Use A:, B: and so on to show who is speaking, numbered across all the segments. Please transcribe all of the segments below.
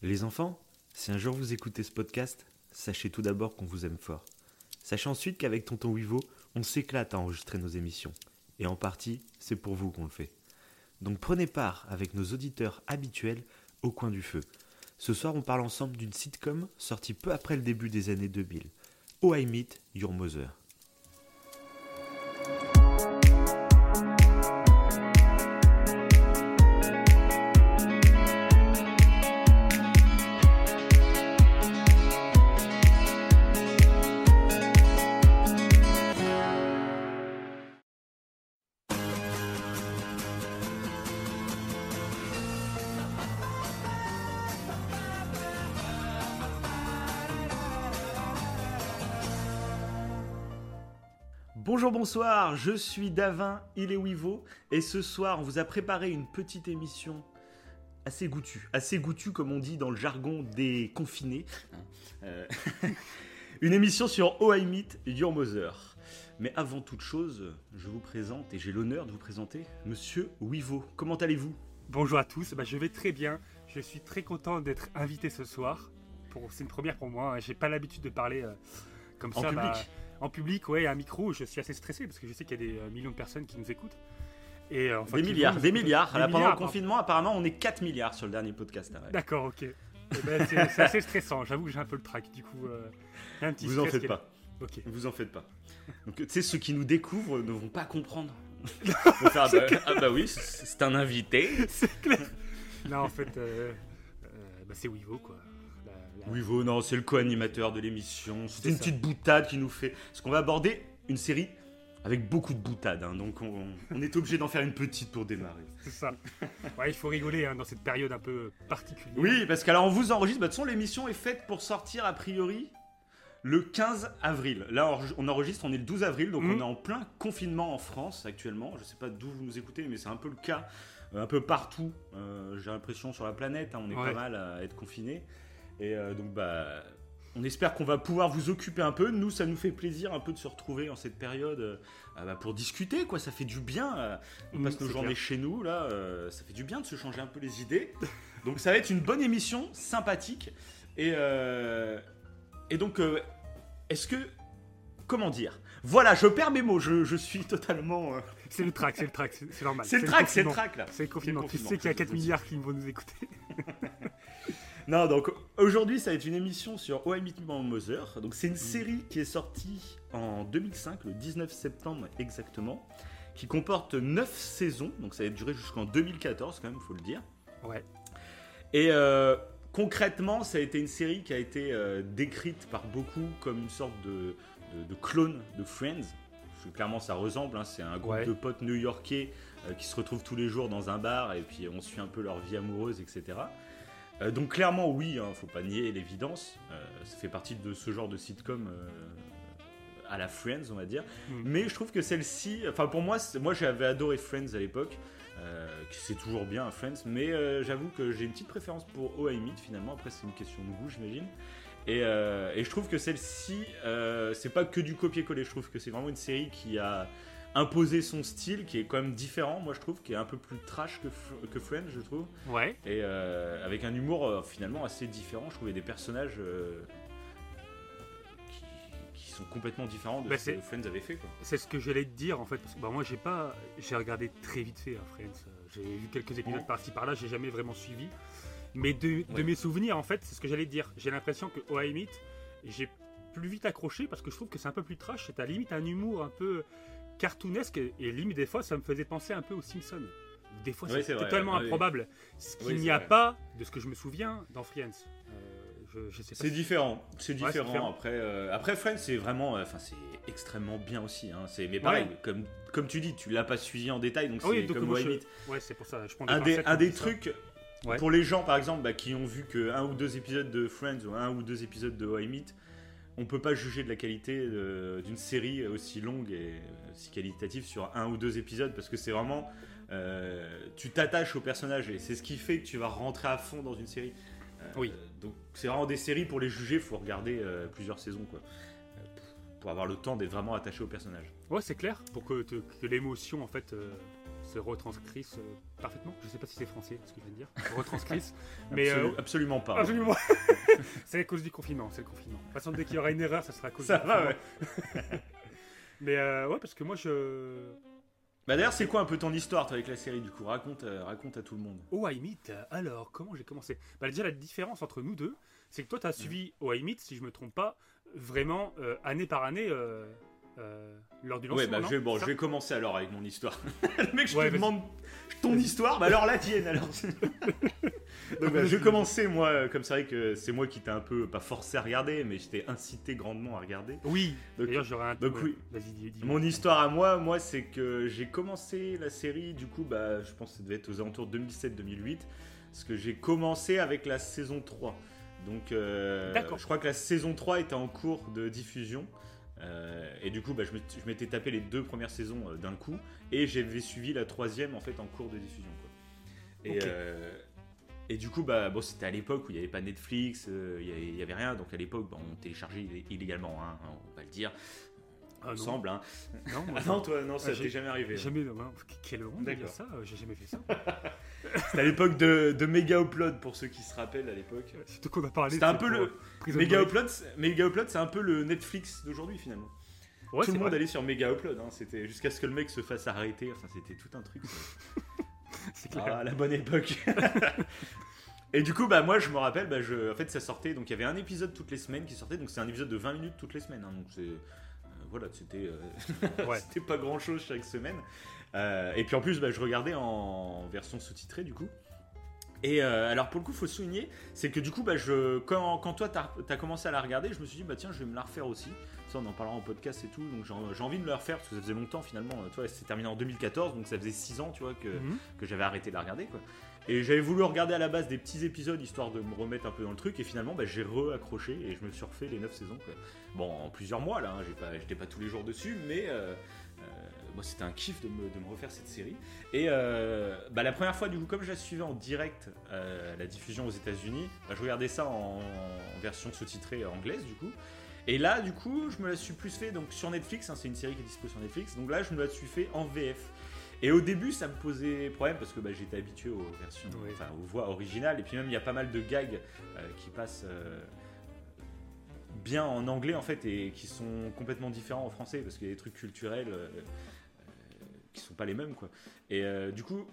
A: Les enfants, si un jour vous écoutez ce podcast, sachez tout d'abord qu'on vous aime fort. Sachez ensuite qu'avec Tonton Wivo, on s'éclate à enregistrer nos émissions. Et en partie, c'est pour vous qu'on le fait. Donc prenez part avec nos auditeurs habituels au coin du feu. Ce soir, on parle ensemble d'une sitcom sortie peu après le début des années 2000. Oh I Meet Your Mother. Bonsoir, je suis Davin, il est Wivo, et ce soir on vous a préparé une petite émission assez goûtue, assez goûtue comme on dit dans le jargon des confinés. Euh, une émission sur Oh I Meet Your Mother. Mais avant toute chose, je vous présente, et j'ai l'honneur de vous présenter, Monsieur Wivo. Comment allez-vous?
B: Bonjour à tous, bah, je vais très bien. Je suis très content d'être invité ce soir. Pour... C'est une première pour moi. hein. J'ai pas l'habitude de parler euh, comme
A: En
B: ça.
A: public
B: bah, en public, ouais, à un micro. Je suis assez stressé parce que je sais qu'il y a des euh, millions de personnes qui nous écoutent. Et, euh, enfin,
A: Des milliards,
B: vont
A: des milliards.
B: Des
A: Là, pendant le confinement, apparemment, on est 4 milliards sur le dernier podcast. hein, ouais.
B: D'accord, ok. Eh ben, c'est assez stressant. J'avoue que j'ai un peu le trac. Du coup, euh, un petit
A: Vous en faites pas. Vous en faites pas. Donc, tu sais, ceux qui nous découvrent ne vont pas comprendre. Ah, bah, ah bah oui, c'est un invité.
B: c'est clair. Là, en fait, euh, bah, c'est Wivo, quoi.
A: Oui, vous, non, c'est le co-animateur de l'émission. C'est une
B: ça.
A: petite boutade qui nous fait. Parce qu'on va aborder une série avec beaucoup de boutades. hein, donc on, on est obligé d'en faire une petite pour démarrer.
B: C'est ça. Ouais, il faut rigoler hein, dans cette période un peu particulière.
A: Oui, parce qu'alors on vous enregistre. Bah, de toute façon, l'émission est faite pour sortir a priori le 15 avril. Là, on- enregistre, on est le 12 avril, donc
B: Mhm.
A: on est en plein confinement en France actuellement. Je sais pas d'où vous nous écoutez, mais c'est un peu le cas euh, un peu partout. Euh, J'ai l'impression sur la planète, hein, on est
B: Ouais.
A: pas mal à être confinés. Et euh, donc, bah. On espère qu'on va pouvoir vous occuper un peu. Nous, ça nous fait plaisir un peu de se retrouver en cette période euh, ah bah, pour discuter, quoi. Ça fait du bien. euh, on
B: Mhm,
A: passe nos journées
B: clair.
A: chez nous, là. ça fait du bien de se changer un peu les idées. Donc, ça va être une bonne émission, sympathique. Et, et donc, est-ce que. Comment dire? Voilà, je perds mes mots. Je, je suis totalement.
B: C'est le trac, c'est le trac, c'est normal.
A: C'est le track, c'est le track, là.
B: C'est le confinement. Tu sais qu'il y a
A: je-
B: 4
A: je sais.
B: milliards qui vont nous écouter.
A: Non, donc aujourd'hui, ça va être une émission sur Oh I Your Mother. Donc,
B: Mm.
A: c'est une série qui est sortie en 2005, le 19 septembre exactement, qui comporte 9 saisons. Donc, ça va durer jusqu'en 2014, quand même, il faut le dire.
B: Ouais.
A: Et euh, concrètement, ça a été une série qui a été euh, décrite par beaucoup comme une sorte de, de- de clone de Friends. Parce que clairement, ça ressemble. hein, c'est un groupe
B: Ouais.
A: de potes new-yorkais euh, qui se retrouvent tous les jours dans un bar et puis on suit un peu leur vie amoureuse, etc. Euh, donc clairement, oui, hein, faut pas nier l'évidence. Euh, ça fait partie de ce genre de sitcom euh, à la Friends, on va dire.
B: Mm.
A: Mais je trouve que celle-ci, enfin pour moi, moi j'avais adoré Friends à l'époque, c'est toujours bien à Friends, mais j'avoue que j'ai une petite préférence pour Oh I Meet finalement. Après c'est une question de goût, j'imagine. Et, et je trouve que celle-ci, c'est pas que du copier-coller. Je trouve que c'est vraiment une série qui a imposé son style, qui est quand même différent. Moi je trouve, qui est un peu plus trash que, que Friends, je trouve.
B: Ouais.
A: Et euh, avec un humour euh, finalement assez différent. Je trouvais des personnages euh, qui, qui sont complètement différents de
B: Bah,
A: ce que Friends avait fait.
B: C'est ce que j'allais te dire en fait. Parce que bah, moi, j'ai pas. J'ai regardé très vite fait hein, Friends. J'ai vu quelques épisodes
A: Ouais.
B: par-ci par-là. J'ai jamais vraiment suivi. Mais de, mes souvenirs, en fait, c'est ce que j'allais te dire. J'ai l'impression que Oh I Meet, j'ai plus vite accroché parce que je trouve que c'est un peu plus trash. C'est à la limite un humour un peu cartoonesque et, et limite des fois ça me faisait penser un peu aux Simpsons. Des fois
A: Ouais,
B: c'est
A: vrai,
B: totalement improbable. Ce qu'il
A: Oui,
B: n'y a
A: vrai.
B: pas de ce que je me souviens dans Friends. Euh.
A: C'est différent, c'est
B: Ouais,
A: différent.
B: différent.
A: Après, euh, après Friends, c'est vraiment, euh, enfin, c'est extrêmement bien aussi. Hein. C'est, mais pareil,
B: Ouais.
A: comme, comme tu dis, tu l'as pas suivi en détail, donc
B: Ah oui,
A: c'est comme
B: moi, je-. Ouais, c'est pour ça. Je prends
A: Un des, un trucs
B: Ouais.
A: pour les gens, par exemple, bah, qui ont vu que un ou deux épisodes de Friends ou un ou deux épisodes de Meet, on peut pas juger de la qualité de- d'une série aussi longue et si qualitative sur un ou deux épisodes parce que c'est vraiment euh, tu t'attaches au personnage et c'est ce qui fait que tu vas rentrer à fond dans une série. Euh,
B: Oui.
A: Donc c'est vraiment des séries pour les juger, faut regarder euh, plusieurs saisons quoi, Euh, pour avoir le temps d'être vraiment attaché au personnage.
B: Ouais, c'est clair. Pour que, te- que l'émotion, en fait, euh, se retranscrissent euh, parfaitement. Je sais pas si c'est français ce que je viens de dire. Retranscrissent.
A: mais Absolu- absolument pas.
B: absolument. c'est à cause du confinement. C'est le confinement. De toute façon, dès qu'il y aura une erreur, ça sera à cause
A: Ça
B: du
A: va,
B: confinement. Mais euh, ouais, parce que moi, je.
A: Bah d'ailleurs, c'est quoi un peu ton histoire toi, avec la série du coup? Raconte, euh, raconte à tout le monde.
B: Oh, I Meet, alors, comment j'ai commencé? Bah, déjà, la différence entre nous deux, c'est que toi, tu as suivi Oh, I Meet, si je me trompe pas, vraiment euh, année par année euh, lors du lancement.
A: Ouais, bah je vais, bon,
B: Ça
A: je vais commencer alors avec mon histoire. le mec, je
B: Ouais,
A: te demande ton histoire, bah alors la tienne alors. Donc bah, je vais commencer moi, euh, comme c'est vrai que c'est moi qui t'ai un peu, pas forcé à regarder, mais je t'ai incité grandement à regarder.
B: Oui,
A: Donc,
B: d'ailleurs, j'aurais un.
A: donc
B: ouais,
A: oui.
B: Vas-y, dis, dis
A: Mon histoire à moi, moi, c'est que j'ai commencé la série, du coup, bah, je pense que ça devait être aux alentours de 2017-2008, parce que j'ai commencé avec la saison 3. Donc, euh, je crois que la saison 3 était en cours de diffusion. Euh, et du coup, bah, je m'étais tapé les deux premières saisons euh, d'un coup, et j'avais suivi la troisième en fait en cours de diffusion. Quoi. Et,
B: Ok.
A: euh, et du coup, bah, bon, c'était à l'époque où il n'y avait pas Netflix, il n'y avait, rien, donc à l'époque, bah, on téléchargeait illé- illégalement, hein, on va le dire,
B: Ah, non.
A: ensemble. Hein.
B: Non, moi,
A: Ah non, toi, non, ça
B: Ah,
A: t'est jamais arrivé.
B: Jamais, non, quelle honte de dire ça, euh, j'ai jamais fait ça.
A: C'était à l'époque de, de Mega Upload, pour ceux qui se rappellent à l'époque.
B: Surtout qu'on a parlé.
A: C'était un
B: c'est
A: peu le. Mega. Upload, c'est- Mega Upload, c'est un peu le Netflix d'aujourd'hui finalement.
B: Ouais,
A: tout
B: c'est
A: le monde
B: vrai.
A: allait sur Mega Upload, hein, c'était jusqu'à ce que le mec se fasse arrêter. Enfin, c'était tout un truc.
B: C'est clair.
A: Ah, la bonne époque. Et du coup, bah moi, je me rappelle, bah, je, en fait, ça sortait. Donc, il y avait un épisode toutes les semaines qui sortait. Donc, c'est un épisode de 20 minutes toutes les semaines. hein, donc, c'est voilà, c'était euh,
B: Ouais.
A: c'était pas grand chose chaque semaine. Euh, et puis en plus, bah, je regardais en version sous-titrée du coup. Et euh, alors pour le coup, faut souligner, c'est que du coup, bah, je, quand, quand toi t'as as commencé à la regarder, je me suis dit bah tiens, je vais me la refaire aussi. Ça, on en parlera en podcast et tout, donc j'ai envie de me la refaire parce que ça faisait longtemps finalement. Toi, c'est terminé en 2014, donc ça faisait 6 ans, tu vois, que,
B: Mhm.
A: que j'avais arrêté de la regarder quoi. Et j'avais voulu regarder à la base des petits épisodes histoire de me remettre un peu dans le truc et finalement bah, j'ai re-accroché et je me suis refait les 9 saisons. Bon en plusieurs mois là, hein, j'étais pas tous les jours dessus mais euh, euh, c'était un kiff de me, de refaire cette série. Et euh, bah, la première fois du coup comme je la suivais en direct la diffusion aux états unis je regardais ça en, version sous-titrée anglaise du coup. Et là, du coup, je me la suis plus fait donc sur Netflix. hein, c'est une série qui est dispo sur Netflix. Donc là, je me la suis fait en VF. Et au début, ça me posait problème parce que bah, j'étais habitué aux versions, enfin aux voix originales. Et puis même, il y a pas mal de gags euh, qui passent euh, bien en anglais en fait et qui sont complètement différents en français parce qu'il y a des trucs culturels euh, euh, qui sont pas les mêmes quoi. Et du coup,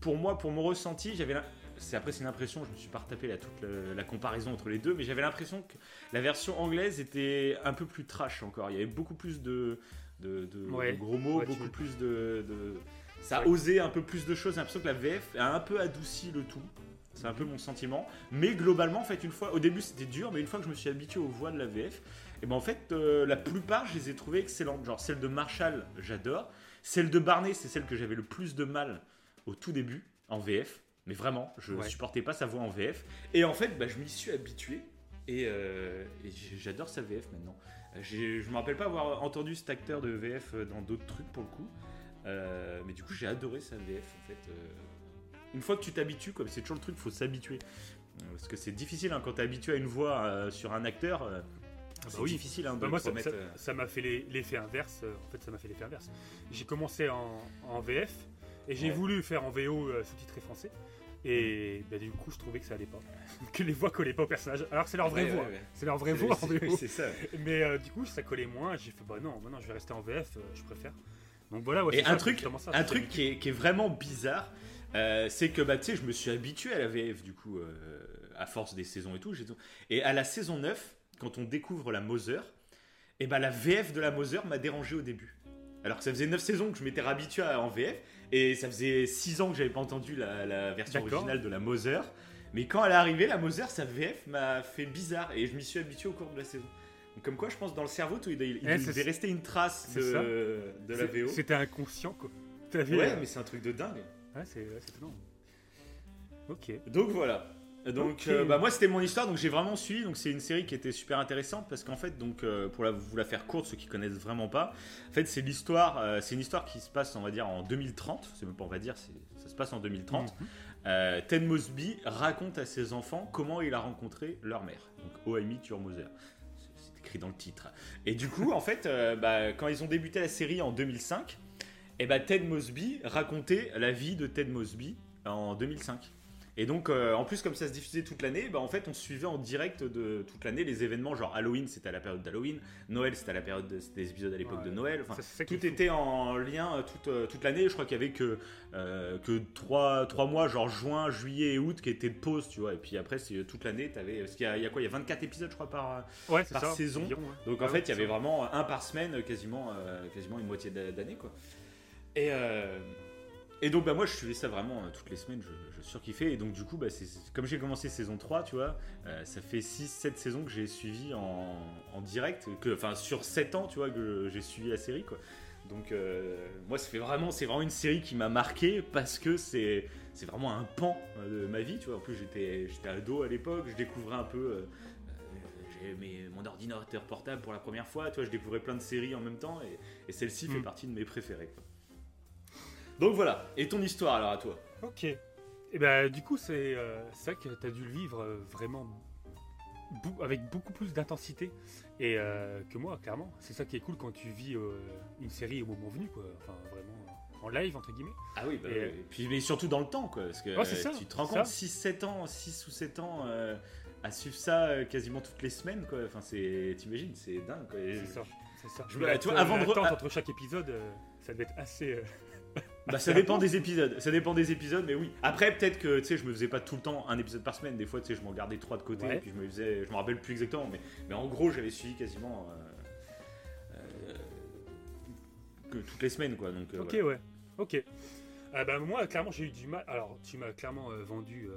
A: pour moi, pour mon ressenti, j'avais c'est après c'est une impression, je me suis pas retapé la, toute la, la comparaison entre les deux, mais j'avais l'impression que la version anglaise était un peu plus trash encore. Il y avait beaucoup plus de, de, de-
B: Ouais.
A: de gros mots,
B: Ouais,
A: beaucoup plus de, de- ça a osé un peu plus de choses. J'ai l'impression que la VF a un peu adouci le tout. C'est un peu mon sentiment. Mais globalement, en fait, une fois, au début c'était dur, mais une fois que je me suis habitué aux voix de la VF, et ben en fait, euh, la plupart, je les ai trouvées excellentes. Genre celle de Marshall, j'adore. Celle de Barney, c'est celle que j'avais le plus de mal au tout début en VF. Mais vraiment, je
B: Ouais.
A: supportais pas sa voix en VF. Et en fait, bah, je m'y suis habitué. Et, euh, et j'adore sa VF maintenant. Euh, Je me rappelle pas avoir entendu cet acteur de VF dans d'autres trucs pour le coup. Euh, mais du coup, j'ai adoré sa VF en fait. euh. une fois que tu t'habitues, comme c'est toujours le truc, faut s'habituer. Euh, Parce que c'est difficile hein, quand t'es habitué à une voix euh, sur un acteur. euh, c'est
B: oui.
A: difficile hein, de
B: Bah, moi, ça
A: euh,
B: m'a fait l'effet inverse. euh, En fait, ça m'a fait l'effet inverse. J'ai commencé en, en VF et j'ai
A: Ouais.
B: voulu faire en VO euh, sous-titré français. Et bah, du coup, je trouvais que ça allait pas. que les voix collaient pas au personnage. Alors que c'est leur vraie
A: ouais,
B: voix.
A: ouais, ouais.
B: C'est leur vraie voix en VO.
A: Ça.
B: Mais euh, du coup, ça collait moins. J'ai fait, bah non, bah non, je vais rester en VF, euh, je préfère. Donc voilà,
A: Et un
B: ça,
A: truc,
B: ça,
A: un truc qui est, qui est vraiment bizarre, euh, c'est que bah, tu sais, je me suis habitué à la VF du coup, à force des saisons et tout. Et à la saison 9, quand on découvre la Moser, et bah, la VF de la Moser m'a dérangé au début. Alors que ça faisait 9 saisons que je m'étais habitué à- en VF, et ça faisait 6 ans que j'avais pas entendu la, la version
B: D'accord.
A: originale de la Moser. Mais quand elle est arrivée, la Moser, sa VF m'a fait bizarre, et je m'y suis habitué au cours de la saison. Donc, comme quoi, je pense dans le cerveau, tout, il, il, il
B: Eh,
A: devait rester une trace de, de la
B: C'est-
A: VO.
B: C'était inconscient, quoi. T'avais,
A: Ouais,
B: euh,
A: mais c'est un truc de dingue.
B: ouais, c'est ouais, c'est étonnant. Ok.
A: Donc voilà. Donc
B: Ok.
A: euh, bah moi c'était mon histoire donc j'ai vraiment suivi donc c'est une série qui était super intéressante parce qu'en fait donc euh, pour la, vous la faire courte ceux qui connaissent vraiment pas en fait c'est l'histoire euh, c'est une histoire qui se passe on va dire en 2030 c'est même pas on va dire ça se passe en 2030
B: Mhm.
A: Ted Mosby raconte à ses enfants comment il a rencontré leur mère donc I Meet Your Mother C'est- écrit dans le titre et du coup en fait bah, quand ils ont débuté la série en 2005 Et bah Ted Mosby racontait la vie de Ted Mosby en 2005. Et donc, euh, en plus, comme ça se diffusait toute l'année, bah, en fait, on suivait en direct de toute l'année les événements. Genre Halloween, c'était à la période d'Halloween. Noël, c'était à la période de- des épisodes à l'époque
B: Ouais.
A: de Noël. Enfin,
B: Ça, ça
A: tout
B: fou.
A: était en lien euh, toute, euh, toute l'année. Je crois qu'il y avait que, euh, que 3, mois, genre juin, juillet et août, qui étaient de pause, tu vois. Et puis après, c'est toute l'année. T'avais, parce qu'il y a, il y a quoi Il y a 24 épisodes, je crois, par.
B: Ouais,
A: par
B: ça.
A: saison.
B: environ, ouais.
A: Donc en
B: Ah
A: fait, il y avait vraiment un par semaine, quasiment, quasiment une moitié d'a- d'année, quoi. Et, et donc, bah, moi, je suivais ça vraiment euh, toutes les semaines, je, je surkiffais. Et donc, du coup, bah, c'est, comme j'ai commencé saison 3, tu vois, euh, ça fait 6-7 saisons que j'ai suivi en, en direct, enfin, sur 7 ans, tu vois, que j'ai suivi la série, quoi. Donc, euh, moi, ça fait vraiment, c'est vraiment une série qui m'a marqué parce que c'est, c'est vraiment un pan euh, de ma vie, tu vois. En plus, j'étais, j'étais ado à l'époque, je découvrais un peu. j'ai mes- mon ordinateur portable pour la première fois, tu vois, je découvrais plein de séries en même temps et, et celle-ci fait
B: Mm.
A: partie de mes préférées. Donc voilà, et ton histoire alors à toi?
B: Ok. Et bah, du coup, c'est euh, c'est vrai que tu as dû le vivre euh, vraiment avec beaucoup plus d'intensité et euh, que moi, clairement. C'est ça qui est cool quand tu vis euh, une série au moment venu, quoi. Enfin, vraiment euh, en live, entre guillemets.
A: Ah oui, bah
B: Et-
A: oui. Et puis mais surtout dans le temps quoi, parce que euh,
B: ça,
A: tu te rends compte
B: ça.
A: 6-7 ans, 6 ou 7 ans euh, à suivre ça euh, quasiment toutes les semaines quoi, enfin c'est, t'imagines, c'est dingue quoi.
B: C'est ça. C'est ça.
A: Je- avant de re- ah.
B: entre chaque épisode, euh, ça devait être assez.
A: Bah, ça dépend des épisodes, ça dépend des épisodes, mais oui. Après, peut-être que tu sais, je me faisais pas tout le temps un épisode par semaine. Des fois, tu sais, je m'en gardais trois de côté,
B: Ouais.
A: et puis je me faisais, je me rappelle plus exactement, mais, mais en gros, j'avais suivi quasiment euh, euh, que toutes les semaines, quoi. Donc, euh,
B: Ok,
A: voilà.
B: ouais. Ok. Ah bah, moi, clairement, j'ai eu du mal. Alors, tu m'as clairement vendu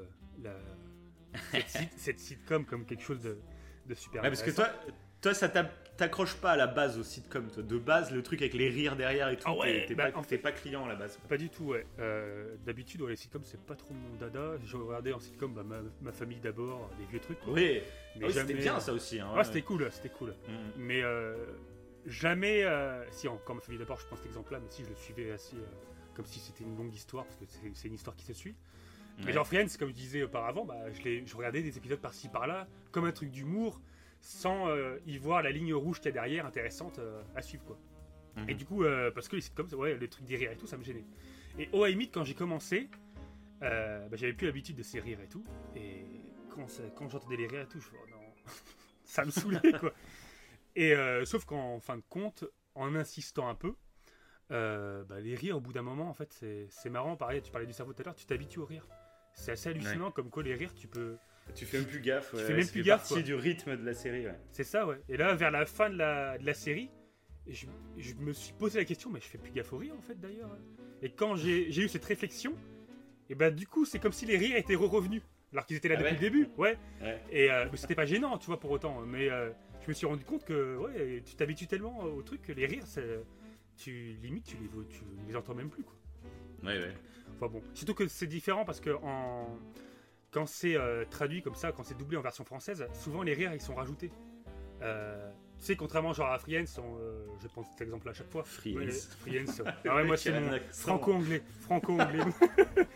B: la... cette, sit- cette sitcom comme quelque chose de, de super
A: Ouais, parce que toi, toi, ça t'a- t'accroche pas à la base au sitcom. toi. De base, le truc avec les rires derrière et tout,
B: Ah ouais,
A: t'es-
B: bah,
A: pas,
B: en
A: pas client à la base.
B: Pas du tout, ouais. Euh, D'habitude, dans les sitcoms, c'est pas trop mon dada. Je regardais en sitcom bah, ma, ma famille d'abord, des vieux trucs. quoi.
A: Oui,
B: Mais
A: Ah oui,
B: jamais-
A: c'était bien ça aussi. Hein,
B: Ouais, c'était cool, c'était cool.
A: Mm.
B: Mais euh, jamais. euh, si, encore ma famille d'abord, je prends cet exemple-là, mais si je le suivais assez. euh, comme si c'était une longue histoire, parce que c'est une histoire qui se suit.
A: Ouais.
B: Mais genre Friends, comme je disais auparavant, bah, je, je regardais des épisodes par-ci par-là, comme un truc d'humour, sans euh, y voir la ligne rouge qu'il y a derrière intéressante euh, à suivre. Quoi.
A: Mhm.
B: Et du coup, euh, parce que les sitcoms, ouais, les trucs des rires et tout, ça me gênait. Et au Meet, quand j'ai commencé, bah, j'avais plus l'habitude de ces rires et tout. Et quand, quand j'entendais les rires et tout, je me oh non, ça me saoulait quoi. Et sauf qu'en fin de compte, en insistant un peu, bah, les rires au bout d'un moment, en fait, c'est c'est marrant. Pareil, tu parlais du cerveau tout à l'heure, tu t'habitues aux rires. C'est assez hallucinant comme quoi les rires, tu peux.
A: Tu fais même plus gaffe.
B: Tu fais même plus gaffe, quoi.
A: du rythme de la série. ouais.
B: C'est ça, ouais. Et là, vers la fin de la, de la série, je, je me suis posé la question, mais je fais plus gaffe aux rires en fait d'ailleurs. Et quand j'ai eu cette réflexion, et ben du coup, c'est comme si les rires étaient revenus. Alors qu'ils étaient là
A: Ah
B: depuis
A: ouais
B: le début, ouais.
A: Ouais.
B: Et euh, mais c'était pas gênant, tu vois, pour autant. Mais euh, je me suis rendu compte que, ouais, tu t'habitues tellement au truc que les rires, c'est- tu limite, tu les, vois- tu les entends même plus, quoi.
A: Ouais, ouais.
B: Enfin bon, surtout que c'est différent parce que en... quand c'est euh, traduit comme ça, quand c'est doublé en version française, souvent les rires ils sont rajoutés. Euh, tu sais, contrairement genre à Friends, on, euh, je prends cet exemple à chaque fois.
A: Friends.
B: Ouais, Friends. Ah ouais, moi c'est mon franco-anglais. Franco-anglais.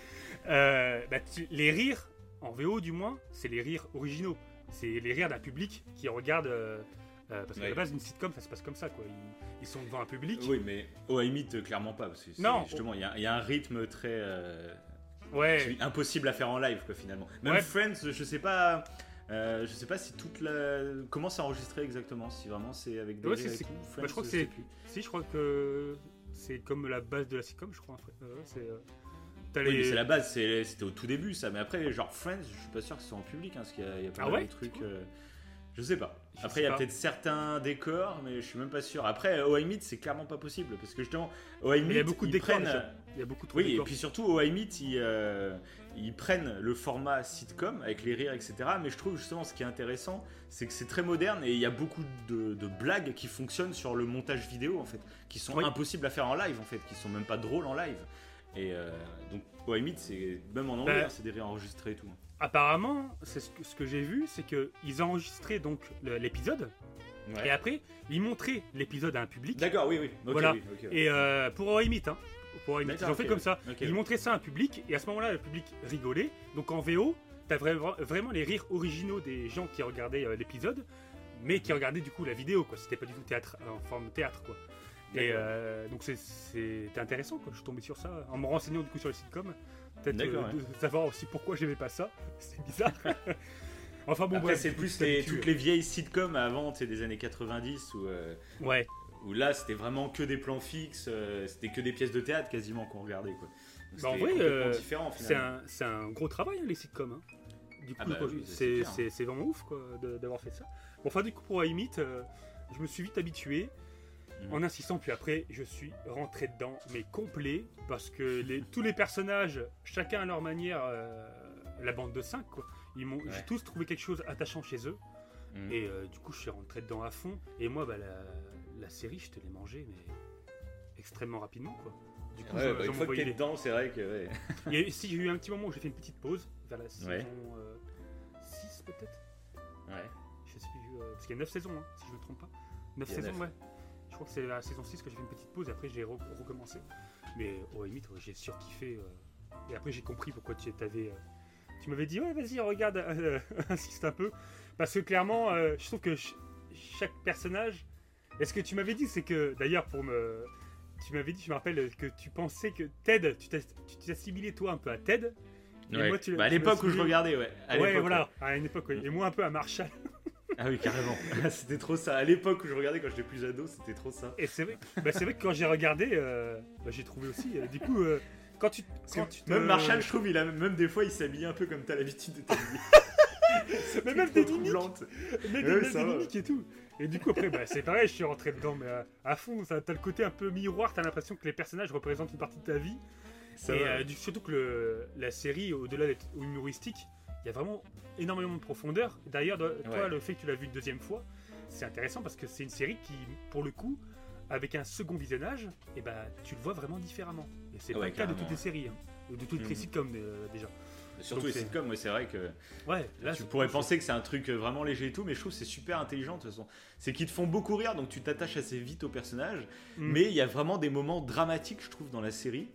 B: Euh, bah, les rires, en VO du moins, c'est les rires originaux. C'est les rires d'un public qui regarde. euh, parce qu'à
A: Ouais.
B: la base, une sitcom, ça se passe comme ça, quoi. Ils, ils sont devant un public.
A: Oui, mais au limite, euh, clairement pas. Parce que
B: Non.
A: Justement, il y, a- il y a un rythme très. euh,
B: Ouais.
A: celui- impossible à faire en live, quoi, finalement. Même
B: Ouais.
A: Friends, je sais pas. euh, je sais pas si toute la. Comment c'est enregistré exactement Si vraiment c'est avec des
B: Ouais, c'est- c'est- bah, je crois que c'est-. Si, je crois que c'est comme la base de la sitcom, je crois. Euh, c'est. euh,
A: Oui,
B: les-
A: c'est la base, c'est- c'était au tout début ça. Mais après, genre Friends, je suis pas sûr que ce soit en public, hein, parce qu'il y a, y a pas
B: Ah ouais
A: de trucs. euh, je sais pas.
B: Je
A: Après, il y a peut-être certains décors, mais je suis même pas sûr. Après, au Meet, c'est clairement pas possible, parce que justement, au
B: il y a beaucoup de décors.
A: prennent-.
B: Il y a beaucoup trop
A: Oui, et puis surtout au ils, euh, ils prennent le format sitcom avec les rires, etc. Mais je trouve justement ce qui est intéressant, c'est que c'est très moderne et il y a beaucoup de, de blagues qui fonctionnent sur le montage vidéo en fait, qui sont
B: Oui.
A: impossibles à faire en live en fait, qui sont même pas drôles en live. Et euh, donc au c'est même en anglais,
B: Bah,
A: hein, c'est des rires enregistrés et tout.
B: Apparemment, c'est ce que, ce que j'ai vu, c'est que ils enregistraient donc l'épisode et après ils montraient l'épisode à un public.
A: D'accord, oui, oui.
B: Voilà.
A: oui, ok, ouais.
B: Et euh, pour Oimit, hein, ils ont fait comme ça. Ils montraient ça à un public et à ce moment-là, le public rigolait. Donc en VO, t'as vra- vraiment les rires originaux des gens qui regardaient euh, l'épisode, mais qui regardaient du coup la vidéo, quoi. C'était pas du tout théâtre, euh, en forme théâtre, quoi. Et euh, donc c'est- c'était intéressant, quoi. je suis tombé sur ça en me renseignant du coup sur les sitcoms. Peut-être de savoir aussi pourquoi j'aimais pas ça. C'est bizarre. enfin bon,
A: Après,
B: bref,
A: c'est plus les- toutes les vieilles sitcoms avant, sais, des années 90 où, euh,
B: Ouais,
A: où là, c'était vraiment que des plans fixes, euh, c'était que des pièces de théâtre quasiment qu'on regardait, quoi. Donc,
B: Bah, en vrai, euh, c'est un, gros travail, hein, les sitcoms. hein. Du coup,
A: Ah bah, c'est
B: vraiment ouf quoi, d'avoir fait ça. Bon, enfin, du coup, pour I Meet, euh, je me suis vite habitué
A: Mhm.
B: en insistant, puis après, je suis rentré dedans, mais complet, parce que les, tous les personnages, chacun à leur manière, euh, la bande de 5, quoi, ils m'ont, j'ai tous trouvé quelque chose attachant chez eux,
A: Mhm.
B: et euh, du coup, je suis rentré dedans à fond, et moi, bah, la, la série, je te l'ai mangée, mais extrêmement rapidement, quoi. Du coup,
A: Ouais,
B: je-
A: bah, une fois que t'es
B: les-
A: dedans, c'est vrai que. ouais.
B: il y a- si j'ai eu un petit moment où j'ai fait une petite pause, vers la saison
A: Ouais.
B: 6 peut-être
A: Ouais.
B: Je sais plus, euh, parce qu'il y a 9 saisons, hein, si je ne me trompe pas. 9
A: Il y a
B: saisons, ouais. Je crois que c'est la saison 6 que j'ai fait une petite pause et après j'ai re- recommencé. Mais au limite, j'ai surkiffé. euh, et après j'ai compris pourquoi tu t'avais. euh, tu m'avais dit, ouais, vas-y, regarde, euh, insiste un peu. Parce que clairement, euh, je trouve que ch- chaque personnage. Et ce que tu m'avais dit, c'est que, d'ailleurs, pour me. Tu m'avais dit, je me rappelle, que tu pensais que Ted, tu t'as- tu t'es assimilé toi un peu à Ted. Et
A: Ouais.
B: moi, tu-
A: Bah, à l'époque où je regardais, ouais. À
B: ouais, voilà, à une époque, oui. Et moi un peu à Marshall.
A: Ah oui, carrément. c'était trop ça. À l'époque où je regardais quand j'étais plus ado, c'était trop ça.
B: Et c'est vrai, bah, c'est vrai que quand j'ai regardé, euh, bah, j'ai trouvé aussi. euh, du coup, euh, quand tu, quand tu te-
A: Même Marshall, je trouve, il a même des fois, il s'habille un peu comme t'as l'habitude de t'habiller.
B: mais même des mimiques, mais
A: Ouais,
B: des, même
A: ça
B: des
A: va.
B: mimiques et tout. Et du coup, après, bah, c'est pareil, je suis rentré dedans, mais à, à fond. ça- T'as le côté un peu miroir, t'as l'impression que les personnages représentent une partie de ta vie.
A: Ça
B: et euh, surtout que le- la série, au-delà d'être humoristique, il y a vraiment énormément de profondeur. D'ailleurs, toi,
A: Ouais.
B: le fait que tu l'as vu une deuxième fois, c'est intéressant parce que c'est une série qui, pour le coup, avec un second visionnage, et ben, tu le vois vraiment différemment. Et c'est
A: Ouais,
B: pas le cas de toutes les séries, hein, ou de toutes les sitcoms euh, déjà.
A: Surtout
B: donc
A: les sitcoms, ouais, c'est vrai que
B: Ouais, là,
A: tu pourrais penser que c'est un truc euh, vraiment léger et tout, mais je trouve que c'est super intelligent de toute façon. C'est qu'ils te font beaucoup rire, donc tu t'attaches assez vite au personnage.
B: Mhm.
A: Mais il y a vraiment des moments dramatiques, je trouve, dans la série.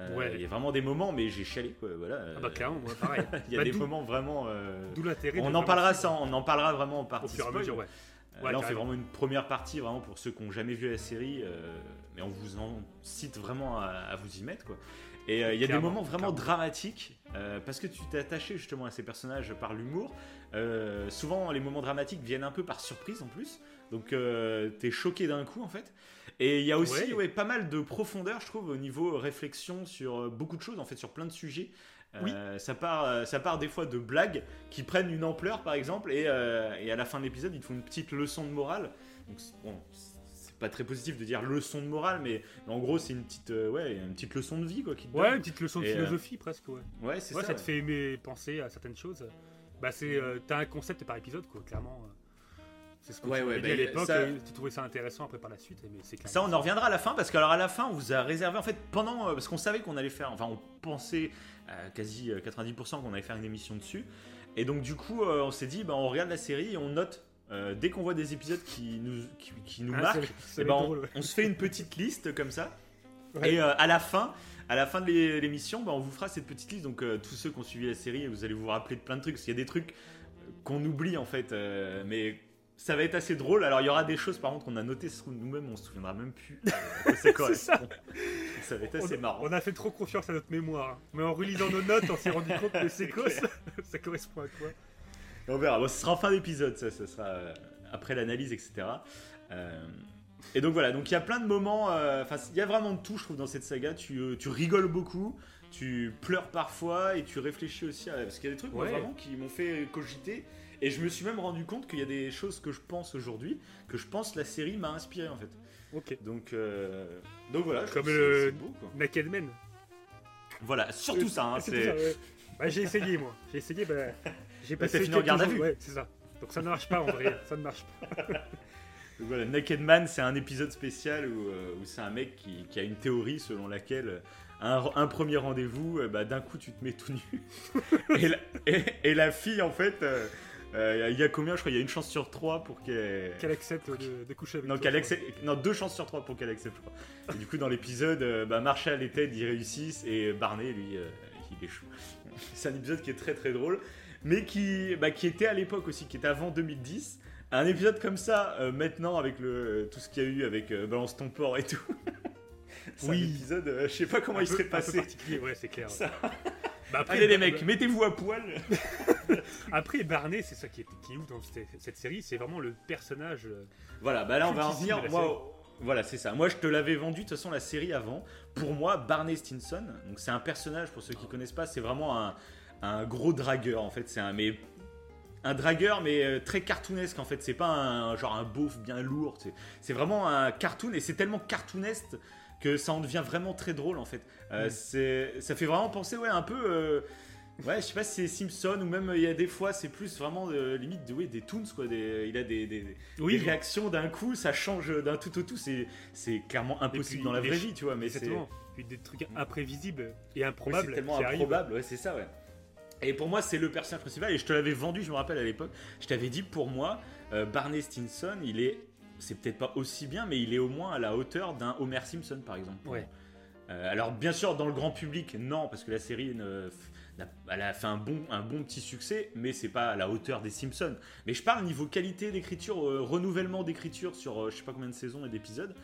A: Euh,
B: Ouais.
A: Il y a vraiment des moments, mais j'ai chialé, quoi. Voilà.
B: Ah bah clairement, moi, pareil.
A: Il y a
B: Bah,
A: des moments vraiment. euh,
B: D'où l'intérêt.
A: On en parlera ça, on en parlera vraiment en
B: Au
A: partie.
B: fur et à mesure, ouais.
A: Euh,
B: Ouais,
A: là, on fait vraiment une première partie, vraiment pour ceux qui n'ont jamais vu la série, mais on vous en cite vraiment à, à vous y mettre, quoi. Et euh, il y a des moments vraiment
B: clairement.
A: dramatiques euh, parce que tu t'es attaché justement à ces personnages par l'humour. Euh, souvent, les moments dramatiques viennent un peu par surprise en plus, donc t'es choqué d'un coup en fait. Et il y a aussi
B: Ouais.
A: ouais, pas mal de profondeur, je trouve, au niveau réflexion sur beaucoup de choses, en fait, sur plein de sujets. Euh, ça, part, ça part des fois de blagues qui prennent une ampleur, par exemple, et, et à la fin de l'épisode, ils te font une petite leçon de morale. Donc, bon, pas très positif de dire leçon de morale, mais en gros, c'est une petite, euh, ouais, une petite leçon de vie, quoi, qui te
B: Ouais,
A: donne.
B: une petite leçon de
A: Et, euh,
B: philosophie presque, ouais.
A: Ouais, c'est
B: Ouais,
A: ça.
B: ça, te fait aimer penser à certaines choses. Bah, c'est, euh, t'as un concept par épisode, quoi, clairement. C'est ce que
A: Ouais,
B: tu
A: ouais,
B: dit
A: bah,
B: à l'époque,
A: ça-
B: tu trouvais ça intéressant après par la suite, mais c'est
A: Ça, on en reviendra à la fin parce que alors à la fin, on vous a réservé en fait pendant parce qu'on savait qu'on allait faire, enfin, on pensait à quasi euh, 90% qu'on allait faire une émission dessus, et donc du coup, on s'est dit, bah, on regarde la série et on note euh, dès qu'on voit des épisodes qui nous qui, qui nous
B: Ah,
A: marquent,
B: c'est- c'est
A: eh ben, on, se fait une petite liste comme ça.
B: Ouais.
A: Et euh, à la fin, à la fin de l'é- l'émission, bah, on vous fera cette petite liste. Donc euh, tous ceux qui ont suivi la série, vous allez vous rappeler de plein de trucs. Parce qu'il y a des trucs qu'on oublie en fait, euh, mais ça va être assez drôle. Alors il y aura des choses par contre qu'on a notées nous-mêmes, on se souviendra même plus. euh, quoi ça ça va être assez
B: on,
A: marrant.
B: on a fait trop confiance à notre mémoire. Mais en relisant nos notes, on s'est rendu compte que c'est quoi ça, ça correspond à quoi?
A: On verra. Bon, ce sera en fin d'épisode, ça, sera euh, après l'analyse, etc. Euh, et donc voilà, donc il y a plein de moments, euh, enfin il y a vraiment de tout, je trouve, dans cette saga. Tu, euh, tu rigoles beaucoup, tu pleures parfois et tu réfléchis aussi à... Parce qu'il y a des trucs moi, vraiment qui m'ont fait cogiter. Et je me suis même rendu compte qu'il y a des choses que je pense aujourd'hui, que je pense la série m'a inspiré en fait.
B: Ok.
A: Donc, euh, donc voilà, je
B: Comme le-. Naked Men.
A: Voilà, surtout ça. hein,
B: C'est ouais. Bah, j'ai essayé, moi. J'ai essayé, bah, j'ai
A: Bah,
B: passé
A: fini en garde à vue.
B: Ouais, c'est ça. Donc ça ne marche pas en vrai, ça ne marche pas.
A: Donc voilà, Naked Man, c'est un épisode spécial où, euh, où c'est un mec qui, qui a une théorie selon laquelle un, un premier rendez-vous, euh, bah, d'un coup tu te mets tout nu. et, la, et- et la fille, en fait, euh, euh, il y a combien Je crois qu'il y a une chance sur trois pour qu'elle.
B: Qu'elle accepte de, de coucher avec
A: Non,
B: toi,
A: accepte- non, deux chances sur trois pour qu'elle accepte, je crois. Et du coup, dans l'épisode, euh, bah, Marshall et Ted y réussissent et Barney, lui, euh, il échoue. C'est un épisode qui est très très drôle, mais qui, bah, qui était à l'époque aussi, qui était avant 2010. un épisode comme ça, euh, maintenant, avec le, tout ce qu'il y a eu avec euh, Balance ton port et tout. c'est
B: Oui.
A: un épisode, euh, je sais pas comment
B: Un
A: il
B: peu-
A: serait
B: un peu
A: passé.
B: particulier, ouais, c'est clair.
A: Ça.
B: Bah, après,
A: Allez les
B: bah,
A: mecs, mettez-vous à poil.
B: Après, Barney, c'est ça qui est, qui est ouf dans cette, cette série, c'est vraiment le personnage. euh,
A: Voilà, bah là on va en venir. Moi, voilà, c'est ça. Moi je te l'avais vendu de toute façon la série avant. Pour moi, Barney Stinson, donc c'est un personnage pour ceux qui connaissent pas, c'est vraiment un, un gros dragueur en fait. C'est un mais un dragueur mais euh, très cartoonesque en fait. C'est pas un genre un beauf bien lourd. c'est- C'est vraiment un cartoon et c'est tellement cartoonesque que ça en devient vraiment très drôle en fait. Euh,
B: Mm.
A: c'est ça fait vraiment penser ouais un peu. euh, Ouais, je sais pas si c'est Simpson ou même il y a des fois c'est plus vraiment euh, limite de, des toons quoi. Des, il a des, des,
B: Oui,
A: des réactions d'un coup, ça change d'un tout au tout. C'est, c'est clairement impossible
B: puis,
A: dans la vraie vie, tu vois. Mais c'est.
B: Puis des trucs imprévisibles et
A: oui, c'est
B: improbables
A: tellement improbable. Ouais, c'est ça, ouais. Et pour moi, c'est le personnage principal. Et je te l'avais vendu, je me rappelle à l'époque. Je t'avais dit, pour moi, euh, Barney Stinson, il est, c'est peut-être pas aussi bien, mais il est au moins à la hauteur d'un Homer Simpson, par exemple.
B: Ouais.
A: Euh, alors, bien sûr, dans le grand public, non, parce que la série ne- n'a- elle a fait un bon, un bon petit succès, mais c'est pas à la hauteur des Simpsons. Mais je parle niveau qualité d'écriture, euh, renouvellement d'écriture sur je sais pas combien de saisons et d'épisodes.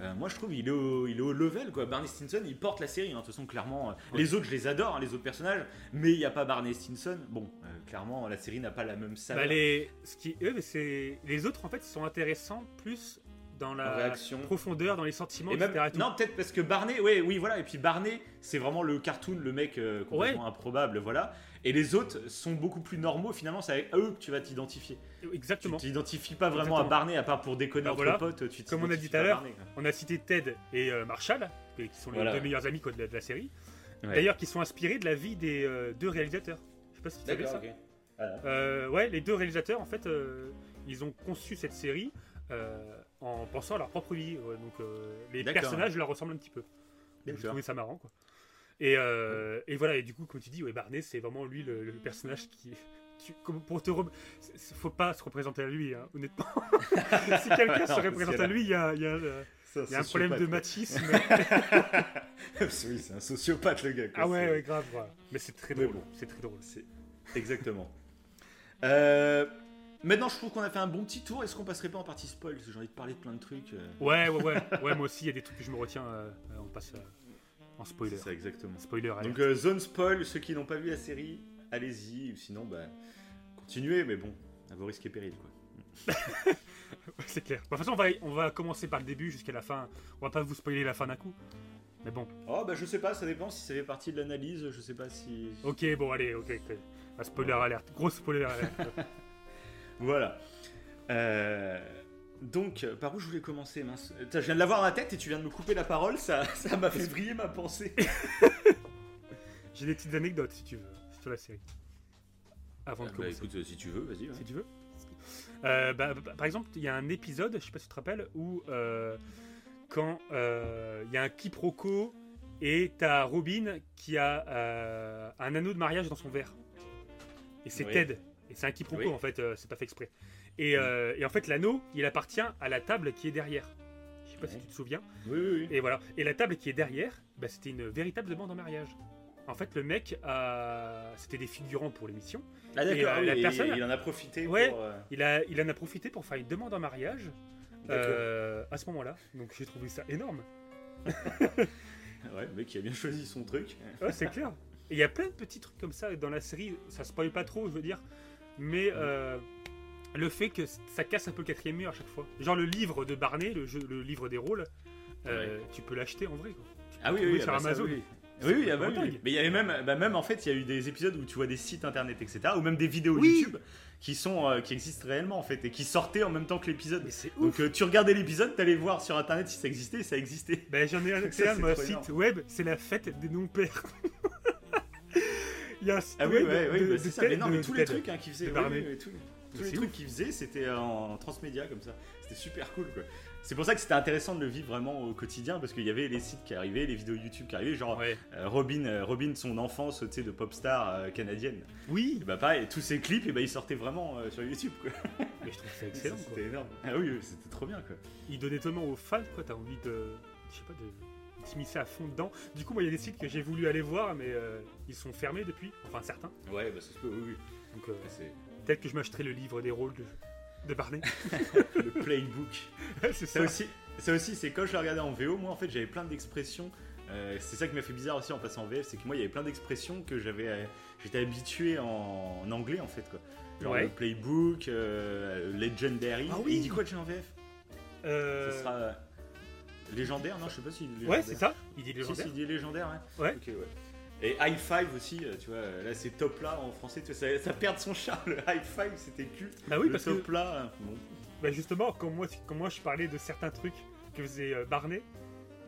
A: Euh, moi, je trouve il est au, il est au level quoi. Barney Stinson, il porte la série. hein. De toute façon, clairement, euh,
B: Ouais.
A: les autres, je les adore, hein, les autres personnages, mais il n'y a pas Barney Stinson. Bon, euh, clairement, la série n'a pas la même saveur.
B: Bah, les, ce qui, eux, c'est les autres en fait sont intéressants plus dans la
A: réaction.
B: profondeur, dans les sentiments,
A: Et même-
B: etc. et
A: non, peut-être parce que Barney, ouais, oui, voilà. Et puis Barney, c'est vraiment le cartoon, le mec complètement improbable, voilà. Et les autres sont beaucoup plus normaux. Finalement, c'est avec eux que tu vas t'identifier. Tu
B: Exactement.
A: t'identifies pas vraiment à. Barney, à part pour déconner
B: Bah
A: entre
B: voilà.
A: potes. Tu
B: Comme on a dit tout à l'heure. On a cité Ted et euh, Marshall, qui sont les
A: Voilà.
B: deux meilleurs amis quoi, de, la, de la série.
A: Ouais.
B: D'ailleurs, qui sont inspirés de la vie des euh, deux réalisateurs. Je sais pas si tu savais ça.
A: Voilà.
B: Euh, ouais, les deux réalisateurs, en fait, ils ont conçu cette série en pensant à leur propre vie. donc, les personnages leur ressemblent un petit peu. Donc,
A: D'accord.
B: trouvé ça marrant, quoi. Et, euh, et voilà, et du coup, comme tu dis, ouais, Barney, c'est vraiment lui le, le personnage qui. pour te. re- c'est- c'est- Faut pas se représenter à lui, hein, honnêtement. si quelqu'un se représente à lui, il y a, y a, euh,
A: Ça,
B: y a un problème de machisme.
A: oui, c'est un sociopathe, le gars. quoi.
B: ah ouais, ouais, grave. voilà. Mais c'est très drôle.
A: bon.
B: C'est très drôle.
A: Exactement. Euh, Maintenant, je trouve qu'on a fait un bon petit tour. Est-ce qu'on passerait pas en partie spoil? Parce que j'ai envie de parler de plein de trucs. euh,
B: Ouais, ouais, ouais. Ouais, moi aussi, il y a des trucs que je me retiens. euh, on passe euh, en spoiler.
A: C'est exactement.
B: Spoiler.
A: Donc, euh, zone spoil, ceux qui n'ont pas vu la série, allez-y. Sinon, bah, continuez, mais bon, à vos risques et périls, quoi.
B: C'est clair. Bon, de toute façon, on va, on va commencer par le début jusqu'à la fin. On va pas vous spoiler la fin d'un coup. Mais bon.
A: Oh, bah, je sais pas, ça dépend si ça fait partie de l'analyse. Je sais pas si.
B: Ok, bon, allez, ok. spoiler alerte. Gros spoiler alerte.
A: Voilà. Euh, Donc, euh, par où je voulais commencer mince Je viens de l'avoir dans la tête et tu viens de me couper la parole, ça ça m'a fait briller ma pensée.
B: J'ai des petites anecdotes si tu veux sur la série. Avant de
A: bah
B: commencer.
A: écoute, euh, si tu veux, vas-y. ouais.
B: si tu veux. Euh, bah, bah, par exemple, il y a un épisode, je sais pas si tu te rappelles, où euh, quand euh, il y a un quiproquo et t'as Robin qui a euh, un anneau de mariage dans son verre. Et c'est
A: Oui.
B: Ted. Et c'est un quiproquo
A: Oui.
B: en fait, euh, c'est pas fait exprès. Et, euh, et en fait, l'anneau, il appartient à la table qui est derrière. Je sais pas si tu te souviens.
A: Oui, oui, oui.
B: Et voilà. Et la table qui est derrière, bah, c'était une véritable demande en mariage. En fait, le mec, a... c'était des figurants pour l'émission.
A: Ah d'accord,
B: euh, la personne-
A: il en a profité
B: Ouais.
A: pour... euh,
B: Il, a, il en a profité pour faire une demande en mariage euh, à ce moment-là. Donc j'ai trouvé ça énorme.
A: Ouais, le mec qui a bien choisi son truc.
B: Ouais, c'est clair. Et il y a plein de petits trucs comme ça dans la série. Ça spoil pas trop, je veux dire. Mais euh, le fait que ça casse un peu le quatrième mur à chaque fois. Genre le livre de Barney, le, jeu, le livre des rôles, euh, tu peux l'acheter en vrai. Quoi. Peux
A: Ah oui,
B: le
A: oui,
B: trouver
A: ah
B: sur
A: bah ça,
B: Amazon.
A: oui. Oui, oui, ah bah oui. Mais il y avait même, bah même en fait, il y a eu des épisodes où tu vois des sites internet, etc., ou même des vidéos
B: Oui.
A: YouTube qui sont, euh, qui existent réellement en fait et qui sortaient en même temps que l'épisode. Donc euh, tu regardais l'épisode, t'allais voir sur internet si ça existait, et ça existait.
B: Ben, j'en ai un,
A: Ça,
B: c'est un site
A: énorme.
B: web, c'est la fête des non-pères. il y a un site
A: Ah oui, ouais, oui,
B: de,
A: bah, ça. Mais non, mais tous les trucs hein, qu'ils faisaient, tous les, trucs qu'ils faisaient, c'était en transmédia comme ça. C'était super cool quoi. C'est pour ça que c'était intéressant de le vivre vraiment au quotidien parce qu'il y avait les sites qui arrivaient, les vidéos YouTube qui arrivaient, genre
B: Ouais.
A: euh, Robin, euh, Robin, son enfance, tu sais, de pop star euh, canadienne.
B: Oui,
A: Et bah pareil, tous ces clips, et bah ils sortaient vraiment sur YouTube quoi.
B: mais je trouve ça excellent.
A: C'était énorme. Ah oui, oui, c'était trop bien quoi.
B: Il donnait tellement aux fans, quoi. T'as envie de. Je sais pas, de s'immiscer à fond dedans. Du coup, moi, il y a des sites que j'ai voulu aller voir, mais ils sont fermés depuis. Enfin, certains.
A: Ouais, bah ça se peut, oui, oui.
B: Donc, peut-être que je m'achèterai le livre des rôles. de- de Barney.
A: le playbook.
B: c'est
A: Ça aussi, ça aussi c'est quand je le regardais en VO, moi en fait j'avais plein d'expressions. euh, c'est ça qui m'a fait bizarre aussi en passant en VF, c'est que moi il y avait plein d'expressions que j'avais, euh, j'étais habitué en, en anglais en fait quoi. Genre
B: Ouais.
A: le playbook, euh, legendary.
B: Ah
A: Et
B: oui.
A: il dit quoi déjà en VF
B: Euh,
A: Ce sera légendaire, non Je sais pas dit
B: Ouais, c'est ça. Il dit
A: Si,
B: légendaire.
A: si, il dit légendaire, ouais.
B: Ouais.
A: Ok, ouais. Et high five aussi, euh, tu vois, euh, là c'est top là en français, tu vois, ça, ça perd son charme. Le high five c'était culte.
B: Bah oui,
A: le
B: parce que
A: top là, euh, bon.
B: bah justement, quand moi, quand moi je parlais de certains trucs que faisait euh, Barney,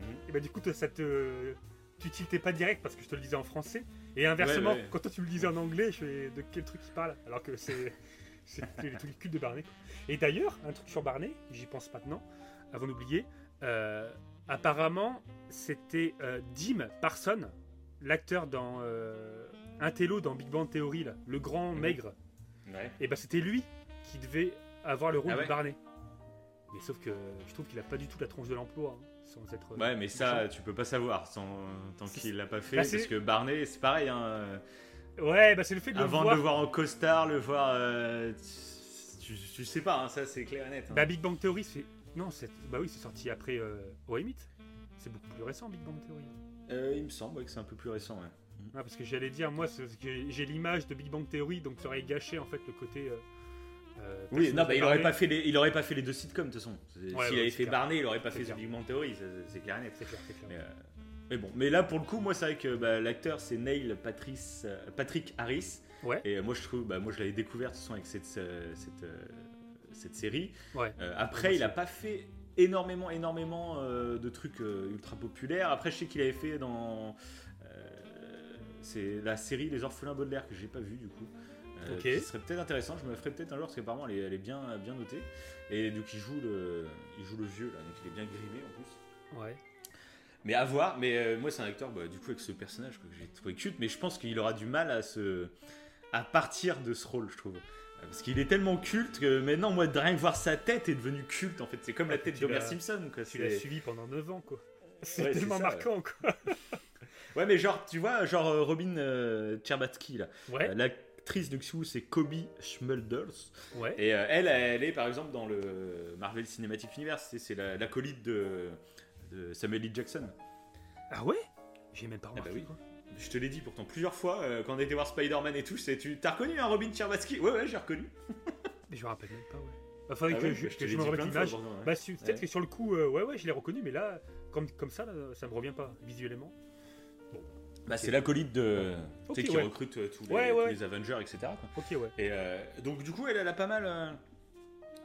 A: Mhm.
B: et bah du coup, ça te. Tu tiltais pas direct parce que je te le disais en français. Et inversement,
A: Ouais, ouais.
B: quand toi tu me le disais en anglais, je fais de quel truc il parle? Alors que c'est. C'est les trucs cultes de Barney. Et d'ailleurs, un truc sur Barney, j'y pense maintenant, avant d'oublier. euh, apparemment, c'était euh, Dim Parson, l'acteur dans euh, Intello dans Big Bang Theory, là, le grand
A: Mhm.
B: maigre.
A: Ouais.
B: Et bah c'était lui qui devait avoir le rôle
A: Ah ouais
B: de Barney. Mais sauf que je trouve qu'il a pas du tout la tronche de l'emploi, hein, sans être. euh,
A: Ouais, mais ça, tu peux pas savoir sans, tant qu'il l'a pas fait.
B: Bah,
A: parce que Barney, c'est pareil. Hein, euh,
B: Ouais, bah c'est le fait de
A: avant
B: le voir.
A: de le voir en costard, le voir. euh, tu, tu sais pas, hein, ça c'est clair et net.
B: Bah Big Bang Theory, c'est. Non, c'est... bah oui, c'est sorti après euh, Meet. C'est beaucoup plus récent, Big Bang Theory.
A: Euh, il me semble ouais, que c'est un peu plus récent. Ouais.
B: Ah, parce que j'allais dire, moi, j'ai, l'image de Big Bang Theory, donc ça aurait gâché en fait le côté. euh, euh,
A: Oui, non, bah, il aurait
B: Barney.
A: pas fait les, il aurait pas fait les deux sitcoms de toute façon. S'il
B: ouais,
A: avait fait
B: clair.
A: Barney, il aurait pas fait
B: clair.
A: The Big Bang Theory, c'est clair et net.
B: Clair, clair.
A: Mais, euh, mais bon, mais là pour le coup, moi c'est vrai que bah, l'acteur c'est Neil Patrice, Patrick Harris. Et moi je trouve, bah, moi je l'avais découvert de toute façon avec cette, cette, cette série. Après, il a pas fait énormément, énormément euh, de trucs euh, ultra populaires. Après, je sais qu'il avait fait dans euh, c'est la série Les Orphelins Baudelaire que j'ai pas vu du coup.
B: Ok.
A: Qui serait peut-être intéressant. Je me la ferai peut-être un jour parce qu'apparemment elle est, elle est bien, bien notée. Et donc il joue le, il joue le vieux là, donc il est bien grimé en plus.
B: Ouais.
A: Mais à voir, mais moi c'est un acteur bah, du coup avec ce personnage que j'ai trouvé cute, mais je pense qu'il aura du mal à se à partir de ce rôle, je trouve. Parce qu'il est tellement culte que maintenant, moi, de rien que voir sa tête est devenu culte en fait. C'est comme la
B: Ah,
A: tête
B: tu
A: d'Homer Simpson quoi.
B: Tu l'as suivi pendant 9 ans, quoi. C'est
A: Ouais,
B: tellement
A: ça,
B: marquant, quoi.
A: Ouais, mais genre, tu vois, genre euh, Robin euh, Cherbatsky là.
B: Ouais,
A: Euh, L'actrice de Xiu, c'est Kobe Schmulders.
B: ouais.
A: Et euh, elle, elle est par exemple dans le Marvel Cinematic Universe. C'est- C'est la- l'acolyte de, de Samuel L. Jackson.
B: Ah ouais? J'ai même pas
A: bah
B: remarqué.
A: oui. Je te l'ai dit pourtant plusieurs fois euh, quand on était voir Spider-Man et tout. c'est- Tu t'as reconnu un Robin Cherbatsky? Ouais, ouais, j'ai reconnu.
B: Mais je me rappelle même pas, ouais. Bah, faudrait
A: Ah
B: que
A: ouais,
B: je,
A: bah,
B: que je me remette l'image.
A: ouais.
B: Bah, peut-être
A: Ouais.
B: que sur le coup, euh, ouais, ouais, je l'ai reconnu, mais là, comme, comme ça, là, ça me revient pas visuellement.
A: Bah, c'est l'acolyte de. tu sais, qui
B: ouais.
A: recrute euh, tous, les,
B: Ouais,
A: tous
B: ouais.
A: les Avengers, etc. quoi.
B: Ok, ouais.
A: Et euh, donc du coup, elle, elle a pas mal.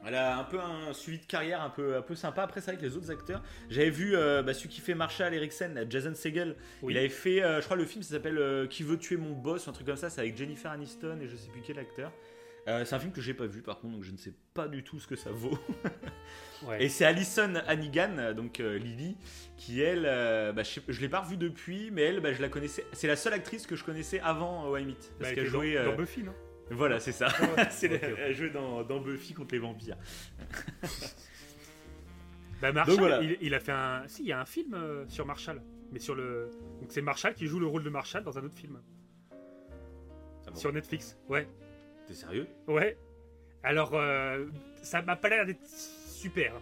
A: Elle a un peu un suivi de carrière un peu, un peu sympa. Après, c'est vrai que les autres acteurs, j'avais vu euh, bah, celui qui fait Marshall Eriksen, Jason Segel.
B: Oui.
A: Il avait fait, euh, je crois, le film, ça s'appelle euh, Qui veut tuer mon boss, un truc comme ça. C'est avec Jennifer Aniston et je sais plus quel acteur. C'est un film que j'ai pas vu par contre, donc je ne sais pas du tout ce que ça vaut.
B: ouais.
A: Et c'est Alison Hannigan, donc Lily, qui elle, bah, je, je l'ai pas revue depuis, mais elle, bah, je la connaissais. C'est la seule actrice que je connaissais avant Why Meet, parce
B: elle
A: qu'elle
B: dans-
A: jouait.
B: dans,
A: euh,
B: Buffy, non?
A: Voilà, c'est ça.
B: ouais.
A: C'est la-
B: Ok, ok.
A: Elle jouait dans, dans Buffy contre les vampires.
B: Bah, Marshall,
A: voilà.
B: il, il a fait un. Si, il y a un film euh, sur Marshall. Mais sur le. Donc, c'est Marshall qui joue le rôle de Marshall dans un autre film.
A: Ah bon
B: Sur Netflix. Ouais.
A: T'es sérieux?
B: Ouais. Alors, euh, ça m'a pas l'air d'être super.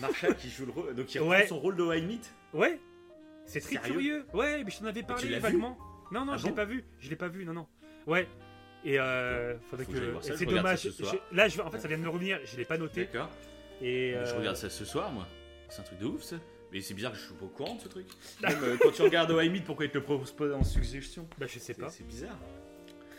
A: Marshall qui joue le rôle, donc il reprend
B: Ouais.
A: son rôle de Why Meet
B: Ouais. C'est très
A: Sérieux?
B: curieux. Ouais, mais je t'en avais parlé vaguement. Non, non,
A: Ah
B: je l'ai
A: bon?
B: pas vu. Je l'ai pas vu, non, non. Ouais. Et euh, faudrait
A: Faut que j'aille
B: que.
A: voir ça,
B: et
A: je
B: C'est dommage.
A: ça
B: Là, je... en fait, ça vient de me revenir. Je l'ai pas noté.
A: D'accord.
B: Et
A: Je
B: euh,
A: regarde ça ce soir, moi. C'est un truc de ouf, ça. Mais c'est bizarre que je suis pas au courant de ce truc. Même euh, quand tu regardes Why Meet, pourquoi il te le propose pas en suggestion
B: Bah, je sais
A: C'est
B: pas.
A: c'est bizarre.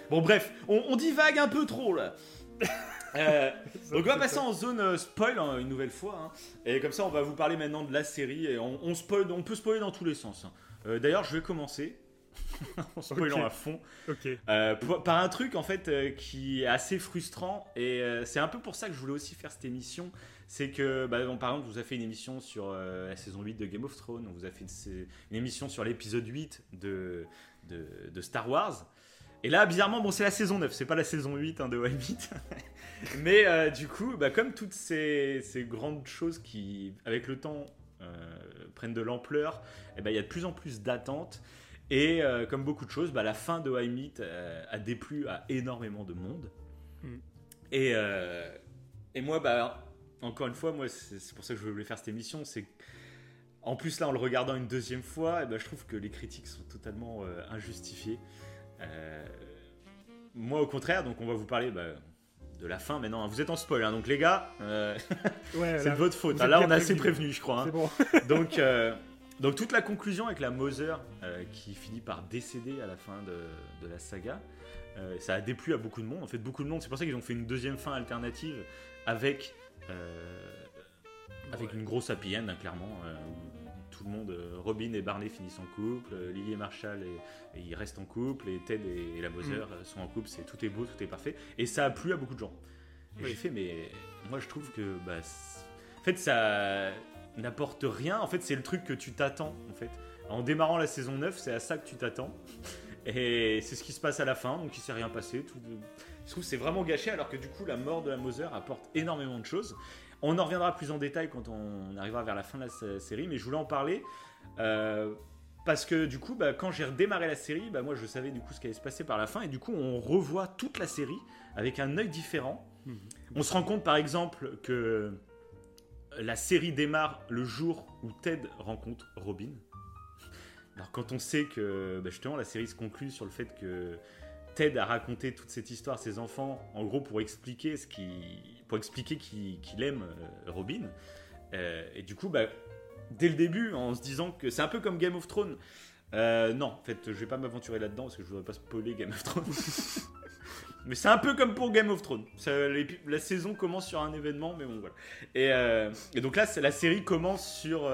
A: Bon, bref, on, on divague un peu trop là. Euh, donc on va passer en zone spoil hein, une nouvelle fois. hein. Et comme ça, on va vous parler maintenant de la série. Et on, on spoil, on peut spoiler dans tous les sens. hein. Euh, D'ailleurs, je vais commencer en spoilant
B: Ok.
A: à fond. Euh, pour- par un truc en fait euh, qui est assez frustrant et euh, c'est un peu pour ça que je voulais aussi faire cette émission c'est que bah, par exemple on vous a fait une émission sur la saison 8 de Game of Thrones on vous a fait une, une émission sur l'épisode 8 de, de, de Star Wars et là bizarrement bon c'est la saison 9 c'est pas la saison 8 hein, de Why mais du coup bah, comme toutes ces, ces grandes choses qui avec le temps euh, prennent de l'ampleur eh ben, il y a de plus en plus d'attentes et euh, comme beaucoup de choses, bah, la fin de High Meet euh, a déplu à énormément de monde.
B: Mm.
A: Et, euh, et moi, bah, encore une fois, moi, c'est pour ça que je voulais faire cette émission. C'est en plus là, en le regardant une deuxième fois, et ben, je trouve que les critiques sont totalement euh, injustifiées. Euh, moi, au contraire, donc on va vous parler bah, de la fin maintenant. Vous êtes en spoil, hein, donc les gars, euh, c'est de votre faute. là, on a assez prévenu, je crois. Hein. Bon. donc, donc toute la conclusion avec la Moser qui finit par décéder à la fin de, de la saga. ça a déplu à beaucoup de monde. En fait, beaucoup de monde. C'est pour ça qu'ils ont fait une deuxième fin alternative avec avec une grosse happy end, hein, clairement. Euh, tout le monde, euh, Robin et Barney finissent en couple, euh, Lily et Marshall et, ils restent en couple, et Ted et, la Moser mm. sont en couple. C'est tout est beau, tout est parfait. Et ça a plu à beaucoup de gens. Et j'ai fait, mais moi je trouve que, bah, en fait, ça n'apporte rien. En fait, c'est le truc que tu t'attends. En fait, en démarrant la saison 9, c'est à ça que tu t'attends. Et c'est ce qui se passe à la fin, donc il s'est rien passé. Tout... Je trouve c'est vraiment gâché, alors que du coup, la mort de la Moser apporte énormément de choses. On en reviendra plus en détail quand on arrivera vers la fin de la série, mais je voulais en parler euh, parce que du coup, bah, quand j'ai redémarré la série, bah, moi je savais du coup ce qui allait se passer par la fin, et du coup on revoit toute la série avec un œil différent. Mhm. On se rend compte par exemple que la série démarre le jour où Ted rencontre Robin. Alors quand on sait que bah, justement la série se conclut sur le fait que Ted a raconté toute cette histoire à ses enfants, en gros pour expliquer ce qui, pour expliquer qu'il aime euh, Robin. Euh, et du coup, bah, dès le début, en se disant que c'est un peu comme Game of Thrones. Euh, non, en fait, je vais pas m'aventurer là-dedans parce que je voudrais pas spoiler Game of Thrones. mais c'est un peu comme pour Game of Thrones. la saison commence sur un événement, mais bon voilà. Et, donc là, la série commence sur,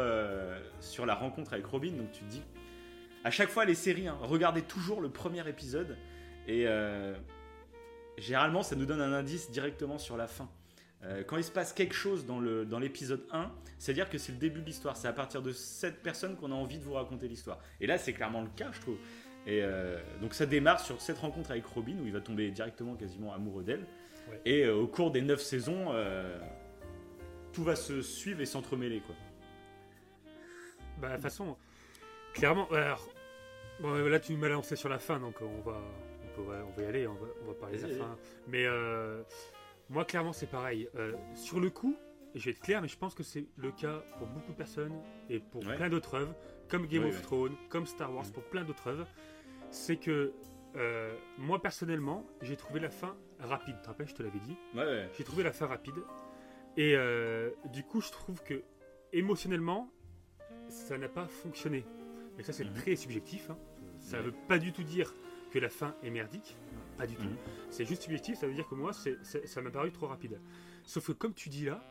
A: sur la rencontre avec Robin. Donc tu te dis, à chaque fois les séries, hein, regardez toujours le premier épisode et euh, généralement, ça nous donne un indice directement sur la fin. Euh, quand il se passe quelque chose dans l'épisode dans 1, c'est-à-dire que c'est le début de l'histoire. C'est à partir de cette personne qu'on a envie de vous raconter l'histoire. Et là, c'est clairement le cas, je trouve. Et euh, donc ça démarre sur cette rencontre avec Robin, où il va tomber directement quasiment amoureux d'elle. Et au cours des 9 saisons, tout va se suivre et s'entremêler. quoi.
B: Bah, de toute façon, clairement, alors, bon, là tu m'as lancé sur la fin, donc on va, on va y aller, on va, parler de la fin. Mais euh, moi, clairement, c'est pareil. Euh, sur le coup, je vais être clair, mais je pense que c'est le cas pour beaucoup de personnes et pour plein d'autres œuvres, comme Game of Thrones, comme Star Wars, mm. pour plein d'autres œuvres, c'est que euh, moi, personnellement, j'ai trouvé la fin rapide. Tu te rappelles, je te l'avais dit J'ai trouvé la fin rapide. Et du coup, je trouve que émotionnellement, ça n'a pas fonctionné. Mais ça, c'est mm-hmm. très subjectif. Hein. Ça ne veut pas du tout dire que la fin est merdique. Pas du tout. Mhm. C'est juste subjectif, ça veut dire que moi, ça m'a paru trop rapide. Sauf que comme tu dis là,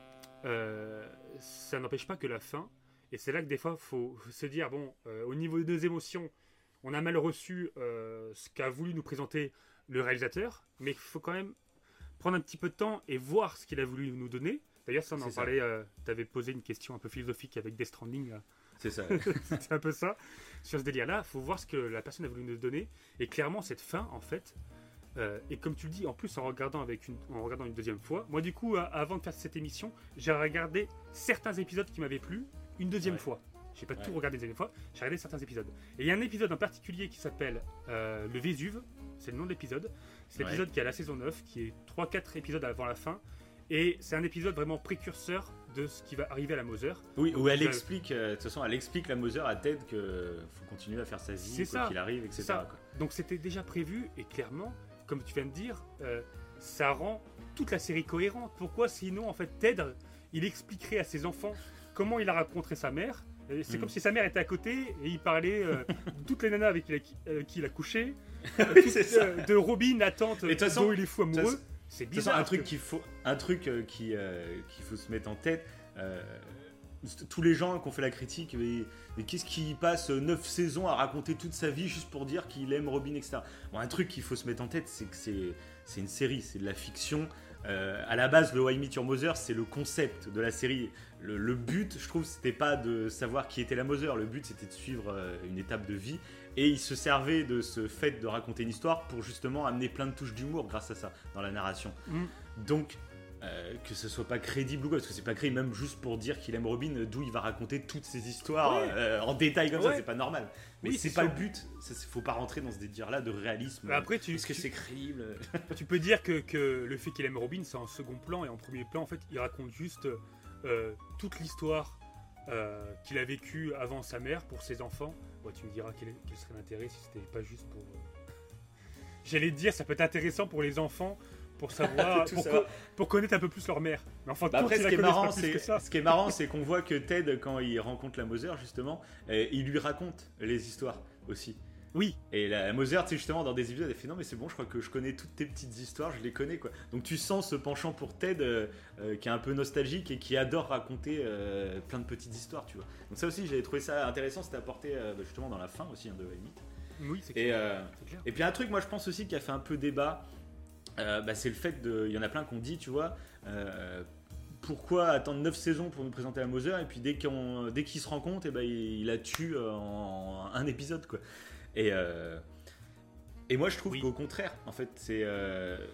B: euh, ça n'empêche pas que la fin, et c'est là que des fois, il faut se dire, bon, euh, au niveau des émotions, on a mal reçu euh, ce qu'a voulu nous présenter le réalisateur, mais il faut quand même prendre un petit peu de temps et voir ce qu'il a voulu nous donner. D'ailleurs, ça, on en parlait, tu avais posé une question un peu philosophique avec Death Stranding.
A: C'est ça.
B: c'est un peu ça. Sur ce délire-là, il faut voir ce que la personne a voulu nous donner. Et clairement, cette fin, en fait, euh, et comme tu le dis, en plus en regardant, avec une, en regardant une deuxième fois, moi du coup, avant de faire cette émission, j'ai regardé certains épisodes qui m'avaient plu une deuxième fois. J'ai pas tout regardé deuxième fois, j'ai regardé certains épisodes. Et il y a un épisode en particulier qui s'appelle euh, Le Vésuve, c'est le nom de l'épisode. C'est l'épisode qui est à la saison 9, qui est 3-4 épisodes avant la fin. Et c'est un épisode vraiment précurseur de ce qui va arriver à la Moser.
A: Oui, où elle explique, euh, de toute façon, elle explique la Moser à Ted que faut continuer à faire sa vie, quoi qu'il arrive, etc.
B: Donc c'était déjà prévu et clairement, comme tu viens de dire, euh, ça rend toute la série cohérente. Pourquoi sinon, en fait, Ted, il expliquerait à ses enfants comment il a rencontré sa mère. C'est mm. comme si sa mère était à côté et il parlait euh, de toutes les nanas avec qui il a, couché, de Robin, la tante, dont il est fou amoureux. C'est bizarre.
A: un truc qu'il faut, un truc euh, qui euh, qu'il faut se mettre en tête. Euh, tous les gens qui ont fait la critique, mais, qu'est-ce qui passe 9 saisons à raconter toute sa vie juste pour dire qu'il aime Robin, etc. Bon, un truc qu'il faut se mettre en tête, c'est que c'est une série, c'est de la fiction. À la base, le Why Meet Your Mother, c'est le concept de la série. Le, but, je trouve, c'était pas de savoir qui était la Mother. Le but, c'était de suivre une étape de vie. Et il se servait de ce fait de raconter une histoire pour justement amener plein de touches d'humour grâce à ça dans la narration. Mm. Donc, euh, que ce soit pas crédible ou quoi, parce que c'est pas crédible, même juste pour dire qu'il aime Robin, d'où il va raconter toutes ses histoires
B: Ouais.
A: euh, en détail comme ça, c'est pas normal. Mais
B: Oui,
A: c'est pas
B: sûr.
A: le but, ça, faut pas rentrer dans ce délire-là de réalisme.
B: Mais après, tu,
A: Est-ce que c'est crédible?
B: Tu peux dire que, que le fait qu'il aime Robin, c'est en second plan, et en premier plan, en fait, il raconte juste euh, toute l'histoire qu'il a vécue avant sa mère pour ses enfants. Tu me diras quel, quel serait l'intérêt si c'était pas juste pour. J'allais te dire, ça peut être intéressant pour les enfants pour savoir, pour, connaître un peu plus leur mère. Mais enfin,
A: Bah après, ce
B: la
A: qui est marrant, c'est ce qui est marrant, c'est qu'on voit que Ted, quand il rencontre la Moser justement, euh, il lui raconte les histoires aussi.
B: Oui,
A: Et la Moser, tu sais, justement, dans des épisodes, elle fait non, mais c'est bon, je crois que je connais toutes tes petites histoires, je les connais quoi. Donc tu sens ce penchant pour Ted euh, euh, qui est un peu nostalgique et qui adore raconter plein de petites histoires, tu vois. Donc ça aussi, j'avais trouvé ça intéressant, c'était apporté bah, justement dans la fin aussi hein, de Amy.
B: oui, c'est
A: Et,
B: clair. c'est clair.
A: et puis un truc, moi je pense aussi qui a fait un peu débat, euh, bah, c'est le fait de. Il y en a plein qui ont dit, tu vois, euh, pourquoi attendre 9 saisons pour nous présenter la Moser et puis dès qu'on dès qu'ils se rencontrent, et ben il, il la tue euh, en un épisode, quoi. Et. euh, et moi je trouve
B: Oui.
A: qu'au contraire, en fait, c'est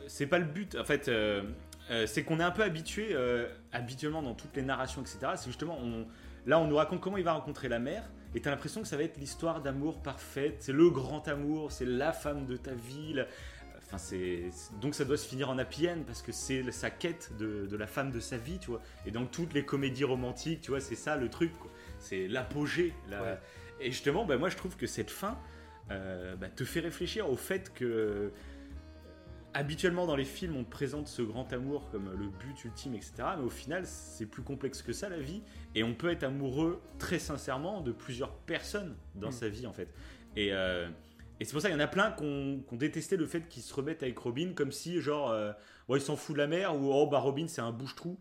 A: c'est pas le but. En fait, c'est qu'on est un peu habitué, habituellement dans toutes les narrations, etc. C'est justement, on, là on nous raconte comment il va rencontrer la mère, et t'as l'impression que ça va être l'histoire d'amour parfaite, c'est le grand amour, c'est la femme de ta vie. la- Enfin, c'est c'est- donc ça doit se finir en happy end parce que c'est sa quête de, de la femme de sa vie, tu vois. Et dans toutes les comédies romantiques, tu vois, c'est ça le truc, c'est l'apogée. la-
B: Ouais.
A: Et justement, bah, moi je trouve que cette fin euh, bah, te fait réfléchir au fait que euh, habituellement dans les films on te présente ce grand amour comme le but ultime, etc. Mais au final, c'est plus complexe que ça la vie, et on peut être amoureux très sincèrement de plusieurs personnes dans
B: Mm.
A: sa vie en fait. Et, euh, et c'est pour ça qu'il y en a plein qui ont, détesté le fait qu'ils se remettent avec Robin comme si genre euh, ouais, il s'en fout de la mer ou oh bah Robin c'est un bouche-trou.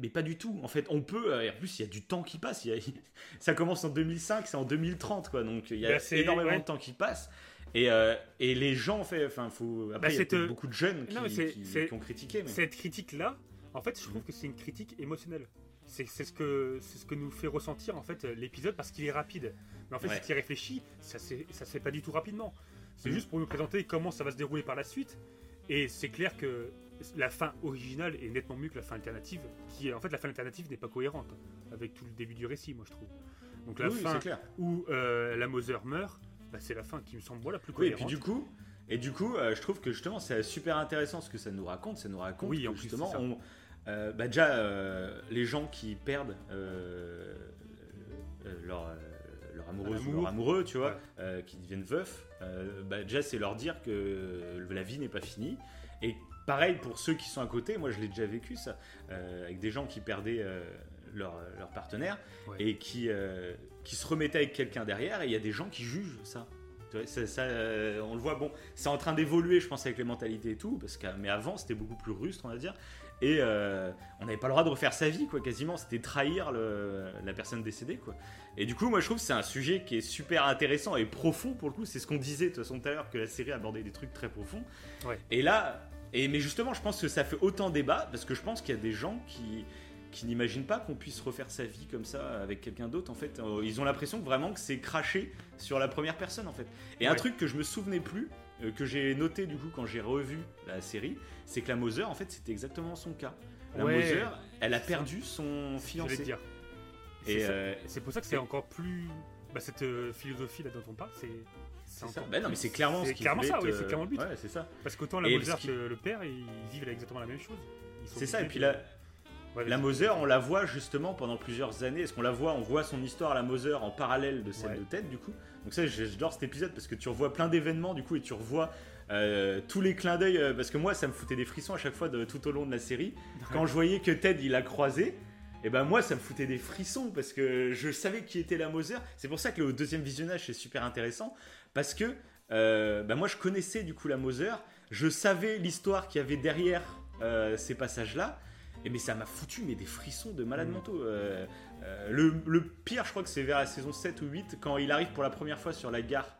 A: Mais pas du tout. En fait, on peut. euh, Et en plus, il y a du temps qui passe. Il y a- ça commence en 2005, c'est en 2030, quoi. Donc, il y a
B: Bah,
A: énormément
B: ouais.
A: de temps qui passe. Et, euh, et les gens, en fait, enfin, faut. Après,
B: Bah,
A: il y a
B: euh,
A: beaucoup de jeunes qui,
B: non, mais c'est-
A: qui- ont critiqué. Mais...
B: Cette critique-là, en fait, je trouve que c'est une critique émotionnelle. C'est c'est ce, que, c'est ce que nous fait ressentir en fait l'épisode parce qu'il est rapide. Mais en fait,
A: Ouais.
B: si tu y réfléchis, ça ne ça se fait pas du tout rapidement. C'est
A: Mhm.
B: juste pour nous présenter comment ça va se dérouler par la suite. Et c'est clair que la fin originale est nettement mieux que la fin alternative. Qui, en fait, la fin alternative n'est pas cohérente avec tout le début du récit, moi je trouve. Donc la
A: Oui,
B: fin
A: c'est clair.
B: où euh, la Moser meurt, bah, c'est la fin qui me semble moi la plus
A: Oui, et
B: cohérente.
A: puis du coup, et du coup, euh, je trouve que justement, c'est super intéressant ce que ça nous raconte. Ça nous raconte
B: Oui,
A: que
B: en plus,
A: justement,
B: c'est
A: on, euh, bah, déjà, euh, les gens qui perdent euh, leur, leur amoureuse ou
B: amour.
A: leur amoureux, tu vois,
B: Ouais.
A: qui deviennent veufs, bah, déjà, c'est leur dire que la vie n'est pas finie. Et pareil pour ceux qui sont à côté, moi je l'ai déjà vécu ça, avec des gens qui perdaient leur, leur partenaire
B: Ouais.
A: et qui, qui se remettaient avec quelqu'un derrière, et il y a des gens qui jugent ça. Ça, ça, on le voit, bon, c'est en train d'évoluer, je pense, avec les mentalités et tout, parce que, mais avant c'était beaucoup plus rustre, on va dire, et euh, on n'avait pas le droit de refaire sa vie, quoi, quasiment, c'était trahir le- la personne décédée, quoi. Et du coup, moi je trouve que c'est un sujet qui est super intéressant et profond pour le coup, c'est ce qu'on disait de toute façon tout à l'heure, que la série abordait des trucs très profonds.
B: Ouais.
A: Et là, et, mais justement, je pense que ça fait autant débat, parce que je pense qu'il y a des gens qui qui n'imaginent pas qu'on puisse refaire sa vie comme ça avec quelqu'un d'autre en fait Euh, ils ont l'impression vraiment que c'est craché sur la première personne en fait et un truc que je me souvenais plus euh, que j'ai noté du coup quand j'ai revu la série c'est que la Moser en fait c'était exactement son cas la
B: Ouais.
A: Moser elle a perdu son fiancé
B: te dire.
A: et
B: C'est ça.
A: euh,
B: C'est pour ça que c'est encore plus. Bah, cette euh, philosophie là dont on parle, c'est.
A: c'est ça
B: encore
A: non mais
B: plus-
A: c'est clairement ce
B: ça, oui, c'est clairement le but.
A: ouais c'est ça
B: Parce qu'autant la Moser que le père, ils vivent exactement la même chose.
A: C'est ça et puis
B: de-
A: là
B: Ouais,
A: La. Moser, on la voit justement pendant plusieurs années. Est-ce qu'on la voit On voit son histoire à la Moser en parallèle de celle
B: Ouais.
A: de Ted, du coup? Donc ça, j'adore cet épisode parce que tu revois plein d'événements, du coup, et tu revois euh, tous les clins d'œil. euh, parce que moi, ça me foutait des frissons à chaque fois de, tout au long de la série. Quand je voyais que Ted, il a croisé, et ben moi, ça me foutait des frissons parce que je savais qui était la Moser. C'est pour ça que le deuxième visionnage, c'est super intéressant. Parce que euh, ben moi, je connaissais du coup la Moser. Je savais l'histoire qu'il y avait derrière ces passages-là. Et mais ça m'a foutu mais des frissons de malade
B: Mm.
A: mentaux. Euh, euh, le, le pire, je crois que c'est vers la saison 7 ou 8, quand il arrive pour la première fois sur la gare.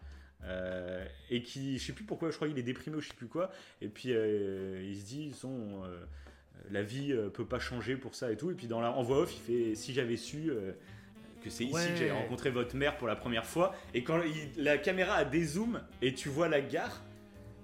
A: euh, et qui, je sais plus pourquoi, je crois qu'il est déprimé ou je sais plus quoi. Et puis il se dit, son, la vie peut pas changer pour ça et tout. Et puis dans la, en voix off, il fait, si j'avais su que c'est ici
B: Ouais.
A: que j'avais rencontré votre mère pour la première fois. Et quand il- la caméra a dézoom et tu vois la gare,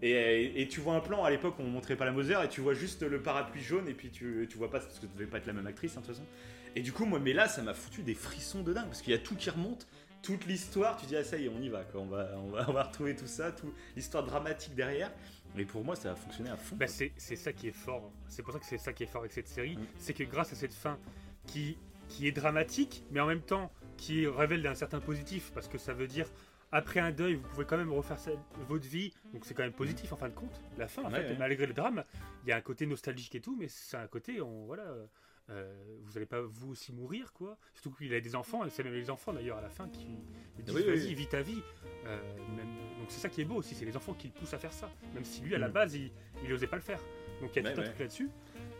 A: Et, et, tu vois un plan, à l'époque on montrait pas la Moser, et tu vois juste le parapluie jaune, et puis tu, tu vois pas, parce que tu devais pas être la même actrice hein, de toute façon. Et du coup, moi, mais là, ça m'a foutu des frissons de dingue, parce qu'il y a tout qui remonte, toute l'histoire, tu dis, ah ça y est, on y va, quoi. On, va, on, va, on va retrouver tout ça, toute l'histoire dramatique derrière. Mais pour moi, ça a fonctionné à fond.
B: Bah, c'est ça qui est fort. C'est pour ça que c'est ça qui est fort avec cette série. Mm. C'est que grâce à cette fin qui, qui est dramatique, mais en même temps qui révèle d'un certain positif, parce que ça veut dire après un deuil, vous pouvez quand même refaire votre vie, donc c'est quand même positif en fin de compte. La fin, en fait, malgré le drame, il y a un côté nostalgique et tout, mais c'est un côté, on, voilà, euh, vous n'allez pas vous aussi mourir, quoi. Surtout qu'il a des enfants, et c'est même les enfants d'ailleurs à la fin qui disent vas-y, vis ta vie. Euh, donc c'est ça qui est beau aussi, c'est les enfants qui le poussent à faire ça, même si lui à la mm. base il n'osait pas le faire. Donc il y a tout un truc là-dessus.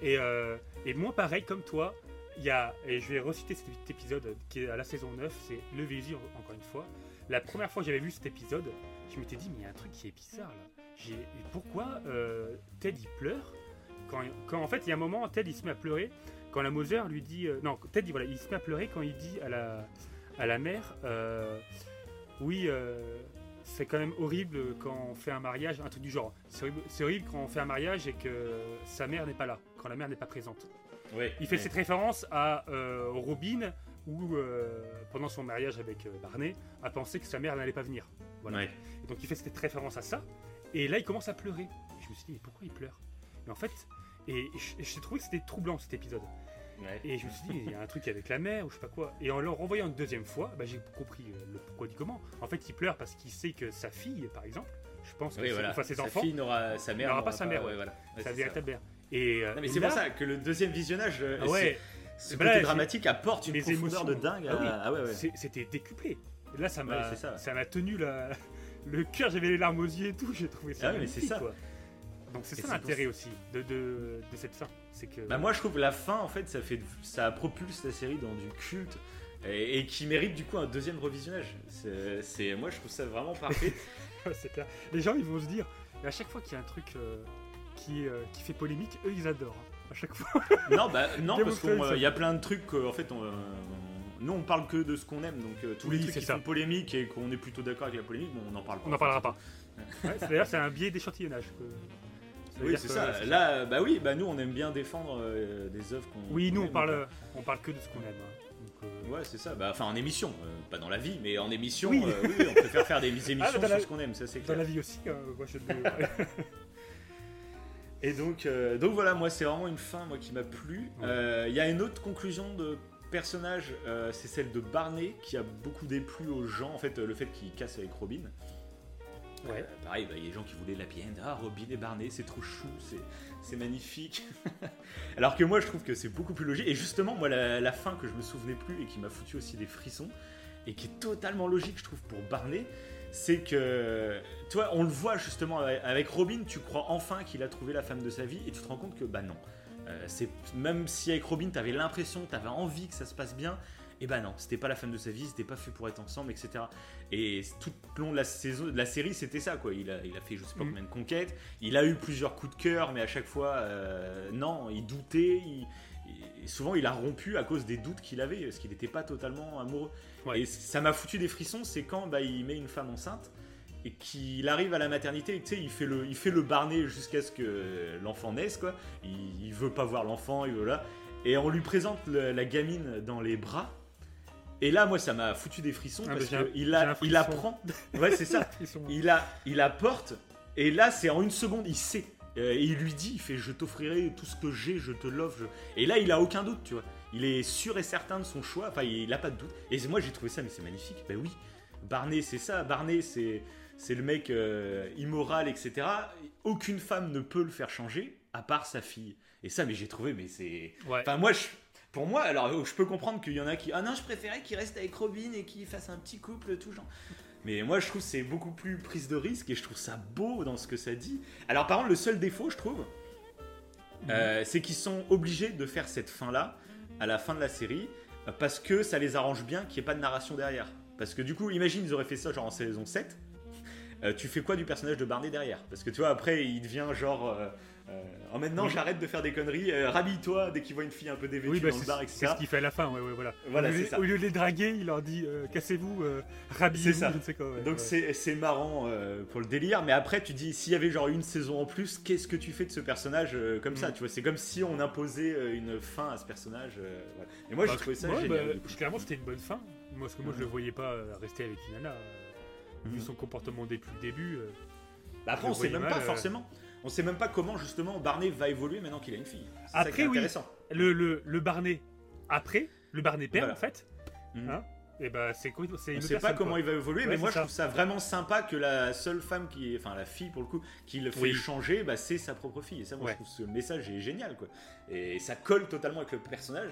B: Et, euh, et moi, pareil comme toi, il y a, et je vais reciter cet épisode qui est à la saison 9, c'est Le Vésir, encore une fois. La première fois que j'avais vu cet épisode, je m'étais dit, mais il y a un truc qui est bizarre là. Pourquoi euh, Ted il pleure quand, quand, en fait il y a un moment, Ted il se met à pleurer quand la Moser lui dit. Euh, non, Ted voilà, il se met à pleurer quand il dit à la, à la mère euh, Oui, c'est quand même horrible quand on fait un mariage, un truc du genre. C'est horrible, horrible, quand on fait un mariage et que sa mère n'est pas là, quand la mère n'est pas présente. il fait cette référence à Robin où, euh, pendant son mariage avec euh, Barney, a pensé que sa mère n'allait pas venir. Voilà. Et donc il fait cette référence à ça. Et là, il commence à pleurer. je me suis dit, mais pourquoi il pleure? Mais en fait, et, j'ai trouvé que c'était troublant cet épisode. Et je me suis dit, il y a un truc avec la mère ou je sais pas quoi. Et en le renvoyant une deuxième fois, bah, j'ai compris euh, le pourquoi du comment. En fait, il pleure parce qu'il sait que sa fille, par exemple, je pense que
A: voilà.
B: enfin, ses
A: sa
B: enfants,
A: fille n'aura sa mère
B: n'aura pas sa mère,
A: voilà.
B: sa véritable mère.
A: Et mais c'est pour ça que le deuxième visionnage, ah ouais, ce côté dramatique apporte une profondeur de dingue.
B: Ah, ah ouais, C'était décuplé. là, ça m'a ça m'a tenu la... le cœur, j'avais les larmes aux yeux et tout. J'ai trouvé ça. Ah magnifique, ça. Quoi. Donc c'est ça l'intérêt aussi de, de, de, cette fin. C'est que.
A: Bah moi je trouve la fin en fait ça fait ça propulse la série dans du culte et, qui mérite du coup un deuxième revisionnage. C'est moi je trouve ça vraiment parfait.
B: c'est clair. Les gens ils vont se dire à chaque fois qu'il y a un truc euh, qui, euh, qui fait polémique, eux ils adorent à chaque fois.
A: non, bah, non parce qu'il y a plein de trucs en fait, on, nous on parle que de ce qu'on aime, donc euh, tous les trucs qui sont polémiques et qu'on est plutôt d'accord avec la polémique, bon, on n'en parle pas.
B: On n'en parlera pas. D'ailleurs, c'est un biais d'échantillonnage.
A: Oui, c'est ça. Là, bah oui, bah nous on aime bien défendre euh, des œuvres qu'on.
B: Oui, nous on parle, on parle que de ce qu'on aime. Hein.
A: Euh, ouais, c'est ça. Bah, enfin, en émission, pas dans la vie, mais en émission, oui. on préfère faire des ah, émissions sur ce qu'on aime, ça c'est clair.
B: Dans la vie aussi, moi je
A: Et donc, euh, donc voilà, moi c'est vraiment une fin moi, qui m'a plu. Euh, il y a une autre conclusion de personnage, euh, c'est celle de Barney qui a beaucoup déplu aux gens. En fait, le fait qu'il casse avec Robin. Ouais. pareil, bah, il y a des gens qui voulaient la pienne. Ah, Robin et Barney, c'est trop chou, c'est magnifique. Alors que moi, je trouve que c'est beaucoup plus logique. Et justement, moi, la, la, fin que je me souvenais plus et qui m'a foutu aussi des frissons, et qui est totalement logique, je trouve, pour Barney, c'est que, toi, on le voit justement avec Robin, tu crois enfin qu'il a trouvé la femme de sa vie et tu te rends compte que bah non. Euh, c'est même si avec Robin, tu avais l'impression, tu avais envie que ça se passe bien, et bah non, c'était pas la femme de sa vie, c'était pas fait pour être ensemble, etc. Et tout le long de la saison, de la série, c'était ça quoi. Il a, il a fait je sais pas mm. combien de conquêtes, il a eu plusieurs coups de cœur, mais à chaque fois, euh, non, il doutait, souvent il a rompu à cause des doutes qu'il avait, parce qu'il n'était pas totalement amoureux. Et ça m'a foutu des frissons, c'est quand bah, il met une femme enceinte et qu'il arrive à la maternité, tu sais, il fait le, il fait le barnet jusqu'à ce que l'enfant naisse, quoi. Il, il, veut pas voir l'enfant, il veut là. Et on lui présente la gamine dans les bras. Et là, moi, ça m'a foutu des frissons ah, parce qu'il a, il apprend. Ouais, c'est ça. il a, il apporte. Et là, c'est en une seconde, il sait. Euh, et il lui dit, il fait, je t'offrirai tout ce que j'ai, je te l'offre. Et là, il a aucun doute, tu vois. Il est sûr et certain de son choix. Enfin, il n'a pas de doute. Et moi, j'ai trouvé ça, mais c'est magnifique. Ben oui, Barney, c'est ça. Barney, c'est c'est le mec euh, immoral, etc. Aucune femme ne peut le faire changer, à part sa fille. Et ça, mais j'ai trouvé, mais c'est. Enfin, moi, je, pour moi, alors je peux comprendre qu'il y en a qui. Ah non, je préférais qu'il reste avec Robin et qu'il fasse un petit couple, tout genre. Mais moi, je trouve c'est beaucoup plus prise de risque et je trouve ça beau dans ce que ça dit. Alors, par contre, le seul défaut, je trouve, euh, c'est qu'ils sont obligés de faire cette fin-là à la fin de la série parce que ça les arrange bien qu'il n'y ait pas de narration derrière. Parce que du coup, imagine, ils auraient fait ça genre en saison 7. Euh, tu fais quoi du personnage de Barney derrière? Parce que tu vois, après, il devient genre. Euh, en maintenant,
B: Oui.
A: j'arrête de faire des conneries. euh, Rhabille-toi dès qu'il voit une fille un peu dévêtue
B: Oui, bah,
A: dans le
B: c'est
A: bar,
B: c'est
A: etc.
B: ce qu'il fait à la fin, ouais, ouais, voilà.
A: Voilà,
B: au, lieu,
A: c'est ça.
B: au lieu de les draguer, il leur dit euh, cassez-vous, euh, rhabillez-vous,
A: C'est ça.
B: je ne sais quoi. ouais,
A: Donc
B: ouais.
A: c'est c'est marrant euh, pour le délire, mais après tu dis s'il y avait genre une saison en plus, qu'est-ce que tu fais de ce personnage euh, comme ça
B: Mm.
A: Tu vois, c'est comme si on imposait euh, une fin à ce personnage. euh, voilà. Et moi j'ai
B: Bah,
A: trouvé ça
B: ouais,
A: génial.
B: bah, clairement, c'était une bonne fin. Moi, parce que moi, je le voyais pas euh, rester avec Inanna. euh, Vu
A: Mhm.
B: son comportement depuis le début. euh,
A: Bah après on sait même pas
B: euh.
A: forcément. On sait même pas comment justement Barney va évoluer maintenant qu'il a une fille. C'est ça
B: Après,
A: qui est
B: oui.
A: intéressant.
B: le, le, le Barney après, le Barney père,
A: Voilà.
B: en fait.
A: Mhm.
B: Hein et bah, c'est quoi C'est
A: On sait pas comment
B: quoi.
A: il va évoluer,
B: Ouais,
A: mais moi je
B: ça.
A: trouve ça vraiment sympa que la seule femme qui, enfin la fille pour le coup, qui le fait
B: Oui.
A: changer, bah, c'est sa propre fille. Et ça, moi
B: Ouais.
A: je trouve ce message est génial quoi. Et ça colle totalement avec le personnage,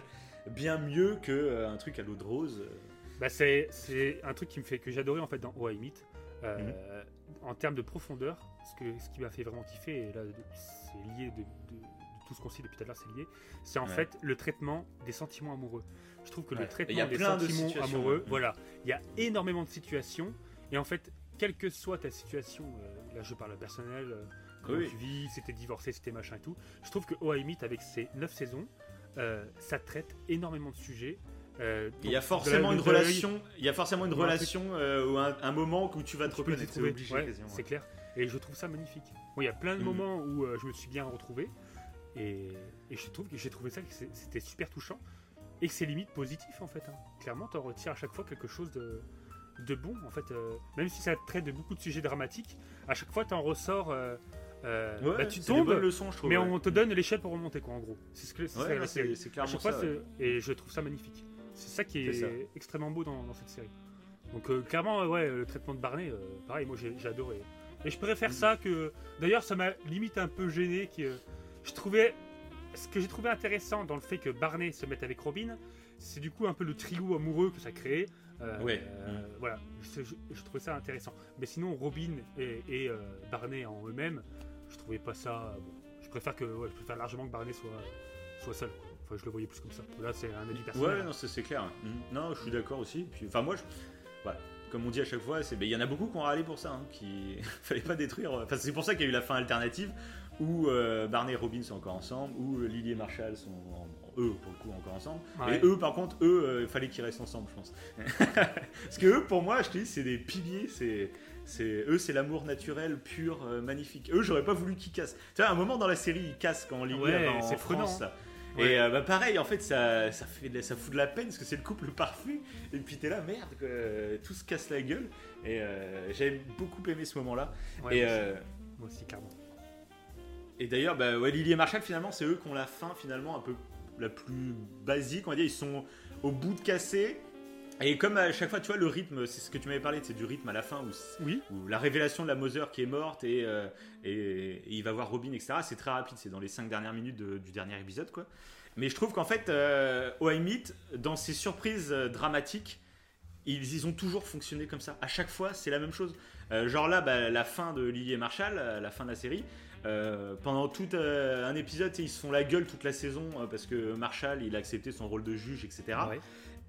A: bien mieux que euh, un truc à l'eau de rose. euh.
B: Bah, c'est, c'est un truc qui me fait que j'adorais en fait dans Oh I Meet. Euh. En termes de profondeur, ce, que, ce qui m'a fait vraiment kiffer, et là c'est lié de, de- de tout ce qu'on sait depuis tout à l'heure, c'est lié, c'est en
A: Ouais.
B: fait le traitement des sentiments amoureux. Je trouve que
A: Ouais.
B: le
A: Et il y a
B: traitement des
A: plein de
B: sentiments
A: situations,
B: amoureux,
A: ouais.
B: voilà, il y a énormément de situations, et en fait, quelle que soit ta situation, euh, là je parle personnel, euh, comment
A: Oui.
B: tu vis, si t'es divorcé, si t'es machin et tout, je trouve que I Meet, avec ses 9 saisons, euh, ça traite énormément de sujets. euh,
A: Il y a forcément
B: de
A: une
B: de la-
A: relation, il y a forcément une relation euh, ou un, un moment où tu vas te reconnaître, c'est
B: Ouais, c'est clair. Et je trouve ça magnifique. Bon, il y a plein de
A: Mhm.
B: moments où euh, je me suis bien retrouvé. Et, et je trouve que j'ai trouvé ça que c'était super touchant. Et que c'est limite positif en fait. hein. Clairement, t'en retires à chaque fois quelque chose de, de bon. En fait, euh, même si ça traite de beaucoup de sujets dramatiques, à chaque fois t'en ressors. euh, euh,
A: Ouais,
B: bah, tu tombes,
A: leçons, je trouve.
B: mais
A: ouais.
B: on te donne l'échelle pour remonter quoi en gros. C'est ce que c'est
A: Ouais, clairement ça.
B: et je trouve ça magnifique. C'est ça qui est extrêmement beau dans, dans cette série. Donc euh, clairement, ouais, le traitement de Barney, euh, pareil, moi j'ai adoré. Et je préfère
A: Mm.
B: ça que. D'ailleurs, ça m'a limite un peu gêné. Que je trouvais ce que j'ai trouvé intéressant dans le fait que Barney se mette avec Robin, c'est du coup un peu le trio amoureux que ça crée. Euh,
A: Ouais.
B: euh, Voilà, je, je- je trouvais ça intéressant. Mais sinon, Robin et, et, euh, Barney en eux-mêmes, je trouvais pas ça. bon. Je préfère que, ouais, je préfère largement que Barney soit soit seul. quoi. Enfin, je le voyais plus comme ça. Là, c'est un avis personnel.
A: Ouais, non, c'est clair. Mhm. Non, je suis d'accord aussi. Puis, enfin, moi, je... voilà. Comme on dit à chaque fois, c'est- ben, il y en a beaucoup qui ont râlé pour ça, hein, qui fallait pas détruire. Enfin, c'est pour ça qu'il y a eu la fin alternative où euh, Barney et Robin sont encore ensemble, où euh, Lily et Marshall sont en- eux pour le coup encore ensemble.
B: Ouais.
A: Et eux, par contre, eux, euh, il fallait qu'ils restent ensemble, je pense. Parce que eux, pour moi, je te dis, c'est des piliers. C'est c'est eux, c'est l'amour naturel, pur, euh, magnifique. Eux, j'aurais pas voulu qu'ils cassent. Tu vois, à un moment dans la série, ils cassent quand Lily
B: Ouais,
A: va en
B: c'est prenant,
A: France. là.
B: Ouais.
A: Et euh, bah pareil, en fait, ça, ça, fait ça fout de la peine parce que c'est le couple parfait. Et puis t'es là, merde, tout se casse la gueule. Et euh, j'avais beaucoup aimé ce moment-là.
B: Ouais,
A: et
B: moi,
A: euh,
B: aussi, moi aussi, clairement.
A: et d'ailleurs, bah, ouais, Lily et Marshall, finalement, c'est eux qui ont la fin finalement un peu la plus basique. On va dire, ils sont au bout de casser. Et comme à chaque fois, tu vois, le rythme, c'est ce que tu m'avais parlé, c'est du rythme à la fin où,
B: Oui,
A: où la révélation de la Mother qui est morte et, euh, et, et il va voir Robin, etc. C'est très rapide, c'est dans les 5 dernières minutes de- du dernier épisode, quoi. Mais je trouve qu'en fait, euh, Meet, dans ces surprises euh, dramatiques, ils, ils ont toujours fonctionné comme ça. À chaque fois, c'est la même chose. Euh, genre là, bah, la fin de Lily et Marshall, la fin de la série, euh, pendant tout euh, un épisode, ils se font la gueule toute la saison euh, parce que Marshall, il a accepté son rôle de juge, etc.
B: ouais.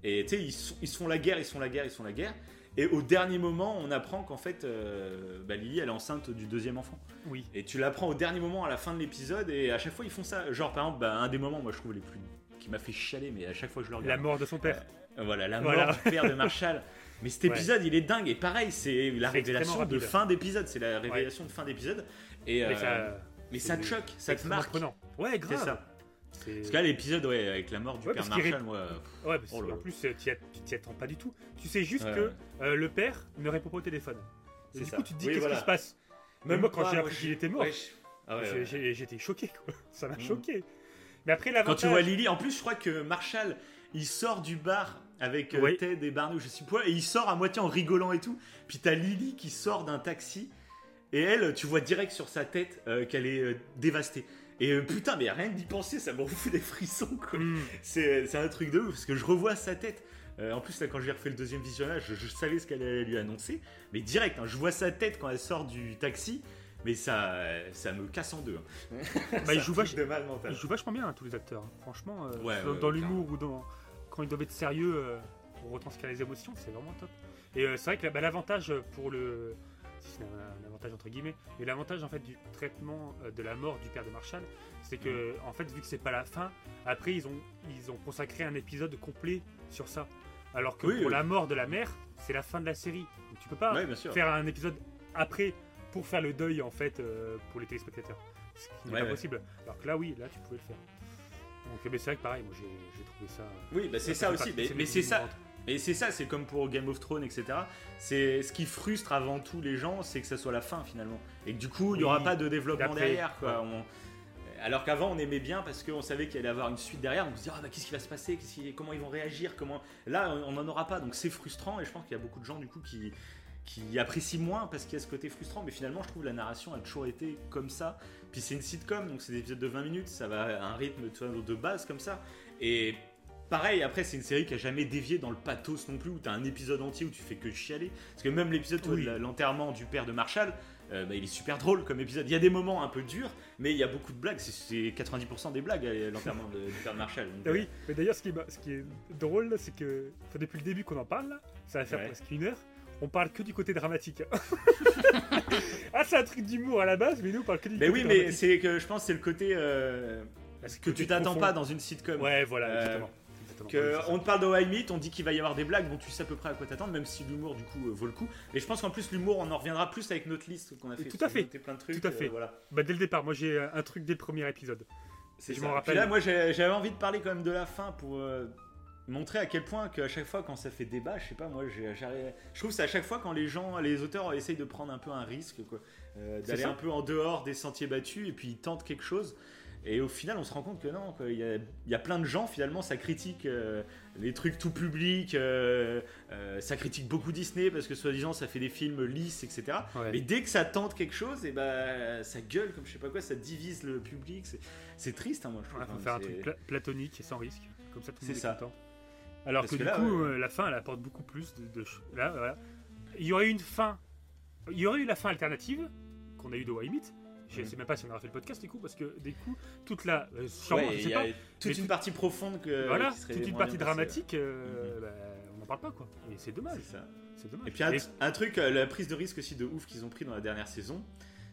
A: Et tu sais, ils, se- ils se font la guerre, ils se font la guerre, ils se font la guerre. Et au dernier moment, on apprend qu'en fait, euh, bah, Lily, elle est enceinte du deuxième enfant.
B: oui.
A: Et tu l'apprends au dernier moment, à la fin de l'épisode, et à chaque fois, ils font ça. Genre, par exemple, bah, un des moments, moi, je trouve les plus. qui m'a fait chialer, mais à chaque fois que je le
B: La
A: regarde.
B: mort de son père.
A: Euh, Voilà, la
B: Voilà.
A: mort du père de Marshall. Mais cet
B: Ouais.
A: épisode, il est dingue. Et pareil, c'est la
B: C'est
A: révélation de fin d'épisode. C'est la révélation de fin d'épisode. Et,
B: mais
A: euh,
B: ça,
A: mais ça te
B: c'est-
A: choque, ça te marque.
B: prenant. Ouais,
A: C'est
B: grave.
A: ça. Parce que là, l'épisode, ouais, avec la mort du
B: Ouais,
A: père Marshall, moi.
B: Ouais, parce
A: Oh là.
B: plus, euh, tu t'y attends pas du tout. Tu sais juste
A: Ouais.
B: que euh, le père ne répond pas au téléphone. Et
A: C'est
B: du
A: ça.
B: coup, tu te dis
A: Oui,
B: qu'est-ce
A: voilà.
B: qui se passe? Même moi, quand j'ai appris qu'il était mort,
A: je- ah
B: j'étais choqué, quoi. Ça m'a
A: Mhm.
B: choqué. Mais après,
A: Quand tu vois Lily, en plus, je crois que Marshall, il sort du bar avec euh. Ted et Barney, ou je sais pas, et il sort à moitié en rigolant et tout. Puis t'as Lily qui sort d'un taxi, et elle, tu vois direct sur sa tête euh, qu'elle est dévastée. Et euh, putain, mais rien que d'y penser, ça me fout des frissons, quoi.
B: Hmm.
A: C'est c'est un truc de ouf, parce que je revois sa tête. Euh, en plus, là, quand j'ai refait le deuxième visionnage, je, je savais ce qu'elle allait lui annoncer. Mais direct, hein, je vois sa tête quand elle sort du taxi, mais ça, ça me casse en deux. hein.
B: Bah, vach-
A: de mal mental.
B: Ils jouent vachement bien, hein, tous les acteurs. hein. Franchement, euh,
A: Ouais,
B: dans, l'humour ou dans, quand ils doivent être sérieux euh, pour retranscrire les émotions, c'est vraiment top. Et euh, c'est vrai que bah, l'avantage pour le, si c'est un, un avantage entre guillemets. Mais l'avantage en fait du traitement euh, de la mort du père de Marshall, c'est que en fait vu que c'est pas la fin, après ils ont ils ont consacré un épisode complet sur ça. Alors que
A: Oui,
B: pour
A: oui.
B: la mort de la mère, c'est la fin de la série. Donc tu peux pas faire un épisode après pour faire le deuil en fait euh, pour les téléspectateurs. Ce qui n'est
A: Ouais,
B: pas
A: ouais.
B: possible. Alors que là oui, là tu pouvais le faire. Donc mais c'est vrai que pareil, moi j'ai trouvé ça.
A: Oui, bah c'est ça aussi. Mais, c'est ça. Et c'est ça, c'est comme pour Game of Thrones, etc. C'est ce qui frustre avant tout les gens, c'est que ça soit la fin finalement, et que du coup il n'y aura
B: Oui.
A: pas de développement derrière, quoi. On- Alors qu'avant on aimait bien parce qu'on savait qu'il allait y avoir une suite derrière, on se disait ah, bah, qu'est-ce qui va se passer, qui- comment ils vont réagir, comment. Là on n'en aura pas, donc c'est frustrant et je pense qu'il y a beaucoup de gens du coup qui qui apprécient moins parce qu'il y a ce côté frustrant, mais finalement je trouve la narration a toujours été comme ça. Puis c'est une sitcom, donc c'est des épisodes de 20 minutes, ça va à un rythme de base comme ça. Et pareil, après c'est une série qui a jamais dévié dans le pathos non plus, où t'as un épisode entier où tu fais que chialer. Parce que même l'épisode
B: Oui.
A: de l'enterrement du père de Marshall, euh, bah, il est super drôle comme épisode. Il y a des moments un peu durs, mais il y a beaucoup de blagues. C'est- C'est 90% des blagues euh, l'enterrement de- du père de Marshall. Donc,
B: Ah oui, mais d'ailleurs, ce qui, est, ce qui est drôle, c'est que depuis le début qu'on en parle, là, ça va faire
A: Ouais.
B: presque une heure, on parle que du côté dramatique. ah, c'est un truc d'humour à la base, mais nous, on parle que du
A: Mais
B: côté
A: oui, mais
B: dramatique.
A: c'est que je pense que c'est le côté euh,
B: Parce
A: que tu t'attends pas dans une sitcom.
B: Ouais, voilà,
A: Euh,
B: exactement.
A: Que on te parle de Meet, on dit qu'il va y avoir des blagues, bon tu sais à peu près à quoi t'attendre, même si l'humour du coup euh, vaut le coup. Et je pense qu'en plus l'humour, on en reviendra plus avec notre liste qu'on a fait.
B: Tout à fait.
A: plein de trucs.
B: Tout à fait.
A: euh, voilà.
B: Bah, dès le départ, moi j'ai euh, un truc dès le premier épisode.
A: C'est
B: Je m'en
A: Puis
B: rappelle.
A: là, moi j'avais envie de parler quand même de la fin pour euh, montrer à quel point qu'à chaque fois quand ça fait débat, je sais pas, moi je trouve que c'est à chaque fois quand les gens, les auteurs essayent de prendre un peu un risque, quoi, euh, d'aller un peu en dehors des sentiers battus et puis ils tentent quelque chose. Et au final, on se rend compte que non, quoi, il y, a, il y a plein de gens finalement, ça critique euh, les trucs tout publics, euh, euh, ça critique beaucoup Disney parce que soi-disant ça fait des films lisses, etc.
B: Ouais.
A: Mais dès que ça tente quelque chose, et ben ça gueule comme je sais pas quoi, ça divise le public. c'est- triste, hein, moi je trouve.
B: Ouais, faut faire un
A: c'est-
B: truc pla- platonique et sans risque. Comme ça, tout le monde est
A: ça.
B: content. Alors
A: Parce
B: que,
A: que
B: du coup,
A: ouais.
B: la fin, elle apporte beaucoup plus de, de Là, voilà. Il y aurait eu une fin. Il y aurait eu la fin alternative qu'on a eu de Wymit. Je sais même pas si on aura fait le podcast du coup, parce que des coups, toute la. euh, sûrement,
A: Ouais,
B: je sais pas.
A: toute une
B: tout-
A: partie profonde que.
B: voilà, toute une partie dramatique, euh,
A: Mhm.
B: bah, on n'en parle pas quoi. Et c'est dommage.
A: C'est ça.
B: C'est dommage.
A: Et puis un, un truc, euh, la prise de risque aussi de ouf qu'ils ont pris dans la dernière saison,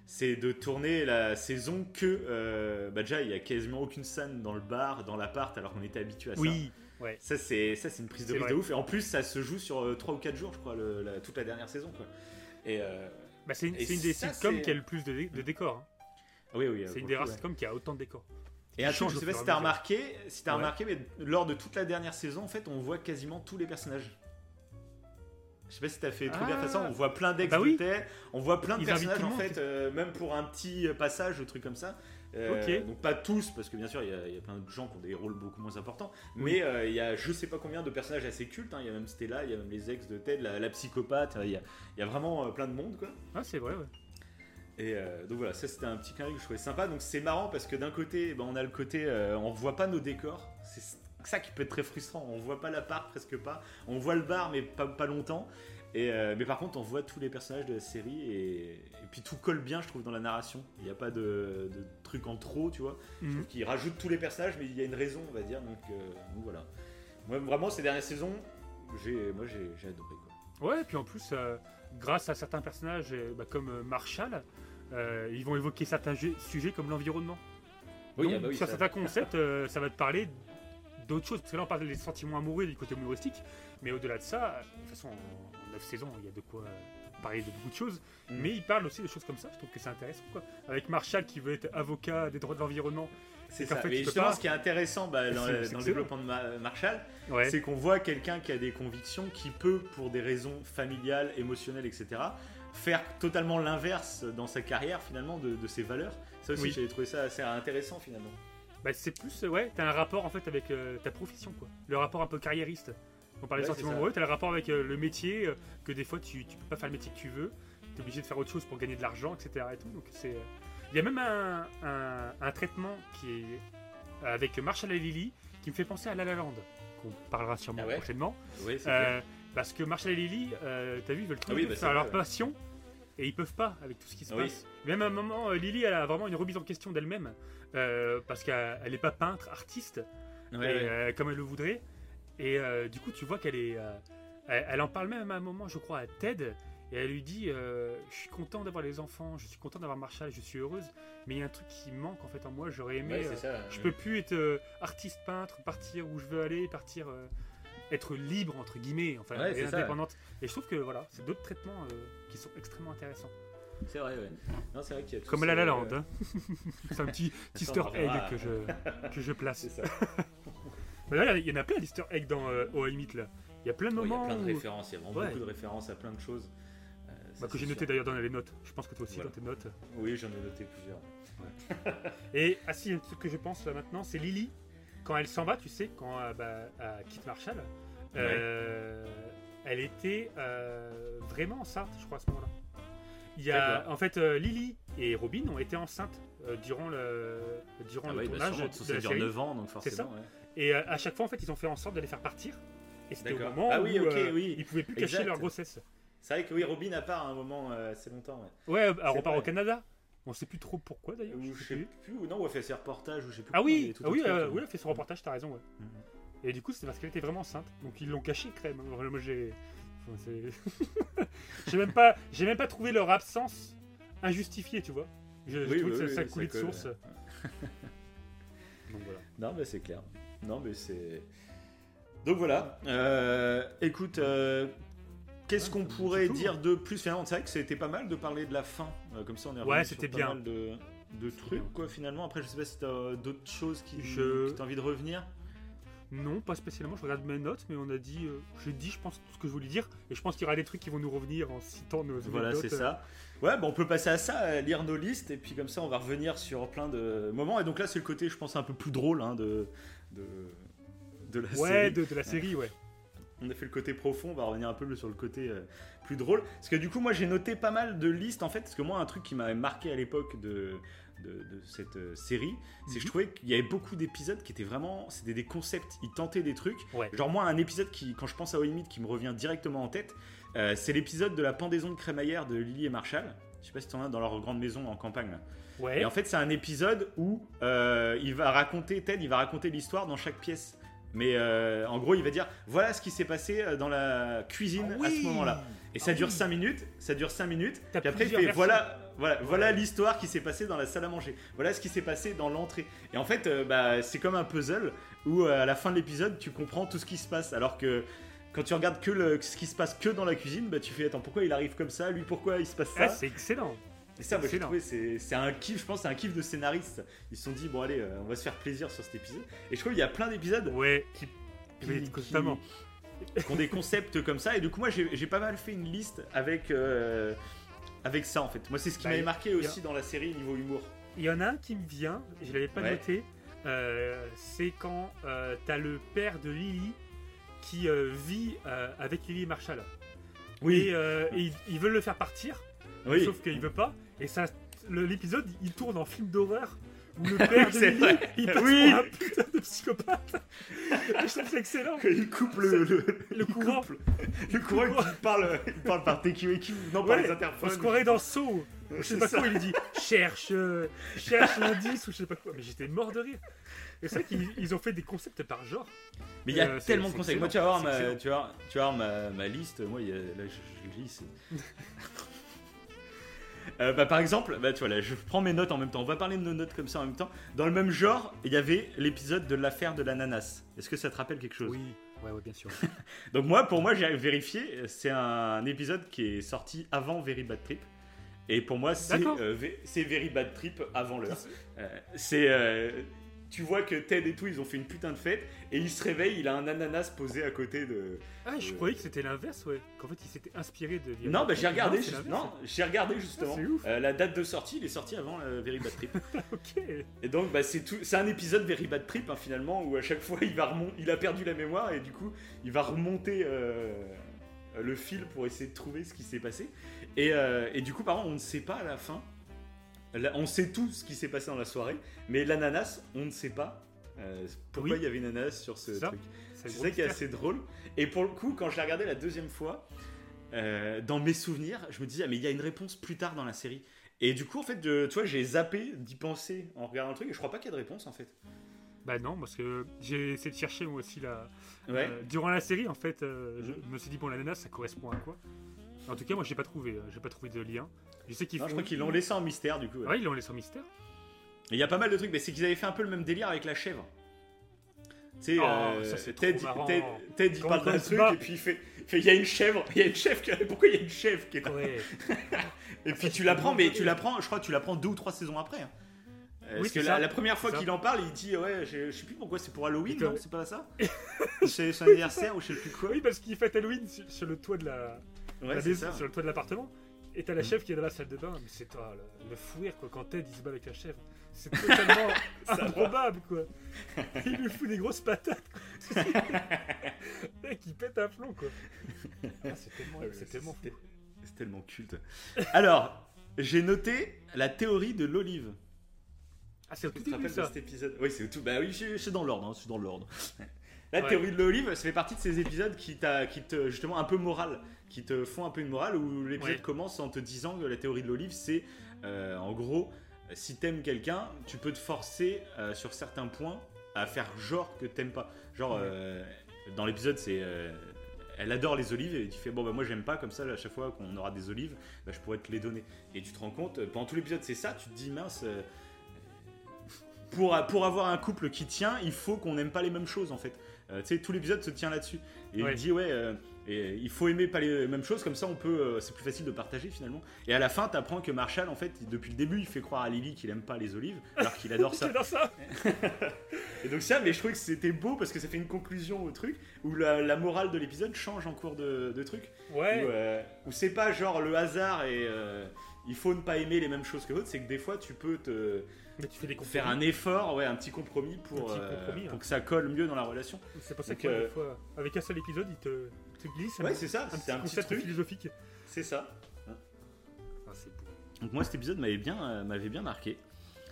A: c'est de tourner la saison que. euh, bah déjà, il y a quasiment aucune scène dans le bar, dans l'appart, alors qu'on était habitué à ça.
B: oui, ouais.
A: Ça, c'est ça, c'est une prise de risque de ouf. Et en plus, ça se joue sur 3 ou 4 jours, je crois, le- la- toute la dernière saison. Quoi. Et. euh,
B: Bah, c'est une, c'est des
A: ça,
B: sitcoms
A: c'est-
B: qui a le plus de, dé- de décors. hein.
A: oui, oui.
B: C'est
A: pour
B: une des rares
A: ouais.
B: sitcoms qui a autant de décors.
A: Et un truc, je sais pas si t'as remarqué, si t'as
B: Ouais.
A: remarqué, mais lors de toute la dernière saison, en fait, on voit quasiment tous les personnages. Je sais pas si t'as fait trop bien
B: Ah.
A: de façon, on voit plein d'ex
B: Bah oui.
A: on voit plein de
B: Ils
A: personnages en fait, euh, même pour un petit passage, ou truc comme ça. Euh. Donc pas tous, parce que bien sûr il y, a- il y a plein de gens qui ont des rôles beaucoup moins importants,
B: Oui.
A: mais euh, il y a je sais pas combien de personnages assez cultes, hein. il y a même Stella, il y a même les ex de Ted, la, la psychopathe, il y a, il y a vraiment euh, plein de monde quoi.
B: Ah, c'est vrai, ouais.
A: Et euh, donc voilà, ça c'était un petit clin d'œil que je trouvais sympa. Donc c'est marrant parce que d'un côté, ben, on a le côté, euh, on voit pas nos décors. C'est ça qui peut être très frustrant. On voit pas l'appart, presque pas. On voit le bar, mais pas, pas longtemps. Et, euh, mais par contre, on voit tous les personnages de la série et, et puis tout colle bien, je trouve, dans la narration. Il n'y a pas de, de trucs en trop, tu vois. Je trouve qu'ils rajoutent tous les personnages, mais il y a une raison, on va dire. Donc, euh, donc voilà. Moi, vraiment, ces dernières saisons, j'ai, moi j'ai, adoré quoi.
B: Ouais, et puis en plus, euh, grâce à certains personnages bah, comme Marshall, ils vont évoquer certains sujets comme l'environnement.
A: Oui,
B: Donc,
A: ah bah oui,
B: sur
A: ça-
B: certains concepts, ça va te parler d'autres choses. Parce que là, on parle des sentiments amoureux et du côté humoristique. Mais au-delà de ça, de toute façon, 9 saisons, il y a de quoi euh, parler de beaucoup de choses.
A: Mm.
B: Mais il parle aussi de choses comme ça. Je trouve que c'est intéressant. Quoi. Avec Marshall qui veut être avocat des droits de l'environnement.
A: C'est ça.
B: fait,
A: Mais
B: tu peux
A: justement,
B: pas-
A: ce qui est intéressant bah, dans, le- développement de Ma- Marshall,
B: Ouais.
A: c'est qu'on voit quelqu'un qui a des convictions, qui peut, pour des raisons familiales, émotionnelles, etc., faire totalement l'inverse dans sa carrière, finalement, de, de ses valeurs. Ça aussi,
B: Oui.
A: j'avais trouvé ça assez intéressant, finalement.
B: Bah, c'est plus, euh, ouais, t'as un rapport en fait avec euh, ta profession, quoi. Le rapport un peu carriériste. On parlait
A: Ouais,
B: de sentiments amoureux, t'as le rapport avec euh, le métier, euh, que des fois tu, tu peux pas faire le métier que tu veux, t'es obligé de faire autre chose pour gagner de l'argent, etc. Et tout. Donc c'est, euh, il y a même un, un- un traitement qui est avec Marshall et Lily qui me fait penser à La La Land, qu'on parlera sûrement
A: Ah ouais?
B: prochainement.
A: Oui,
B: Euh, parce que Marshall et Lily, euh, t'as vu, ils veulent
A: Ah oui, bah, c'est
B: faire leur
A: ouais.
B: passion et ils peuvent pas avec tout ce qui se
A: Oui.
B: passe. Même à un moment, euh, Lily, elle a vraiment une remise en question d'elle-même euh, parce qu'elle elle est pas peintre, artiste, et, euh, comme elle le voudrait. Et euh, du coup, tu vois qu'elle est. euh, elle, elle en parle même à un moment, je crois, à Ted. Et elle lui dit euh, Je suis content d'avoir les enfants, je suis content d'avoir Marshall, je suis heureuse, mais il y a un truc qui manque en fait en moi. J'aurais aimé.
A: Ouais, c'est
B: euh,
A: ça.
B: je peux plus être euh, artiste peintre, partir où je veux aller, partir. euh, être libre entre guillemets, enfin,
A: Ouais,
B: et
A: c'est ça.
B: indépendante. Et je trouve que voilà, c'est d'autres traitements euh, qui sont extrêmement intéressants.
A: C'est vrai, ouais. Non, c'est vrai qu'il y a
B: Comme La La Land. hein. c'est un petit
A: en
B: egg que je, que je place.
A: C'est ça.
B: Mais là, il y en a plein d'Easter egg dans euh, là. Il y a plein de
A: Ouais, Il y a
B: moments
A: plein de
B: où-
A: références, il y a vraiment
B: Ouais.
A: beaucoup de références à plein de choses. Euh, ça,
B: bah, que
A: c'est
B: j'ai noté
A: sûr.
B: d'ailleurs dans les notes. Je pense que toi aussi
A: Voilà.
B: dans tes notes.
A: Oui, j'en ai noté plusieurs.
B: Et ah si, un truc que je pense là maintenant, c'est Lily. Quand elle s'en va, tu sais, quand euh, bah, elle quitte Marshall, euh, elle était euh, vraiment enceinte, je crois, à ce moment-là. Il y a, en fait, euh, Lily et Robin ont été enceintes durant le, durant
A: Ah
B: le
A: ouais, bah,
B: tournage
A: sûrement,
B: de, de la
A: dure
B: série.
A: 9 ans, donc forcément.
B: ça.
A: ouais.
B: Et euh, à chaque fois, en fait, ils ont fait en sorte de les faire partir. Et c'était au moment
A: Ah
B: où
A: oui, ok,
B: euh,
A: oui.
B: ils pouvaient plus cacher leur grossesse.
A: C'est vrai que oui, Robin a part à un moment euh, assez longtemps. Ouais.
B: Ouais, alors on part
A: vrai.
B: au Canada. On sait plus trop pourquoi d'ailleurs.
A: Ou
B: je
A: je
B: sais plus.
A: plus, ou non, ou elle fait ses reportages, ou je sais plus.
B: Ah oui, ah oui, euh,
A: euh.
B: oui, elle a fait son reportage, t'as raison. Ouais.
A: Mhm.
B: Et du coup, c'est parce qu'elle était vraiment enceinte. Donc ils l'ont caché, crème. Moi, j'ai. enfin, j'ai même pas, j'ai même pas trouvé leur absence injustifiée, tu vois. Je, je
A: Oui,
B: trouve
A: oui,
B: que ça,
A: oui,
B: ça coulait de source.
A: ouais.
B: Donc voilà.
A: Non, mais c'est clair. Non, mais c'est. Donc voilà. Euh, écoute, euh, qu'est-ce
B: Ouais,
A: qu'on pourrait dire de plus Finalement, c'est vrai que c'était pas mal de parler de la fin. Euh, comme ça, on est
B: Ouais,
A: revenu sur
B: c'était
A: pas
B: bien.
A: mal de, de trucs,
B: bien.
A: quoi, finalement. Après, je sais pas si t'as d'autres choses qui,
B: Je-
A: qui t'as envie de revenir?
B: Non, pas spécialement. Je regarde mes notes, mais on a dit, euh, j'ai dit, je pense tout ce que je voulais dire, et je pense qu'il y aura des trucs qui vont nous revenir en citant nos.
A: Voilà, c'est
B: euh.
A: ça. Ouais, bah on peut passer à ça, lire nos listes, et puis comme ça, on va revenir sur plein de moments. Et donc là, c'est le côté, je pense, un peu plus drôle hein, de, de, de la
B: Ouais,
A: série.
B: de, de la série, ouais.
A: On a fait le côté profond, on va revenir un peu sur le côté euh, plus drôle. Parce que du coup, moi j'ai noté pas mal de listes en fait. Parce que moi, un truc qui m'avait marqué à l'époque de, de, de cette euh, série, c'est que je
B: Mhm.
A: trouvais qu'il y avait beaucoup d'épisodes qui étaient vraiment. C'était des concepts, ils tentaient des trucs.
B: Ouais.
A: Genre, moi, un épisode qui, quand je pense à Oimid, qui me revient directement en tête, euh, c'est l'épisode de la pendaison de crémaillère de Lily et Marshall. Je sais pas si t'en as dans leur grande maison en campagne. là.
B: Ouais.
A: Et en fait, c'est un épisode où euh, il va raconter, Ted, il va raconter l'histoire dans chaque pièce. Mais euh, en gros, il va dire voilà ce qui s'est passé euh, dans la cuisine
B: Ah
A: à ce moment-là. Et ça
B: Ah
A: dure
B: oui.
A: 5 minutes, ça dure 5 minutes. Puis après, il fait voilà, voilà, voilà l'histoire qui s'est passée dans la salle à manger. Voilà ce qui s'est passé dans l'entrée. Et en fait, euh, bah, c'est comme un puzzle où à la fin de l'épisode, tu comprends tout ce qui se passe. Alors que quand tu regardes que le, ce qui se passe que dans la cuisine, bah, tu fais attends, pourquoi il arrive comme ça? Lui, pourquoi il se passe ça?
B: Ah, c'est excellent.
A: Et ça, moi, j'ai trouvé, c'est un kiff, je pense, c'est un kiff de scénaristes. Ils se sont dit, bon, allez, euh, on va se faire plaisir sur cet épisode. Et je trouve qu'il y a plein d'épisodes
B: Ouais, qui, oui, constamment.
A: qui ont des concepts comme ça. Et du coup, moi, j'ai pas mal fait une liste avec, euh, avec ça, en fait. Moi, c'est ce qui
B: Bah,
A: m'avait marqué
B: a-
A: aussi dans la série niveau humour.
B: Il y en a un qui me vient, je l'avais pas
A: Ouais.
B: noté. euh, c'est quand t'as le père de Lily qui vit avec Lily Marshall. Et, euh, et ils, ils veulent le faire partir,
A: oui.
B: sauf qu'il veut pas. Et ça, l'épisode, il tourne en film d'horreur où le père de
A: c'est
B: Lily,
A: vrai.
B: il passe
A: Oui.
B: pour un putain de psychopathe. Et je trouve ça excellent.
A: Il coupe le, le,
B: Le courant.
A: coupe le courant,
B: courant.
A: il parle, il parle par TQQ, non par
B: Ouais,
A: les
B: On
A: interphones.
B: se croirait dans Saw. Je sais pas
A: ça.
B: quoi, il dit cherche, euh, cherche l'indice ou je sais pas quoi. Mais j'étais mort de rire. Et c'est vrai qu'ils ils ont fait des concepts par genre.
A: Mais il y a
B: Euh,
A: tellement de conseils. Moi, tu vas voir, ma, tu vas, tu vas ma, ma liste. Moi, il y a, là, je, je lis. Euh, bah, par exemple, bah, tu vois, là, je prends mes notes en même temps. On va parler de nos notes comme ça en même temps. Dans le même genre, il y avait l'épisode de l'affaire de l'ananas. Est-ce que ça te rappelle quelque chose
B: Oui, ouais, ouais, bien sûr.
A: Donc moi, pour moi, j'ai vérifié. C'est un épisode qui est sorti avant Very Bad Trip. Et pour moi, c'est euh, Very Bad Trip avant l'heure. Euh, c'est euh, tu vois que Ted et tout, ils ont fait une putain de fête et il se réveille, il a un ananas posé à côté de.
B: Ah, je croyais que c'était l'inverse, ouais. Qu'en fait, il s'était inspiré de.
A: Non, bah j'ai regardé, juste- non, j'ai regardé justement.
B: Ah, c'est ouf.
A: Euh, la date de sortie, il est sorti avant euh, Very Bad Trip.
B: Ok.
A: et donc, bah, c'est tout, c'est un épisode Very Bad Trip hein, finalement où à chaque fois il va remon- il a perdu la mémoire et du coup il va remonter euh, le fil pour essayer de trouver ce qui s'est passé. Et, euh, et du coup, par contre, on ne sait pas à la fin. Là, on sait tout ce qui s'est passé dans la soirée, mais l'ananas, on ne sait pas. euh, pourquoi
B: Oui.
A: il y avait une ananas sur ce
B: ça.
A: truc
B: C'est
A: ça qui est assez drôle. Et pour le coup, quand je l'ai regardé la deuxième fois, euh, dans mes souvenirs, je me disais, ah, mais il y a une réponse plus tard dans la série. Et du coup, en fait, je- tu vois, j'ai zappé d'y penser en regardant le truc, et je crois pas qu'il y ait de réponse en fait.
B: Bah non, parce que j'ai essayé de chercher moi aussi là.
A: Ouais.
B: Euh, durant la série, en fait, euh, je me suis dit, bon, l'ananas, ça correspond à quoi? En tout cas, moi, j'ai pas trouvé, j'ai pas trouvé de lien. Je sais qu'ils
A: Non,
B: font.
A: je crois qu'ils l'ont laissé en mystère du coup. ouais.
B: Ouais, ils l'ont laissé en mystère.
A: Et Il y a pas mal de trucs, mais c'est qu'ils avaient fait un peu le même délire avec la chèvre. Tu sais,
B: Oh,
A: euh,
B: ça, c'est
A: Ted,
B: trop marrant.
A: Ted- Ted, il
B: Quand-
A: parle d'un
B: se
A: truc
B: bat.
A: et puis il fait, il fait, il y a une chèvre, il y a une chèvre. qui- Pourquoi il y a une chèvre qui est là
B: Ouais.
A: Et puis tu l'apprends, mais tu l'apprends, je crois que tu l'apprends deux ou trois saisons après. hein. Euh,
B: Oui,
A: Parce que
B: c'est
A: la,
B: ça.
A: la première fois
B: C'est ça.
A: qu'il en parle, il dit ouais, je, je sais plus pourquoi c'est pour Halloween,
B: Et
A: C'est pas ça C'est son anniversaire ou je sais plus quoi.
B: Oui, parce qu'il fête Halloween sur, sur le toit de la,
A: Ouais,
B: la
A: c'est
B: maison,
A: ça.
B: sur le toit de l'appartement. Et t'as la
A: Mm.
B: chèvre qui est dans la salle de bain. Mais c'est toi, le, le fouir, quoi. Quand Ted il se bat avec la chèvre, c'est totalement improbable, quoi. Il lui fout des grosses patates, quoi. Mec, il pète un plomb, quoi. Ah, c'est tellement,
A: Ouais,
B: c'est tellement fou.
A: c'est- C'est tellement culte. Alors, j'ai noté la théorie de l'olive.
B: Ah, c'est au tout début, ça.
A: cet épisode? Oui, c'est tout. Bah oui, je- c'est dans l'ordre. hein, c'est dans l'ordre. La
B: Ouais.
A: théorie de l'olive, ça fait partie de ces épisodes qui, te, justement, un peu moral, qui te font un peu une morale, où l'épisode
B: Ouais.
A: commence en te disant que la théorie de l'olive, c'est, euh, en gros, si t'aimes quelqu'un, tu peux te forcer euh, sur certains points à faire genre que t'aimes pas. Genre,
B: Ouais.
A: euh, dans l'épisode, c'est, elle adore les olives et tu fais bon bah moi j'aime pas comme ça à chaque fois qu'on aura des olives, bah, je pourrais te les donner. Et tu te rends compte, pendant tout l'épisode c'est ça, tu te dis mince. euh, pour, pour avoir un couple qui tient, il faut qu'on n'aime pas les mêmes choses en fait. Euh, tu sais, tout l'épisode se tient là-dessus. Et
B: Ouais.
A: il dit ouais, euh, et il faut aimer pas les mêmes choses, comme ça on peut, euh, c'est plus facile de partager finalement. Et à la fin, t'apprends que Marshall en fait, depuis le début, il fait croire à Lily qu'il aime pas les olives, alors qu'il adore ça.
B: J'adore ça.
A: Et donc ça, mais je trouvais que c'était beau parce que ça fait une conclusion au truc où la, la morale de l'épisode change en cours de, de truc.
B: Ouais.
A: Où, euh, où c'est pas genre le hasard et euh, il faut ne pas aimer les mêmes choses que l'autre, c'est que des fois tu peux te
B: Mais tu fais des compromis.
A: faire un effort, ouais, un petit compromis pour, euh,
B: compromis,
A: pour
B: hein.
A: que ça colle mieux dans la relation.
B: C'est pour ça que
A: euh,
B: fois, avec un seul épisode, il te, te glisse
A: Ouais, c'est ça,
B: un
A: c'est
B: petit
A: un petit
B: concept
A: truc.
B: philosophique.
A: C'est ça.
B: Ah, c'est beau.
A: Donc moi cet épisode m'avait bien, euh, m'avait bien marqué.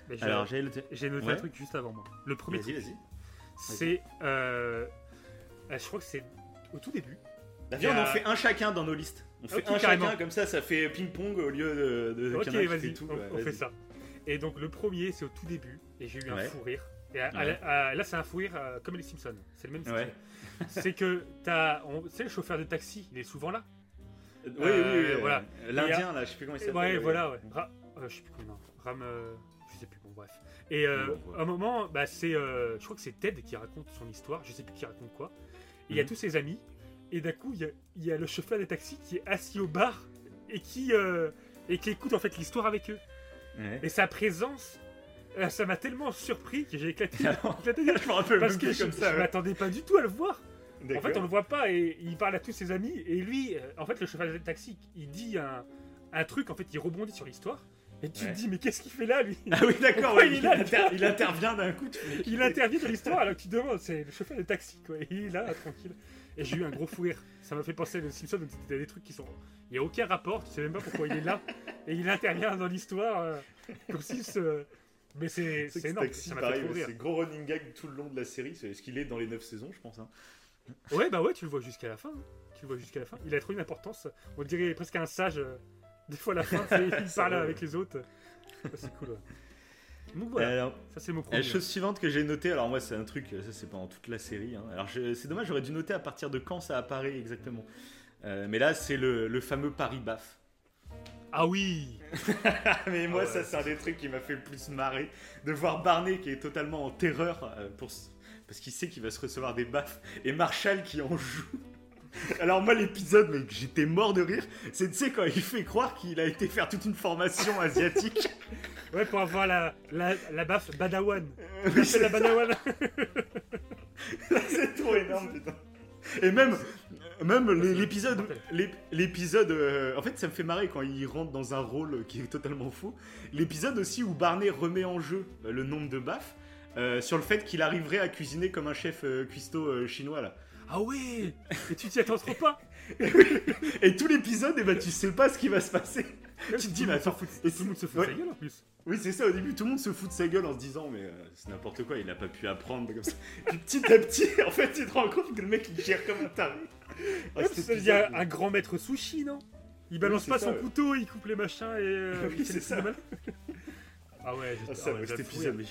B: Mais
A: Alors j'ai
B: noté
A: Ouais.
B: un truc juste avant moi. Le premier
A: Vas-y, vas-y.
B: c'est. euh, euh, je crois que c'est au tout début.
A: Bah, viens, on en fait un chacun dans nos listes. On fait
B: Ok,
A: un
B: carrément.
A: chacun, comme ça, ça fait ping-pong au lieu de, de
B: ok,
A: fait
B: vas-y, on,
A: ouais,
B: on fait ça. Et donc le premier, c'est au tout début, et j'ai eu un
A: Ouais.
B: fou rire. Et à- à
A: Ouais.
B: la- à- là, c'est un fou rire euh, comme les Simpsons. C'est le même style.
A: Ouais.
B: c'est que t'as, sais, le chauffeur de taxi, il est souvent là.
A: Oui,
B: Euh,
A: oui, oui,
B: voilà.
A: euh, L'Indien, là, je sais plus comment il s'appelle.
B: ouais,
A: oui.
B: voilà, ouais. Ra- euh, je sais plus comment. Ram, je sais plus, bon, bref. Et
A: Bon,
B: un moment, bah, c'est, je crois que c'est Ted qui raconte son histoire, je sais plus qui raconte quoi. Et il y a
A: Mhm.
B: tous ses amis, et d'un coup, il y y a le chauffeur des taxis qui est assis au bar et qui, et qui écoute en fait l'histoire avec eux.
A: Ouais.
B: Et sa présence, euh, ça m'a tellement surpris que j'ai éclaté, éclaté
A: je me rappelle
B: parce que je,
A: comme ça.
B: je
A: ouais.
B: m'attendais pas du tout à le voir. En fait, on le voit pas et il parle à tous ses amis. Et lui, euh, en fait, le chauffeur de taxi, il dit un, un truc, en fait, il rebondit sur l'histoire. Et tu
A: Ouais.
B: te dis, mais qu'est-ce qu'il fait là, lui?
A: Ah oui, d'accord, ouais,
B: il est
A: il,
B: là,
A: inter- il intervient d'un coup. tu
B: Il intervient dans l'histoire alors que tu te demandes, c'est le chauffeur de taxi, quoi. Et il est là, tranquille. Et j'ai eu un gros fou rire. Ça m'a fait penser à The Simpsons, c'était des trucs qui sont. Il n'y a aucun rapport, tu sais même pas pourquoi il est là. Et il intervient dans l'histoire, euh, comme si ce. Mais c'est énorme,
A: c'est gros running gag tout le long de la série. C'est ce qu'il est dans les 9 saisons, je pense. hein.
B: Ouais, bah ouais, tu le vois jusqu'à la fin. hein. Tu le vois jusqu'à la fin. Il a trop une importance. On dirait presque un sage. euh, Des fois, à la fin, il parle avec les autres. C'est cool. ouais. Donc voilà,
A: Alors,
B: ça c'est mon
A: la
B: premier.
A: chose suivante que j'ai notée, alors moi c'est un truc, ça c'est pendant toute la série. hein. Alors c'est dommage, j'aurais dû noter à partir de quand ça apparaît exactement. Euh, mais là c'est le, le fameux Paris Baf.
B: Ah oui
A: mais moi
B: Ah ouais.
A: ça c'est un des trucs qui m'a fait le plus marrer de voir Barney qui est totalement en terreur euh, pour parce qu'il sait qu'il va se recevoir des baffes et Marshall qui en joue. Alors moi l'épisode mais j'étais mort de rire, c'est tu sais quand il fait croire qu'il a été faire toute une formation asiatique.
B: Ouais, pour avoir la, la, la baffe Badawan.
A: Euh,
B: fait la Badawan.
A: c'est trop énorme putain. Et même même l'é- l'épisode l'ép- l'épisode euh, en fait ça me fait marrer quand il rentre dans un rôle qui est totalement fou. L'épisode aussi où Barney remet en jeu euh, le nombre de baffes. euh, sur le fait qu'il arriverait à cuisiner comme un chef euh, cuistot euh, chinois là.
B: Ah ouais Et tu t'y attends trop pas
A: Et tout l'épisode, eh ben, tu sais pas ce qui va se passer.
B: Tu
A: te dis, mais attends,
B: Et tout le monde se fout de
A: Ouais.
B: sa gueule en plus.
A: Oui, c'est ça, au début, tout le monde se fout de sa gueule en se disant, mais euh, c'est n'importe quoi, il a pas pu apprendre comme ça. Puis petit à petit, en fait, tu te rends compte que le mec, il gère comme un taré. Ah,
B: un grand maître sushi, non? Il balance pas
A: ça,
B: son
A: ouais.
B: couteau, il coupe les machins et euh,
A: Oui,
B: il
A: c'est ça.
B: trucs de mal. Ah ouais,
A: Ah, ça,
B: ah
A: ouais, épisode, mais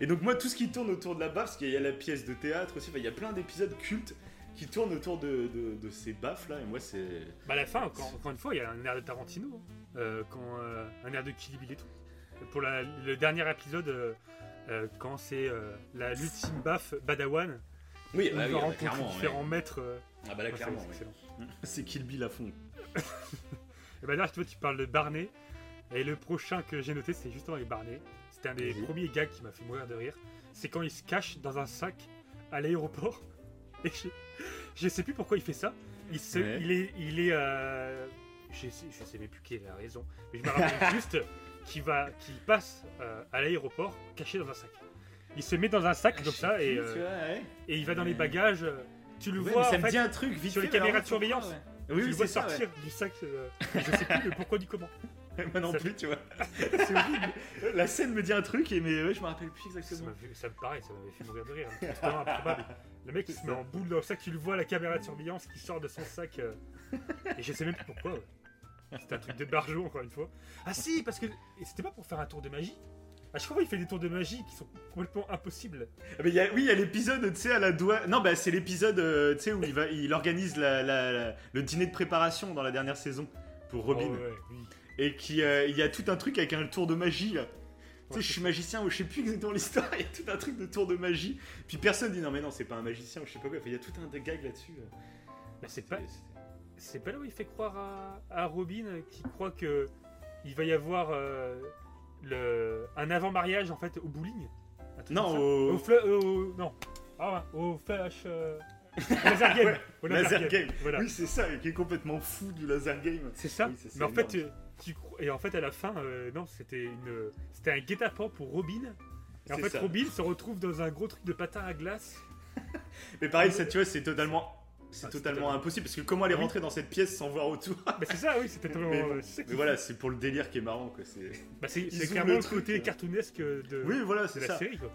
A: Et donc, moi, tout ce qui tourne autour de la baffe, parce qu'il y a la pièce de théâtre aussi, il y a plein d'épisodes cultes qui tourne autour de, de, de ces baffes là, et moi c'est.
B: Bah, à la fin, encore, encore une fois, il y a un air de Tarantino, hein. Euh, quand, euh, un air de Kill Bill et tout. Pour la- le dernier épisode, euh, quand c'est la l'ultime baffe Badawan,
A: Oui, bah
B: il
A: oui, ah bah, clairement.
B: différents maîtres.
A: Ah bah là,
B: c'est-
A: clairement,
B: c'est
A: ouais.
B: excellent.
A: C'est Kill Bill à fond.
B: Et bah là, tu vois, tu parles de Barney. Et le prochain que j'ai noté, c'est justement avec Barney. C'était un des premiers gags qui m'a fait mourir de rire. C'est quand il se cache dans un sac à l'aéroport. Et je, je sais plus pourquoi il fait ça. Il, se,
A: Ouais.
B: il est. Il est euh, je, sais, je sais même plus qui a raison. Mais je me rappelle juste qu'il va, qu'il passe euh, à l'aéroport caché dans un sac. Il se met dans un sac comme ça et, euh,
A: vois, ouais.
B: et il va dans les bagages. Tu le
A: Ouais,
B: vois
A: ça
B: en
A: me
B: fait,
A: dit un truc vite
B: sur les caméras
A: alors,
B: de surveillance.
A: ouais.
B: tu
A: Oui,
B: le
A: oui,
B: vois
A: ça,
B: sortir du sac. euh, je sais plus le pourquoi du comment.
A: Moi non
B: Ça
A: plus, tu vois.
B: C'est horrible.
A: La scène me dit un truc, et mais ouais, je me rappelle plus exactement.
B: fait- ça me paraît, ça m'avait fait mourir de rire. hein. Improbable. Le mec il se met en boule dans le sac, tu le vois la caméra de surveillance qui sort de son sac. euh, et je sais même plus pourquoi. ouais. C'était un truc de barjot encore une fois. Ah si, parce que et c'était pas pour faire un tour de magie? À chaque fois il fait des tours de magie qui sont complètement impossibles.
A: Ah, mais il y a- oui, il y a l'épisode, tu sais, à la doigt. Non, bah c'est l'épisode, euh, tu sais, où il, va, il organise la- la- la- le dîner de préparation dans la dernière saison pour Robin.
B: Oh, ouais, oui.
A: Et qui, euh, il y a tout un truc avec un tour de magie là. Tu sais, je suis magicien ou je sais plus exactement l'histoire, il y a tout un truc de tour de magie. Puis personne dit non, mais non, c'est pas un magicien ou je sais pas quoi. Enfin, Il y a tout un gag là-dessus.
B: Mais c'est pas, c'est pas là où il fait croire à, à Robin euh, qui croit que il va y avoir euh, le, un avant-mariage en fait au bowling.
A: Non, au-
B: Au au- non. Ah ouais, au flash. euh, au laser game.
A: Ouais,
B: Au
A: Laser game.
B: Voilà.
A: Oui, c'est ça, qui est complètement fou du laser game.
B: C'est ça.
A: Oui, ça, c'est
B: Mais en fait,
A: énorme.
B: euh, tu et en fait à la fin, euh, non, c'était une, c'était un guet-apens pour Robin. Et en
A: C'est
B: fait,
A: ça.
B: Robin se retrouve dans un gros truc de patin à glace.
A: Mais pareil, ça, tu vois, c'est totalement. C'est
B: Ah,
A: totalement
B: totalement-
A: impossible parce que comment aller
B: Oui.
A: rentrer dans cette pièce sans voir autour
B: Mais c'est ça, oui, c'était totalement.
A: Mais bon,
B: euh, c'est ça qui-
A: Mais voilà, c'est pour le délire qui est marrant quoi. C'est...
B: Bah, c'est
A: ils
B: c'est
A: ouvrent
B: clairement
A: le
B: le
A: truc,
B: côté
A: euh.
B: cartoonesque de,
A: Oui, voilà,
B: de
A: c'est
B: la
A: ça.
B: série. Quoi.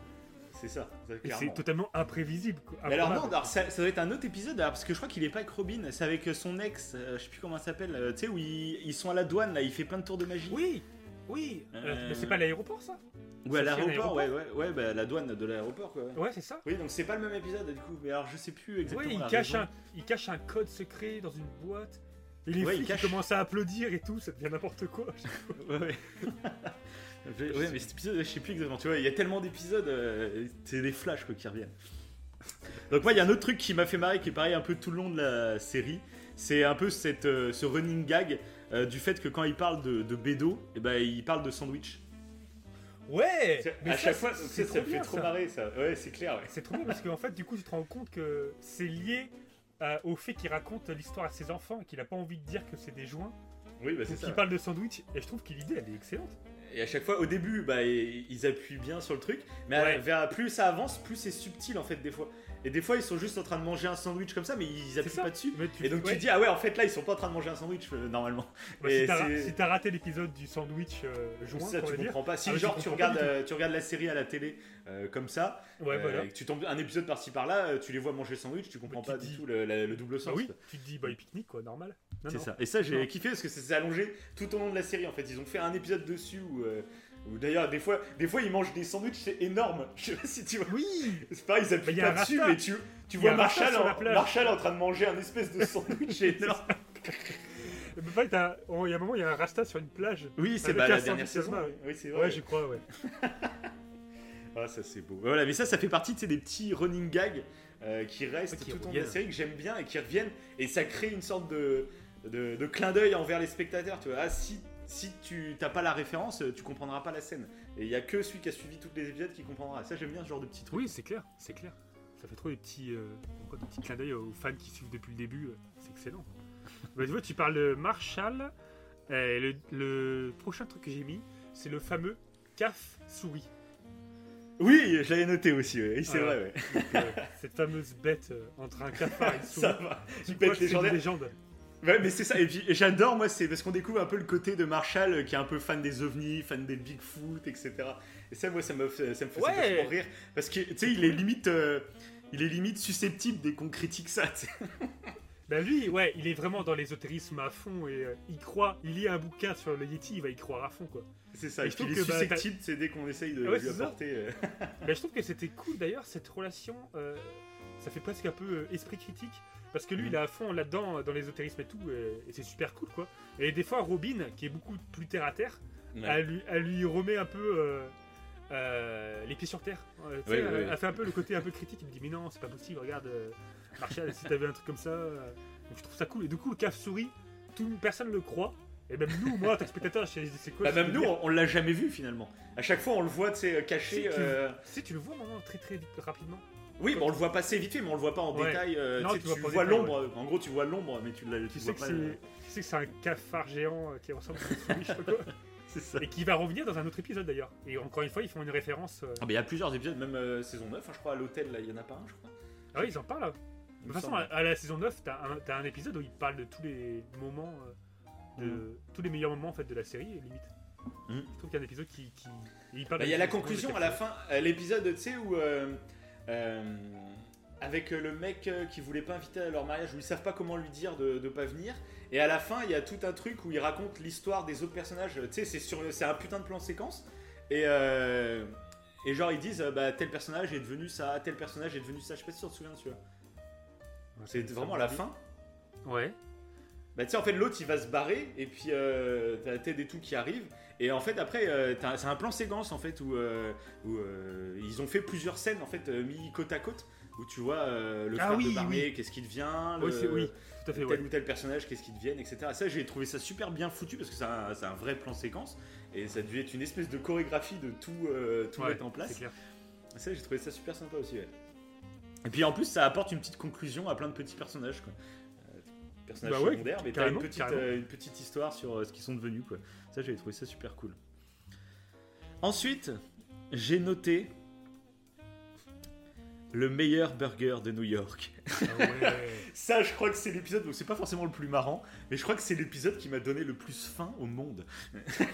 A: C'est ça, ça,
B: Et
A: clairement.
B: c'est totalement imprévisible. quoi.
A: Mais alors non,
B: Improbable.
A: alors ça, ça doit être un autre épisode alors, parce que je crois qu'il est pas avec Robin, c'est avec son ex, euh, je sais plus comment ça s'appelle, euh, tu sais où ils, ils sont à la douane là, il fait plein de tours de magie.
B: Oui, oui. euh,
A: Euh,
B: Mais c'est pas l'aéroport ça?
A: Ouais, l'aéroport, ouais, ouais, ouais, bah, la douane de l'aéroport quoi.
B: Ouais, c'est ça.
A: Oui, donc c'est pas le même épisode du coup, mais alors je sais plus exactement.
B: Oui, il
A: la
B: cache,
A: raison.
B: un, il cache un code secret dans une boîte. Et les
A: Ouais, il
B: flics
A: cache-
B: commencent à applaudir et tout, ça devient n'importe quoi.
A: Ouais, ouais. ouais, mais cet épisode, je sais plus exactement. Tu vois, il y a tellement d'épisodes, euh, c'est des flashs quoi, qui reviennent. Donc, moi, il y a un autre truc qui m'a fait marrer, qui est pareil un peu tout le long de la série. C'est un peu cette, euh, ce running gag euh, du fait que quand il parle de, de Bédo, eh ben, il parle de sandwich.
B: Ouais mais
A: à
B: ça,
A: chaque fois, tu sais, ça me
B: trop
A: fait
B: bien,
A: trop
B: ça.
A: marrer ça. Ouais, c'est clair, ouais.
B: C'est trop bien parce qu'en fait, du coup, tu te rends compte que c'est lié euh, au fait qu'il raconte l'histoire à ses enfants et qu'il a pas envie de dire que c'est des joints.
A: Oui, bah, c'est ça.
B: il parle de sandwich et je trouve que l'idée elle est excellente.
A: Et à chaque fois, au début, bah, ils appuient bien sur le truc, mais
B: Ouais.
A: à- vers, plus ça avance, plus c'est subtil en fait des fois. Et des fois, ils sont juste en train de manger un sandwich comme ça, mais ils appuient pas dessus.
B: Mais tu-
A: Et donc
B: ouais.
A: tu dis ah ouais en fait là ils sont pas en train de manger un sandwich euh, normalement.
B: Bah,
A: et
B: si t'as si raté l'épisode du sandwich euh, joint,
A: ça
B: on
A: tu
B: va dire.
A: comprends pas. Si
B: Ah,
A: genre tu
B: comprends
A: regardes euh, tu regardes la série à la télé euh, comme ça,
B: Ouais, voilà.
A: et que tu tombes un épisode par-ci par-là, tu les vois manger le sandwich, tu comprends
B: tu
A: pas du tout le, la- le double
B: Ah
A: sens.
B: oui,
A: quoi.
B: tu te dis, bah, pique-nique quoi, normal.
A: C'est ça. Et ça j'ai kiffé parce que c'est allongé tout au long de la série en fait. Ils ont fait un épisode dessus où, où d'ailleurs des fois des fois ils mangent des sandwichs c'est énorme. Je sais pas si tu vois.
B: Oui
A: C'est pareil ils appuient pas dessus
B: rasta.
A: mais tu tu vois Marshall en. Marshall en train de manger un espèce de sandwich énorme.
B: Oh, il y a un moment, il y a un rasta sur une plage.
A: Oui, c'est bah, la dernière saison.
B: Asma,
A: Oui, c'est vrai.
B: Ouais, je crois, ouais.
A: Ah, ça c'est beau. Voilà, mais ça, ça fait partie de ces des petits running gags euh, qui restent
B: Ouais, qui
A: tout au long de la série que j'aime bien et qui reviennent et ça crée une sorte de, de, de clin d'œil envers les spectateurs. Tu vois, ah, si si tu t'as pas la référence, tu comprendras pas la scène. Et il y a que celui qui a suivi tous les épisodes qui comprendra. Ça, j'aime bien ce genre de petits trucs.
B: Oui, c'est clair, c'est clair. Ça fait trop des petits, euh, des petits clins d'œil aux fans qui suivent depuis le début. euh, C'est excellent. bah, tu vois, tu parles de Marshall. et le, le prochain truc que j'ai mis, c'est le fameux CAF souris.
A: Oui, je l'avais noté aussi. Oui, c'est vrai. Ouais.
B: Donc, euh, cette fameuse bête euh, entre un cafard et une souris.
A: Ça va.
B: Une
A: légendaire.
B: légende?
A: Ouais, mais c'est ça. Et j'adore, moi, c'est parce qu'on découvre un peu le côté de Marshall euh, qui est un peu fan des ovnis, fan des Bigfoot, etc. Et ça, moi, ça me, fait- ça me faisait
B: Ouais.
A: vachement rire. Parce que, tu sais, il est limite. euh, il est limite susceptible dès qu'on critique ça.
B: Ben lui, ouais, il est vraiment dans l'ésotérisme à fond et euh, il croit, il lit un bouquin sur le Yeti, il va y croire à fond quoi.
A: C'est ça.
B: Et
A: Et
B: je
A: puis il
B: trouve
A: est
B: que, bah,
A: susceptible, c'est dès qu'on essaye de
B: Ouais,
A: lui apporter. euh,
B: Ben, je trouve que c'était cool d'ailleurs cette relation. ça fait presque un peu esprit critique. Parce que lui, il est à fond là-dedans, dans l'ésotérisme et tout, et, et c'est super cool, quoi. Et des fois, Robin, qui est beaucoup plus terre à terre,
A: Ouais.
B: elle, lui, elle lui remet un peu euh, euh, les pieds sur terre. Euh, elle, elle fait un peu le côté un peu critique. Il me dit, mais non, c'est pas possible, regarde, euh, Marshall, si t'avais un truc comme ça. euh. Donc je trouve ça cool. Et du coup, le cave-souris, tout, personne le croit. Et même nous, moi, en tant que spectateur, c'est quoi
A: Bah, même nous, on, on l'a jamais vu finalement. À chaque fois, on le voit, tu sais, caché.
B: Si, tu-
A: euh,
B: Tu le vois maintenant très très vite, rapidement.
A: Oui, mais on le voit passer vite fait, mais on le voit pas en
B: Ouais.
A: détail. euh,
B: Non,
A: tu
B: tu vois
A: l'ombre. En gros, tu vois l'ombre, mais tu, la, tu
B: Tu sais
A: vois
B: que
A: pas. le-
B: tu sais que c'est un cafard géant euh, qui ressemble à une quoi.
A: C'est ça.
B: Et qui va revenir dans un autre épisode d'ailleurs. Et encore une fois, ils font une référence. euh,
A: Ah, il y a plusieurs épisodes, même euh, saison 9, hein, je crois, à l'hôtel, là, il y en a pas un, je crois.
B: Ah oui, ils en parlent. De
A: Il
B: toute façon, à, la saison 9, t'as un, un épisode où ils parlent de tous les moments, de,
A: Mhm.
B: tous les meilleurs moments en fait de la série, limite.
A: Mhm.
B: Je trouve qu'il y a un épisode qui. qui... parlent
A: Bah, Il y a la conclusion à la fin, l'épisode, tu sais, où. euh, avec euh, le mec euh, qui voulait pas inviter à leur mariage, où ils savent pas comment lui dire de, de pas venir. Et à la fin, il y a tout un truc où il raconte l'histoire des autres personnages. Tu sais, c'est un putain de plan séquence. Et, euh, et genre, ils disent, bah, tel personnage est devenu ça, tel personnage est devenu ça. Je sais pas si tu te souviens de celui-là. C'est vraiment à la fin.
B: Ouais.
A: Bah, tu sais, en fait, l'autre il va se barrer, et puis euh, t'as Ted et tout qui arrive. Et en fait, après, euh, c'est un plan séquence en fait où, euh, où, euh, ils ont fait plusieurs scènes en fait mis côte à côte où tu vois le
B: Ah
A: frère
B: oui,
A: de Barney, qu'est-ce qu'il devient,
B: Oui,
A: le-
B: c'est- oui, tout à fait.
A: tel
B: Ouais.
A: ou tel personnage, qu'est-ce qu'ils deviennent, etc. Ça, j'ai trouvé ça super bien foutu parce que c'est un, vrai plan séquence et ça devait être une espèce de chorégraphie de tout, tout
B: Ouais,
A: mettre en place.
B: clair.
A: Ça, j'ai trouvé ça super sympa aussi. ouais. Et puis en plus, ça apporte une petite conclusion à plein de petits personnages. Quoi. Personnages
B: Bah ouais,
A: mais t'as une euh, une petite histoire sur euh, ce qu'ils sont devenus. Quoi. Ça, j'avais trouvé ça super cool. Ensuite, j'ai noté le meilleur burger de New York.
B: Ah ouais.
A: Ça, je crois que c'est l'épisode, donc c'est pas forcément le plus marrant, mais je crois que c'est l'épisode qui m'a donné le plus faim au monde.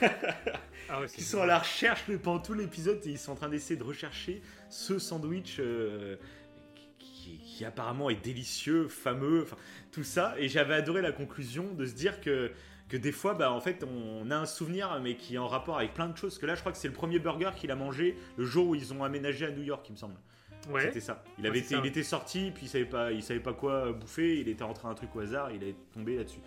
B: Ah ouais,
A: Qui sont à la recherche pendant tout l'épisode et ils sont en train d'essayer de rechercher ce sandwich euh, qui, qui apparemment est délicieux, fameux, enfin tout ça. Et j'avais adoré la conclusion de se dire que que des fois, bah, en fait, on a un souvenir, mais qui est en rapport avec plein de choses. Que là, je crois que c'est le premier burger qu'il a mangé le jour où ils ont aménagé à New York, il me semble.
B: Ouais.
A: C'était ça. Il, avait été,
B: ça,
A: il
B: ouais.
A: était sorti, puis il savait pas, il savait pas quoi bouffer. Il était rentré un truc au hasard, il est tombé là-dessus.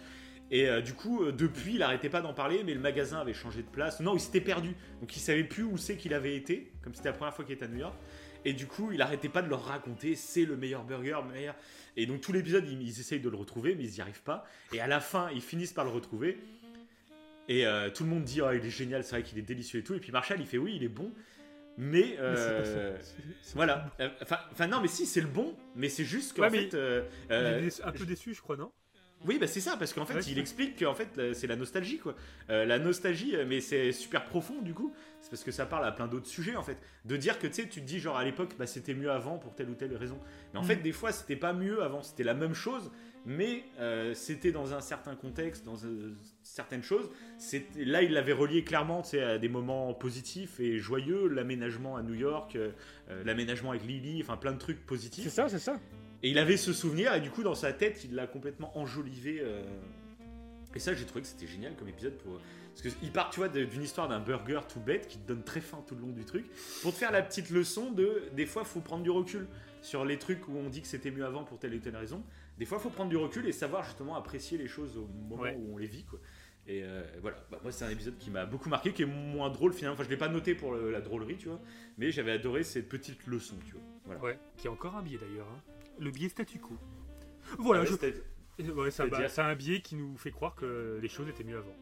A: Et euh, du coup, euh, depuis, il arrêtait pas d'en parler, mais le magasin avait changé de place. Non, il s'était perdu, donc il savait plus où c'est qu'il avait été, comme c'était la première fois qu'il était à New York. Et du coup, il arrêtait pas de leur raconter, c'est le meilleur burger, le meilleur. Et donc tout l'épisode, ils, ils essayent de le retrouver, mais ils n'y arrivent pas. Et à la fin, ils finissent par le retrouver. Et euh, tout le monde dit, oh, il est génial, c'est vrai qu'il est délicieux et tout. Et puis Marshall, il fait, oui, il est bon, mais euh, voilà. Euh, Enfin, non, mais si, c'est le bon, mais c'est juste qu'en
B: Ouais,
A: fait.
B: Il est un peu déçu, je crois, non?
A: Oui, bah c'est ça, parce qu'en fait,
B: Ouais,
A: il explique qu'en fait, la- c'est la nostalgie, quoi. Euh, la nostalgie, euh, mais c'est super profond, du coup. C'est parce que ça parle à plein d'autres sujets, en fait. De dire que, tu sais, tu te dis, genre, à l'époque, bah, c'était mieux avant pour telle ou telle raison. Mais en
B: Mm.
A: fait, des fois, c'était pas mieux avant, c'était la même chose, mais euh, c'était dans un certain contexte, dans euh, certaines choses. Là, il l'avait relié clairement, tu sais, à des moments positifs et joyeux, l'aménagement à New York, l'aménagement avec Lily, enfin, plein de trucs positifs.
B: C'est ça, c'est ça.
A: Et il avait ce souvenir, et du coup, dans sa tête, il l'a complètement enjolivé. euh. Et ça, j'ai trouvé que c'était génial comme épisode. Pour... Parce qu'il part, tu vois, d'une histoire d'un burger tout bête qui te donne très faim tout le long du truc, pour te faire la petite leçon de. Des fois, faut prendre du recul sur les trucs où on dit que c'était mieux avant pour telle ou telle raison. Des fois, faut prendre du recul et savoir justement apprécier les choses au moment
B: Ouais.
A: où on les vit, quoi. Et euh, voilà, Bah, moi c'est un épisode qui m'a beaucoup marqué, qui est moins drôle finalement. Enfin, je l'ai pas noté pour le- la drôlerie, tu vois, mais j'avais adoré cette petite leçon, tu vois. Voilà.
B: Ouais. Qui est encore un biais d'ailleurs. hein. Le biais statu quo. Voilà,
A: Ouais,
B: je- ouais, c'est un- biais qui nous fait croire que les choses étaient mieux avant.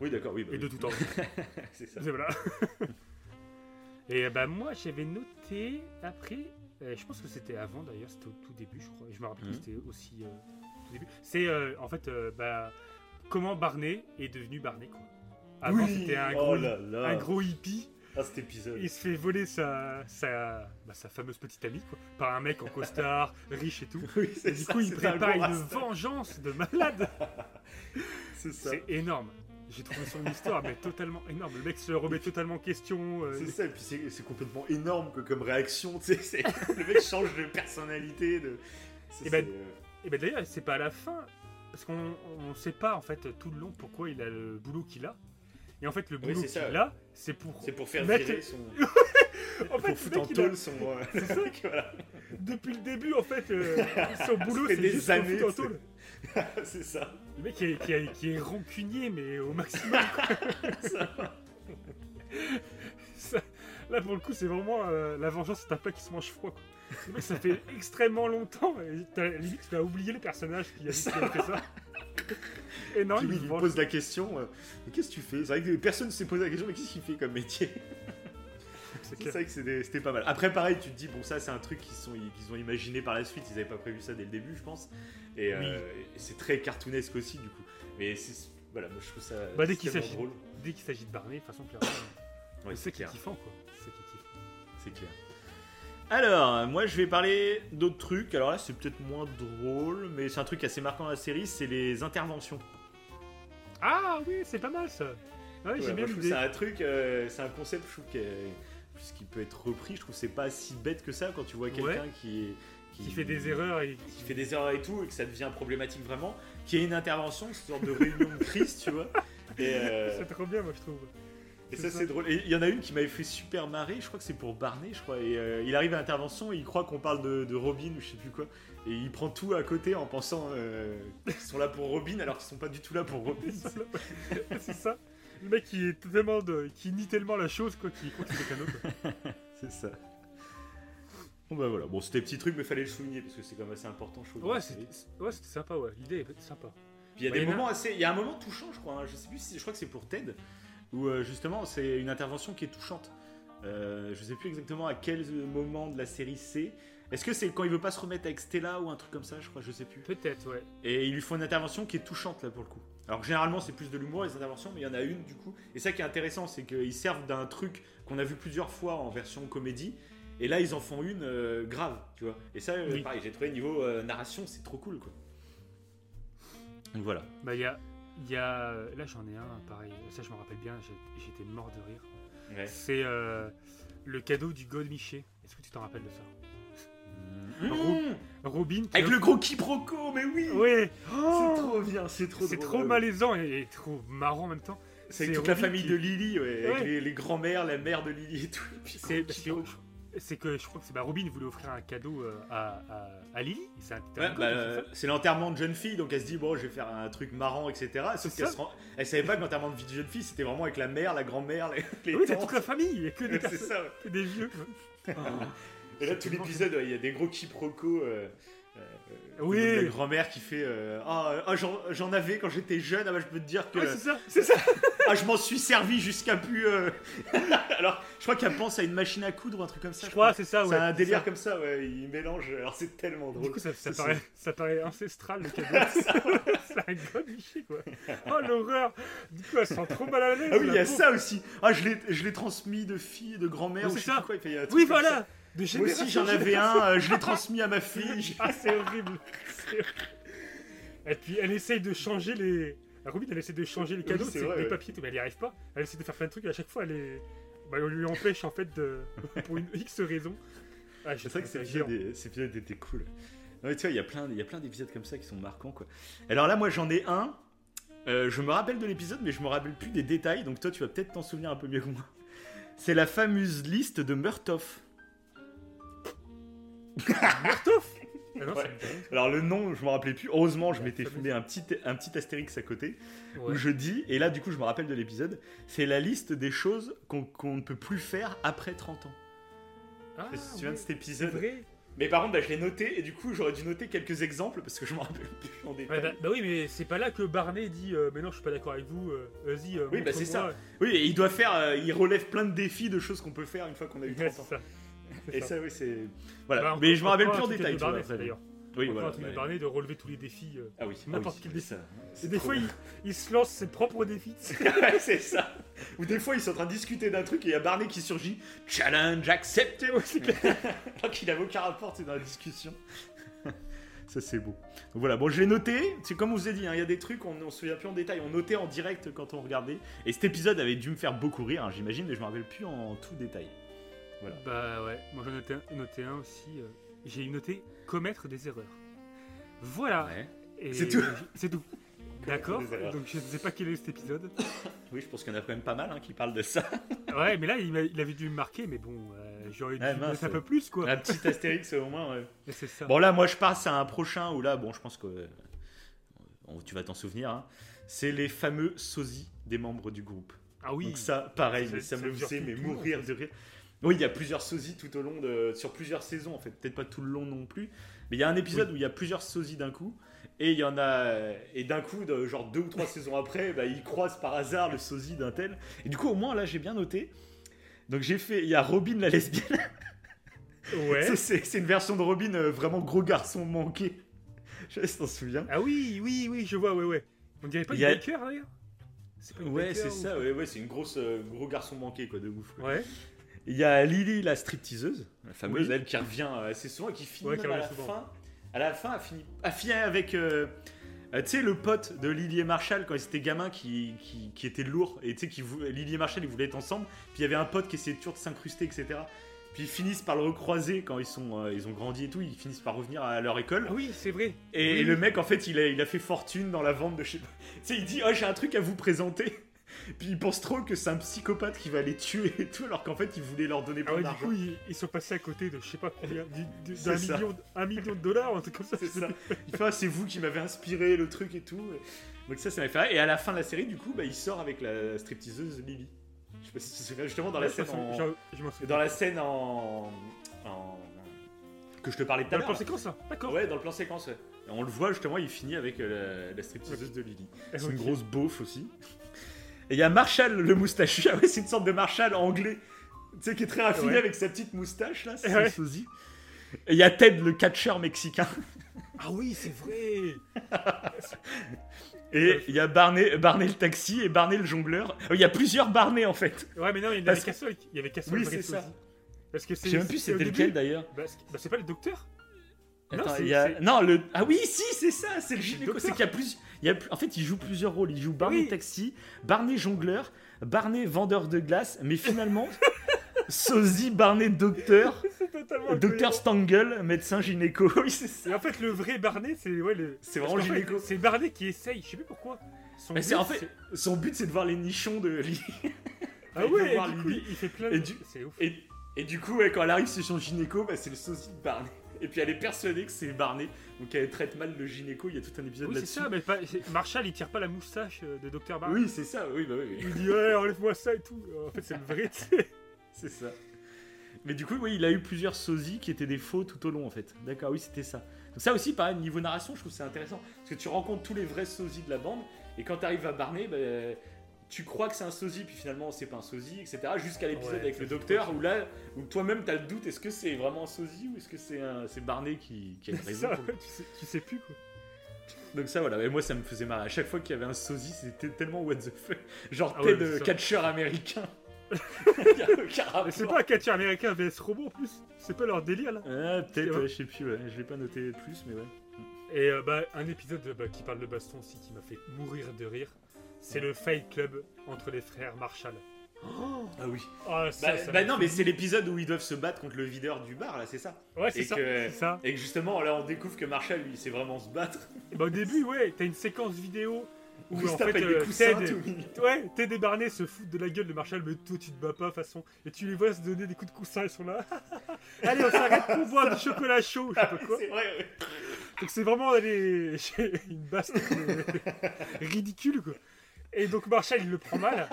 A: Oui, d'accord, oui. bah
B: Et de
A: oui.
B: tout temps.
A: c'est ça.
B: Voilà. Et bah moi j'avais noté après, euh, je pense que c'était avant d'ailleurs, c'était au tout début je crois, je me rappelle
A: Mhm.
B: que c'était aussi euh, au tout début. C'est euh, en fait euh, bah, comment Barney est devenu Barney quoi. Avant c'était un,
A: oh
B: un gros hippie,
A: Ah, cet épisode.
B: il se fait voler sa, sa, bah, sa fameuse petite amie quoi, par un mec en costard, riche et tout.
A: Oui,
B: Et du
A: ça,
B: coup il prépare une vengeance de malade.
A: C'est ça.
B: C'est énorme. J'ai trouvé son histoire mais totalement énorme. Le mec se remet totalement en question. euh,
A: C'est ça, et puis c'est c'est complètement énorme que comme réaction, le mec change de personnalité, de... Ça,
B: Eh ben,
A: euh,
B: Et ben d'ailleurs, c'est pas à la fin, parce qu'on on sait pas en fait tout le long pourquoi il a le boulot qu'il a. Et en fait, le
A: Oui,
B: boulot
A: c'est ça,
B: qu'il a, c'est pour.
A: c'est pour faire
B: mettre-
A: virer son...
B: En fait,
A: pour foutre en
B: il a-
A: tôle son. euh,
B: C'est ça.
A: voilà.
B: Depuis le début, en fait, euh, son boulot, c'est
A: des
B: juste pour
A: années,
B: foutre en tôle.
A: c'est ça.
B: Le mec qui est, qui est- qui est rancunier, mais au maximum. Ça- là, pour le coup, c'est vraiment euh, la vengeance, c'est un plat qui se mange froid. Quoi. Le mec, ça fait extrêmement longtemps. Et limite, tu as oublié le personnage qui a, qui a fait ça. Et non, il venge.
A: pose la question euh, Mais qu'est-ce que tu fais? C'est vrai que personne ne s'est posé la question Mais qu'est-ce qu'il fait comme métier
B: C'est
A: C'est
B: clair.
A: vrai que c'était c'était pas mal. Après, pareil, tu te dis Bon, ça, c'est un truc qu'ils sont- qu'ils ont imaginé par la suite. Ils avaient pas prévu ça dès le début, je pense. Et, euh, et c'est très cartoonesque aussi, du coup. Mais c'est. Voilà, moi je trouve ça.
B: Bah, dès qu'il
A: tellement
B: s'agit-
A: drôle.
B: Dès qu'il s'agit de Barney, de toute façon, clairement,
A: Ouais,
B: c'est
A: c'est
B: ça qui est
A: clair.
B: kiffant, quoi. C'est ça qui est kiffant.
A: C'est clair. Alors, moi je vais parler d'autres trucs. Alors là, c'est peut-être moins drôle, mais c'est un truc assez marquant dans la série c'est les interventions.
B: Ah oui, c'est pas mal ça. Ouais,
A: Ouais,
B: j'ai
A: moi,
B: bien
A: je que c'est un truc, euh, c'est un concept, je trouve, qui, est- puisqu'il peut être repris. Je trouve que c'est pas si bête que ça quand tu vois quelqu'un qui, est-
B: Qui fait des erreurs et
A: qui fait des erreurs et tout, et que ça devient problématique vraiment, qui ait une intervention, une sorte de réunion de crise, tu vois. Euh,
B: C'est trop bien, moi, je trouve.
A: Et ça, c'est drôle. Et il y en a une qui m'avait fait super marrer, je crois que c'est pour Barney, je crois. Et euh, il arrive à l'intervention et il croit qu'on parle de, de Robin ou je sais plus quoi. Et il prend tout à côté en pensant euh, qu'ils sont là pour Robin alors qu'ils sont pas du tout là pour Robin.
B: c'est ça. Le mec qui est tellement de... qui nie tellement la chose quoi, qu'il croit que c'est quelqu'un
A: c'est ça. Bon bah voilà, bon c'était petit truc mais fallait le souligner parce que c'est quand même assez important je trouve.
B: Ouais, c'était ouais, sympa, ouais. L'idée est sympa.
A: Puis il y a des
B: y a-
A: moments assez. Il y a un moment touchant, je crois. hein. Je sais plus si. Je crois que c'est pour Ted. Où euh, justement, c'est une intervention qui est touchante. Euh, je sais plus exactement à quel moment de la série c'est. Est-ce que c'est quand il veut pas se remettre avec Stella ou un truc comme ça Je crois, je sais plus.
B: Peut-être, ouais.
A: Et il lui faut une intervention qui est touchante là pour le coup. Alors généralement c'est plus de l'humour les interventions, mais il y en a une du coup. Et ça qui est intéressant, c'est qu'ils servent d'un truc qu'on a vu plusieurs fois en version comédie. Et là ils en font une euh, grave, tu vois. Et ça, euh,
B: Oui.
A: pareil, j'ai trouvé niveau euh, narration, c'est trop cool quoi. Donc voilà.
B: Bah, il y a. il Y a... Là, j'en ai un, pareil. Ça, je me rappelle bien, j'étais mort de rire.
A: Ouais.
B: C'est euh, le cadeau du God Miché. Est-ce que tu t'en rappelles de ça?
A: Mmh.
B: Robin.
A: Avec le gros quiproquo, mais oui C'est trop bien, c'est trop
B: C'est trop malaisant et, et trop marrant en même temps.
A: C'est toute la famille
B: qui-
A: de Lily, ouais, avec les, les grands-mères, la mère de Lily et tout.
B: C'est c'est que je crois que c'est bah, Robin voulait offrir un cadeau euh, à, à, à Lily. C'est
A: Ouais, bah,
B: c'est
A: euh, l'enterrement de jeune fille, donc elle se dit bon, je vais faire un truc marrant, etc. Sauf
B: C'est
A: qu'elle rend- elle savait pas que l'enterrement de vie de jeune fille, c'était vraiment avec la mère, la grand-mère, les, les
B: Oui, c'est toute la famille, il n'y a que des personnes,
A: ça. ouais.
B: que des vieux.
A: Et là, tout l'épisode, ouais, il y a des gros quiproquos. euh, euh,
B: Oui.
A: de La grand-mère qui fait euh, Ah, ah, j'en j'en avais quand j'étais jeune, ah bah, je peux te dire que
B: Ouais, c'est ça, c'est ça.
A: ah, je m'en suis servi jusqu'à plus. euh. Alors, je crois qu'elle pense à une machine à coudre ou un truc comme ça.
B: Je crois, c'est ça,
A: C'est
B: ouais.
A: un
B: c'est
A: délire
B: ça.
A: comme ça, ouais. Il mélange. Alors, c'est tellement drôle.
B: Du coup, ça, paraît, ça paraît ancestral le cadeau. c'est un God Miché, quoi. Oh l'horreur. Du coup, elle se sent trop mal à l'aise.
A: Ah oui, il y a ça aussi. Ah, je l'ai, je transmis de fille, de grand-mère.
B: Oui, c'est
A: je
B: ça.
A: quoi. Un
B: Oui, voilà. De
A: Moi aussi, j'en
B: en
A: avais un. euh, je l'ai transmis à ma fille.
B: Ah, c'est horrible. Et puis, elle essaye de changer les. La Robin, elle essaie de changer les cadeaux,
A: c'est
B: les
A: ouais.
B: papiers, tout, mais elle n'y arrive pas. Elle essaie de faire plein de trucs, et à chaque fois, elle est. Bah, on lui empêche, en fait, de... pour une X raison. Ah,
A: C'est vrai que cet épisode, était cool. Non, mais tu vois, il y a plein, il y a plein d'épisodes comme ça qui sont marquants, quoi. Alors là, moi, j'en ai un. Euh, je me rappelle de l'épisode, mais je me rappelle plus des détails. Donc toi, tu vas peut-être t'en souvenir un peu mieux que moi. C'est la fameuse liste de Murtoff.
B: Murtoff Ah
A: Ouais.
B: ça me.
A: Alors le nom, je me rappelais plus. Heureusement, je m'étais fondé un petit, un petit astérix à côté
B: Ouais.
A: où je dis, et là, du coup, je me rappelle de l'épisode. C'est la liste des choses qu'on ne peut plus faire après 30 ans.
B: Ah,
A: Je te souviens de cet épisode
B: vrai.
A: Mais par contre, bah, je l'ai noté et du coup, j'aurais dû noter quelques exemples parce que je me rappelle plus en détail.
B: Ouais, bah, bah oui, mais c'est pas là que Barney dit euh, Mais non, je suis pas d'accord avec vous, euh, vas-y. euh,
A: Oui, bah, c'est
B: montre-moi.
A: Oui, et il doit faire, euh, il relève plein de défis de choses qu'on peut faire une fois qu'on a eu
B: Ouais,
A: 30 ans.
B: ça.
A: Et
B: ça.
A: ça, oui, c'est. Voilà.
B: Bah,
A: mais je me rappelle plus en détail.
B: d'ailleurs.
A: Oui, voilà.
B: un truc de. Barney de relever tous les défis. euh.
A: Ah oui,
B: N'importe
A: ah oui,
B: quel défi.
A: ça,
B: Et des fois, il, il se lance ses propres défis.
A: C'est ça. Ou des fois, ils sont en train de discuter d'un truc et il y a Barney qui surgit. Challenge accepté. Alors qu'il avait aucun rapport, c'est dans la discussion. Ça, c'est beau. Donc voilà, bon, je l'ai noté. C'est comme on vous a dit, hein, il y a des trucs, on ne se souvient plus en détail. On notait en direct quand on regardait. Et cet épisode avait dû me faire beaucoup rire, hein, j'imagine, mais je me rappelle plus en tout détail. Voilà.
B: Bah ouais, moi j'en ai noté un, aussi. euh, J'ai noté commettre des erreurs. Voilà.
A: C'est tout.
B: C'est tout. D'accord. Donc je ne sais pas quel est cet épisode.
A: Oui, je pense qu'il y en a quand même pas mal hein, qui parlent de ça.
B: Ouais, mais là il, il avait dû me marquer, mais bon, euh, j'aurais dû
A: Ouais,
B: mettre
A: mince,
B: un peu plus, quoi.
A: Un petit Astérix au moins. ouais.
B: C'est ça.
A: Bon là, moi je passe à un prochain où là, bon, je pense que euh, bon, tu vas t'en souvenir. hein. C'est les fameux sosies des membres du groupe.
B: ah oui.
A: Donc ça, pareil,
B: Ça-
A: mais ça
B: ça
A: me faisait mais mourir de rire. Oui, il y a plusieurs sosies tout au long de, sur plusieurs saisons en fait, peut-être pas tout le long non plus, mais il y a un épisode où il y a plusieurs sosies d'un coup. Et il y en a et d'un coup, de, genre deux ou trois saisons après, bah, ils croisent par hasard le sosie d'un tel. Et du coup, au moins là, j'ai bien noté. Donc j'ai fait, il y a Robin la lesbienne.
B: Ouais.
A: C'est- une version de Robin euh, vraiment gros garçon manqué. Je sais pas si t'en souviens.
B: Ah oui, oui, oui, je vois, ouais, ouais. On dirait pas
A: y a-
B: Baker d'ailleurs?
A: Ouais, c'est ça. Ouais, ouais, c'est une grosse euh, gros garçon manqué quoi, de ouf. quoi.
B: Ouais.
A: Il y a Lily la stripteaseuse, la fameuse
B: Oui.
A: elle qui revient euh, assez souvent et qui finit
B: Ouais, qui
A: même à la
B: souvent.
A: fin. À la fin, a fini, a fini avec euh, euh, tu sais le pote de Lily et Marshall quand ils étaient gamins qui, qui, qui était lourd et tu sais Lily et Marshall ils voulaient être ensemble. Puis il y avait un pote qui essayait toujours de s'incruster etc. Puis ils finissent par le recroiser quand ils sont euh, ils ont grandi et tout. Ils finissent par revenir à leur école.
B: Ah oui, c'est vrai.
A: Et,
B: Oui,
A: et le mec, en fait, il a, il a fait fortune dans la vente de chez. Tu sais, il dit Oh, j'ai un truc à vous présenter. Puis il pense trop que c'est un psychopathe qui va les tuer et tout, alors qu'en fait, il voulait leur donner
B: Ah
A: plein
B: ouais, du coup, ils, ils sont passés à côté de je sais pas combien, d'un million, un million de dollars, un truc comme ça.
A: C'est ça. Il fait Ah, c'est vous qui m'avez inspiré le truc et tout. Donc ça, ça m'a fait. rire. Et à la fin de la série, du coup, bah, il sort avec la stripteaseuse Lily. Je sais pas si tu te souviens, justement dans la
B: Ouais,
A: scène en...
B: je-.
A: Dans la scène en... en- Que je te parlais tout
B: Dans
A: à
B: le plan
A: l'heure.
B: séquence, là D'accord.
A: Ouais, dans le plan séquence, ouais. On le voit justement, il finit avec euh, la, la stripteaseuse de Lily. C'est une grosse beauf aussi. Et il y a Marshall le moustachu. Ah ouais, c'est une sorte de Marshall anglais. Tu sais, qui est très raffiné
B: Ouais.
A: avec sa petite moustache là. C'est
B: Ouais.
A: Et il y a Ted le catcheur mexicain.
B: Ah oui, c'est vrai.
A: Et il y a Barney, Barney le taxi et Barney le jongleur. Euh, Il y a plusieurs Barney en fait.
B: Ouais, mais non, il y avait
A: Parce
B: Castle, il y avait Castle
A: Oui, c'est ça.
B: aussi. Parce que c'est.
A: Je sais même plus c'était lequel d'ailleurs.
B: Bah, c'est bah, c'est pas le docteur Non,
A: Attends, y a... Non, le... Ah oui, si, c'est ça, c'est le gynéco. C'est qu'il y a plus... Il y a... En fait, il joue plusieurs rôles. Il joue Barney
B: Oui.
A: taxi, Barney jongleur, Barney vendeur de glace, mais finalement, sosie Barney docteur, docteur. Stangle, médecin gynéco. Oui, c'est ça.
B: Et en fait, le vrai Barney, c'est ouais, le.
A: Vraiment gynéco.
B: C'est Barney qui essaye, je sais plus pourquoi. Son
A: Mais
B: but,
A: en fait, son but, c'est de voir les nichons de Lily.
B: Ah ouais, et du coup, il fait plein
A: Et
B: de.
A: du-
B: C'est ouf.
A: Et, et du coup, ouais, quand elle arrive chez son gynéco, bah, c'est le sosie de Barney. Et puis elle est persuadée que c'est Barney, donc elle traite mal le gynéco. Il y a tout un épisode
B: Oui, c'est
A: là-dessus.
B: ça, mais pas- Marshall il tire pas la moustache euh, de Dr. Barney.
A: Oui, c'est ça. Oui, bah oui.
B: Il dit ouais, enlève-moi ça et tout. En fait, c'est le vrai.
A: C'est ça. Mais du coup, oui, il a eu plusieurs sosies qui étaient des faux tout au long, en fait. D'accord, oui, c'était ça. Donc ça aussi, pareil, niveau narration, je trouve que c'est intéressant. Parce que tu rencontres tous les vrais sosies de la bande, et quand tu arrives à Barney, bah, tu crois que c'est un sosie, puis finalement, c'est pas un sosie, etc. Jusqu'à l'épisode
B: Ouais,
A: avec le docteur, où là, où toi-même, tu as le doute, est-ce que c'est vraiment un sosie, ou est-ce que c'est Barney qui, qui a
B: C'est
A: raison
B: ça, tu, sais, tu sais plus quoi.
A: Donc ça, voilà, et moi, ça me faisait marrer. À chaque fois qu'il y avait un sosie, c'était tellement what the fuck. Genre,
B: Ah ouais,
A: Ted, catcheur américain.
B: C'est pas un catcheur américain VS robot en plus. C'est pas leur délire là.
A: Ah, peut-être, ouais, je sais plus, ouais. je l'ai pas noté plus, mais ouais.
B: Et euh, bah, un épisode bah, qui parle de baston aussi qui m'a fait mourir de rire. C'est le Fight Club entre les frères Marshall.
A: Ah oui.
B: Ah, ça,
A: Bah,
B: ça
A: bah non, mais c'est l'épisode où ils doivent se battre contre le videur du bar, là, c'est ça?
B: Ouais, c'est ça. ça.
A: Et que justement, là, on découvre que Marshall, lui, il sait vraiment se battre.
B: Bah, au début, ouais, t'as une séquence vidéo où
A: Où
B: en fait
A: avec des
B: euh,
A: coussins,
B: Ted, ouais, Ted et Barney se foutent de la gueule de Marshall, mais toi tu te bats pas façon. Et tu les vois se donner des coups de coussin, ils sont là. Allez, on s'arrête pour boire du chocolat chaud, je sais pas quoi.
A: C'est vrai, ouais.
B: Donc c'est vraiment aller une baston euh, ridicule quoi. Et donc Marshall il le prend mal.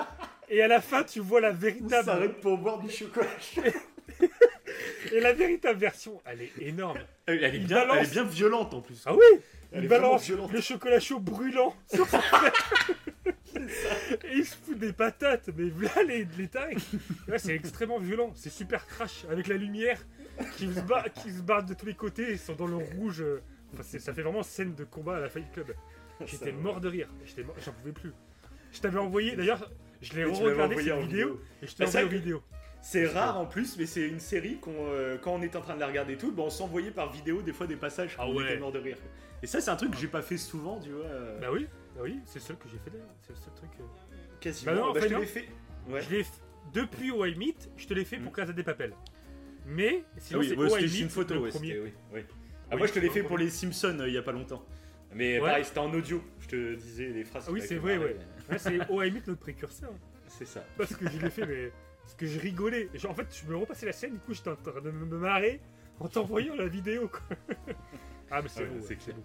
B: Et à la fin tu vois la véritable
A: s'arrête pour boire du chocolat chaud.
B: et la véritable version, elle est énorme.
A: Elle est
B: Il
A: bien,
B: balance-
A: elle est bien violente en plus.
B: Ah oui,
A: Elle
B: il
A: est vraiment
B: balance
A: violente.
B: le chocolat chaud brûlant sur son. Et il se fout des patates, mais voilà les, les tailles. Ouais, c'est extrêmement violent, c'est super crash avec la lumière qui se, bat, qui se barre de tous les côtés, ils sont dans le rouge. Enfin, ça fait vraiment scène de combat à la Fight Club. J'étais mort de rire, j'en pouvais plus. Je t'avais envoyé, d'ailleurs, je l'ai regardé cette
A: en
B: vidéo,
A: vidéo.
B: et je t'ai
A: c'est
B: envoyé en vidéo.
A: C'est rare en plus, mais c'est une série qu'on, euh, quand on était en train de la regarder et tout, bah, on s'envoyait par vidéo des fois des passages
B: Ah
A: on
B: ouais.
A: était mort de rire. Et ça, c'est un truc que j'ai pas fait souvent, tu vois. euh,
B: Bah oui, bah oui, c'est le seul que j'ai fait d'ailleurs, c'est le seul truc. euh.
A: quasiment.
B: bah non, en
A: Bah,
B: fait,
A: je l'ai fait. Ouais.
B: Je l'ai f- depuis Why Meet, je te l'ai fait pour
A: Mm.
B: Casa des Papel. Mais
A: Ah
B: sinon
A: oui,
B: c'est
A: ouais, une photo,
B: le
A: ouais,
B: premier.
A: c'était- oui, oui. Ah, moi, je te l'ai fait pour les Simpsons euh, il y a pas longtemps. Mais
B: Ouais.
A: pareil, c'était en audio. Je te disais les phrases.
B: Ah oui, c'est vrai,
A: fait
B: Ouais, c'est OI Meet notre précurseur.
A: C'est ça.
B: Parce que je l'ai fait, mais Parce que je rigolais. en fait, je me repassais la scène, du coup, j'étais en train de me marrer en t'envoyant la vidéo. Quoi. ah, mais c'est c'est ouais,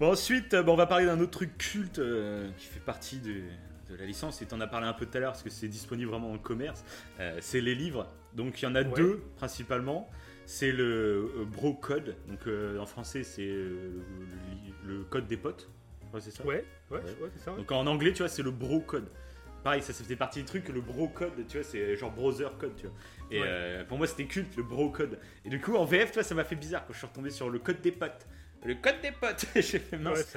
A: Bon, ensuite, euh, bon, on va parler d'un autre truc culte euh, qui fait partie de, de la licence. Et tu en as parlé un peu tout à l'heure parce que c'est disponible vraiment en commerce. Euh, c'est les livres. Donc il y en a deux principalement. C'est le Bro Code. Donc en français, c'est le, code des potes.
B: Ouais, c'est ça? Ouais, ouais, c'est ça.
A: Donc en anglais, tu vois, c'est le Bro Code. Pareil, ça, ça faisait partie du truc. Le Bro Code, tu vois, c'est genre browser code, tu vois. Et pour moi, c'était culte, le Bro Code. Et du coup, en VF, tu vois, ça m'a fait bizarre quand je suis retombé sur le code des potes. Le code des potes. J'ai fait mince.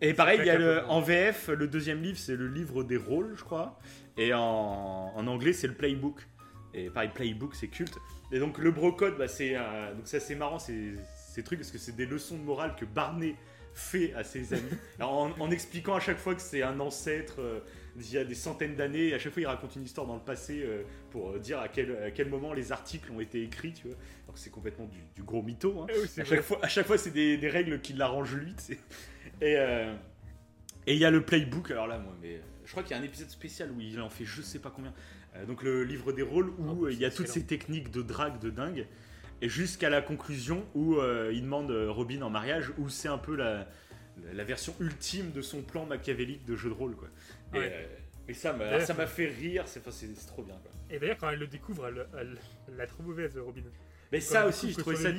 A: et pareil, il y a le, en VF, le deuxième livre, c'est le livre des rôles, je crois. Et en, en anglais, c'est le playbook. Et pareil, playbook, c'est culte. Et donc le brocode, bah, c'est donc c'est assez marrant ces, ces trucs parce que c'est des leçons de morale que Barney fait à ses amis, en, en, expliquant à chaque fois que c'est un ancêtre euh, d'il y a des centaines d'années. À chaque fois, il raconte une histoire dans le passé euh, pour dire à quel, à quel moment les articles ont été écrits, tu vois c'est complètement du, gros mytho. Hein. Eh à, chaque fois, à, chaque fois, c'est des, règles qui l'arrangent lui. Et euh, et il y a le playbook. Alors là, moi, mais je crois qu'il y a un épisode spécial où il en fait je sais pas combien. Euh, donc le livre des rôles où oh, il y a toutes ces techniques de drague de dingue. Et jusqu'à la conclusion où euh, il demande Robin en mariage, où c'est un peu la, la, version ultime de son plan machiavélique de jeu de rôle. Quoi. Et, ça m'a fait rire, c'est trop bien. Quoi.
B: Et d'ailleurs, quand elle le découvre, elle, elle, elle la trouve mauvaise, Robin.
A: Mais ça aussi, j'ai trouvé ça.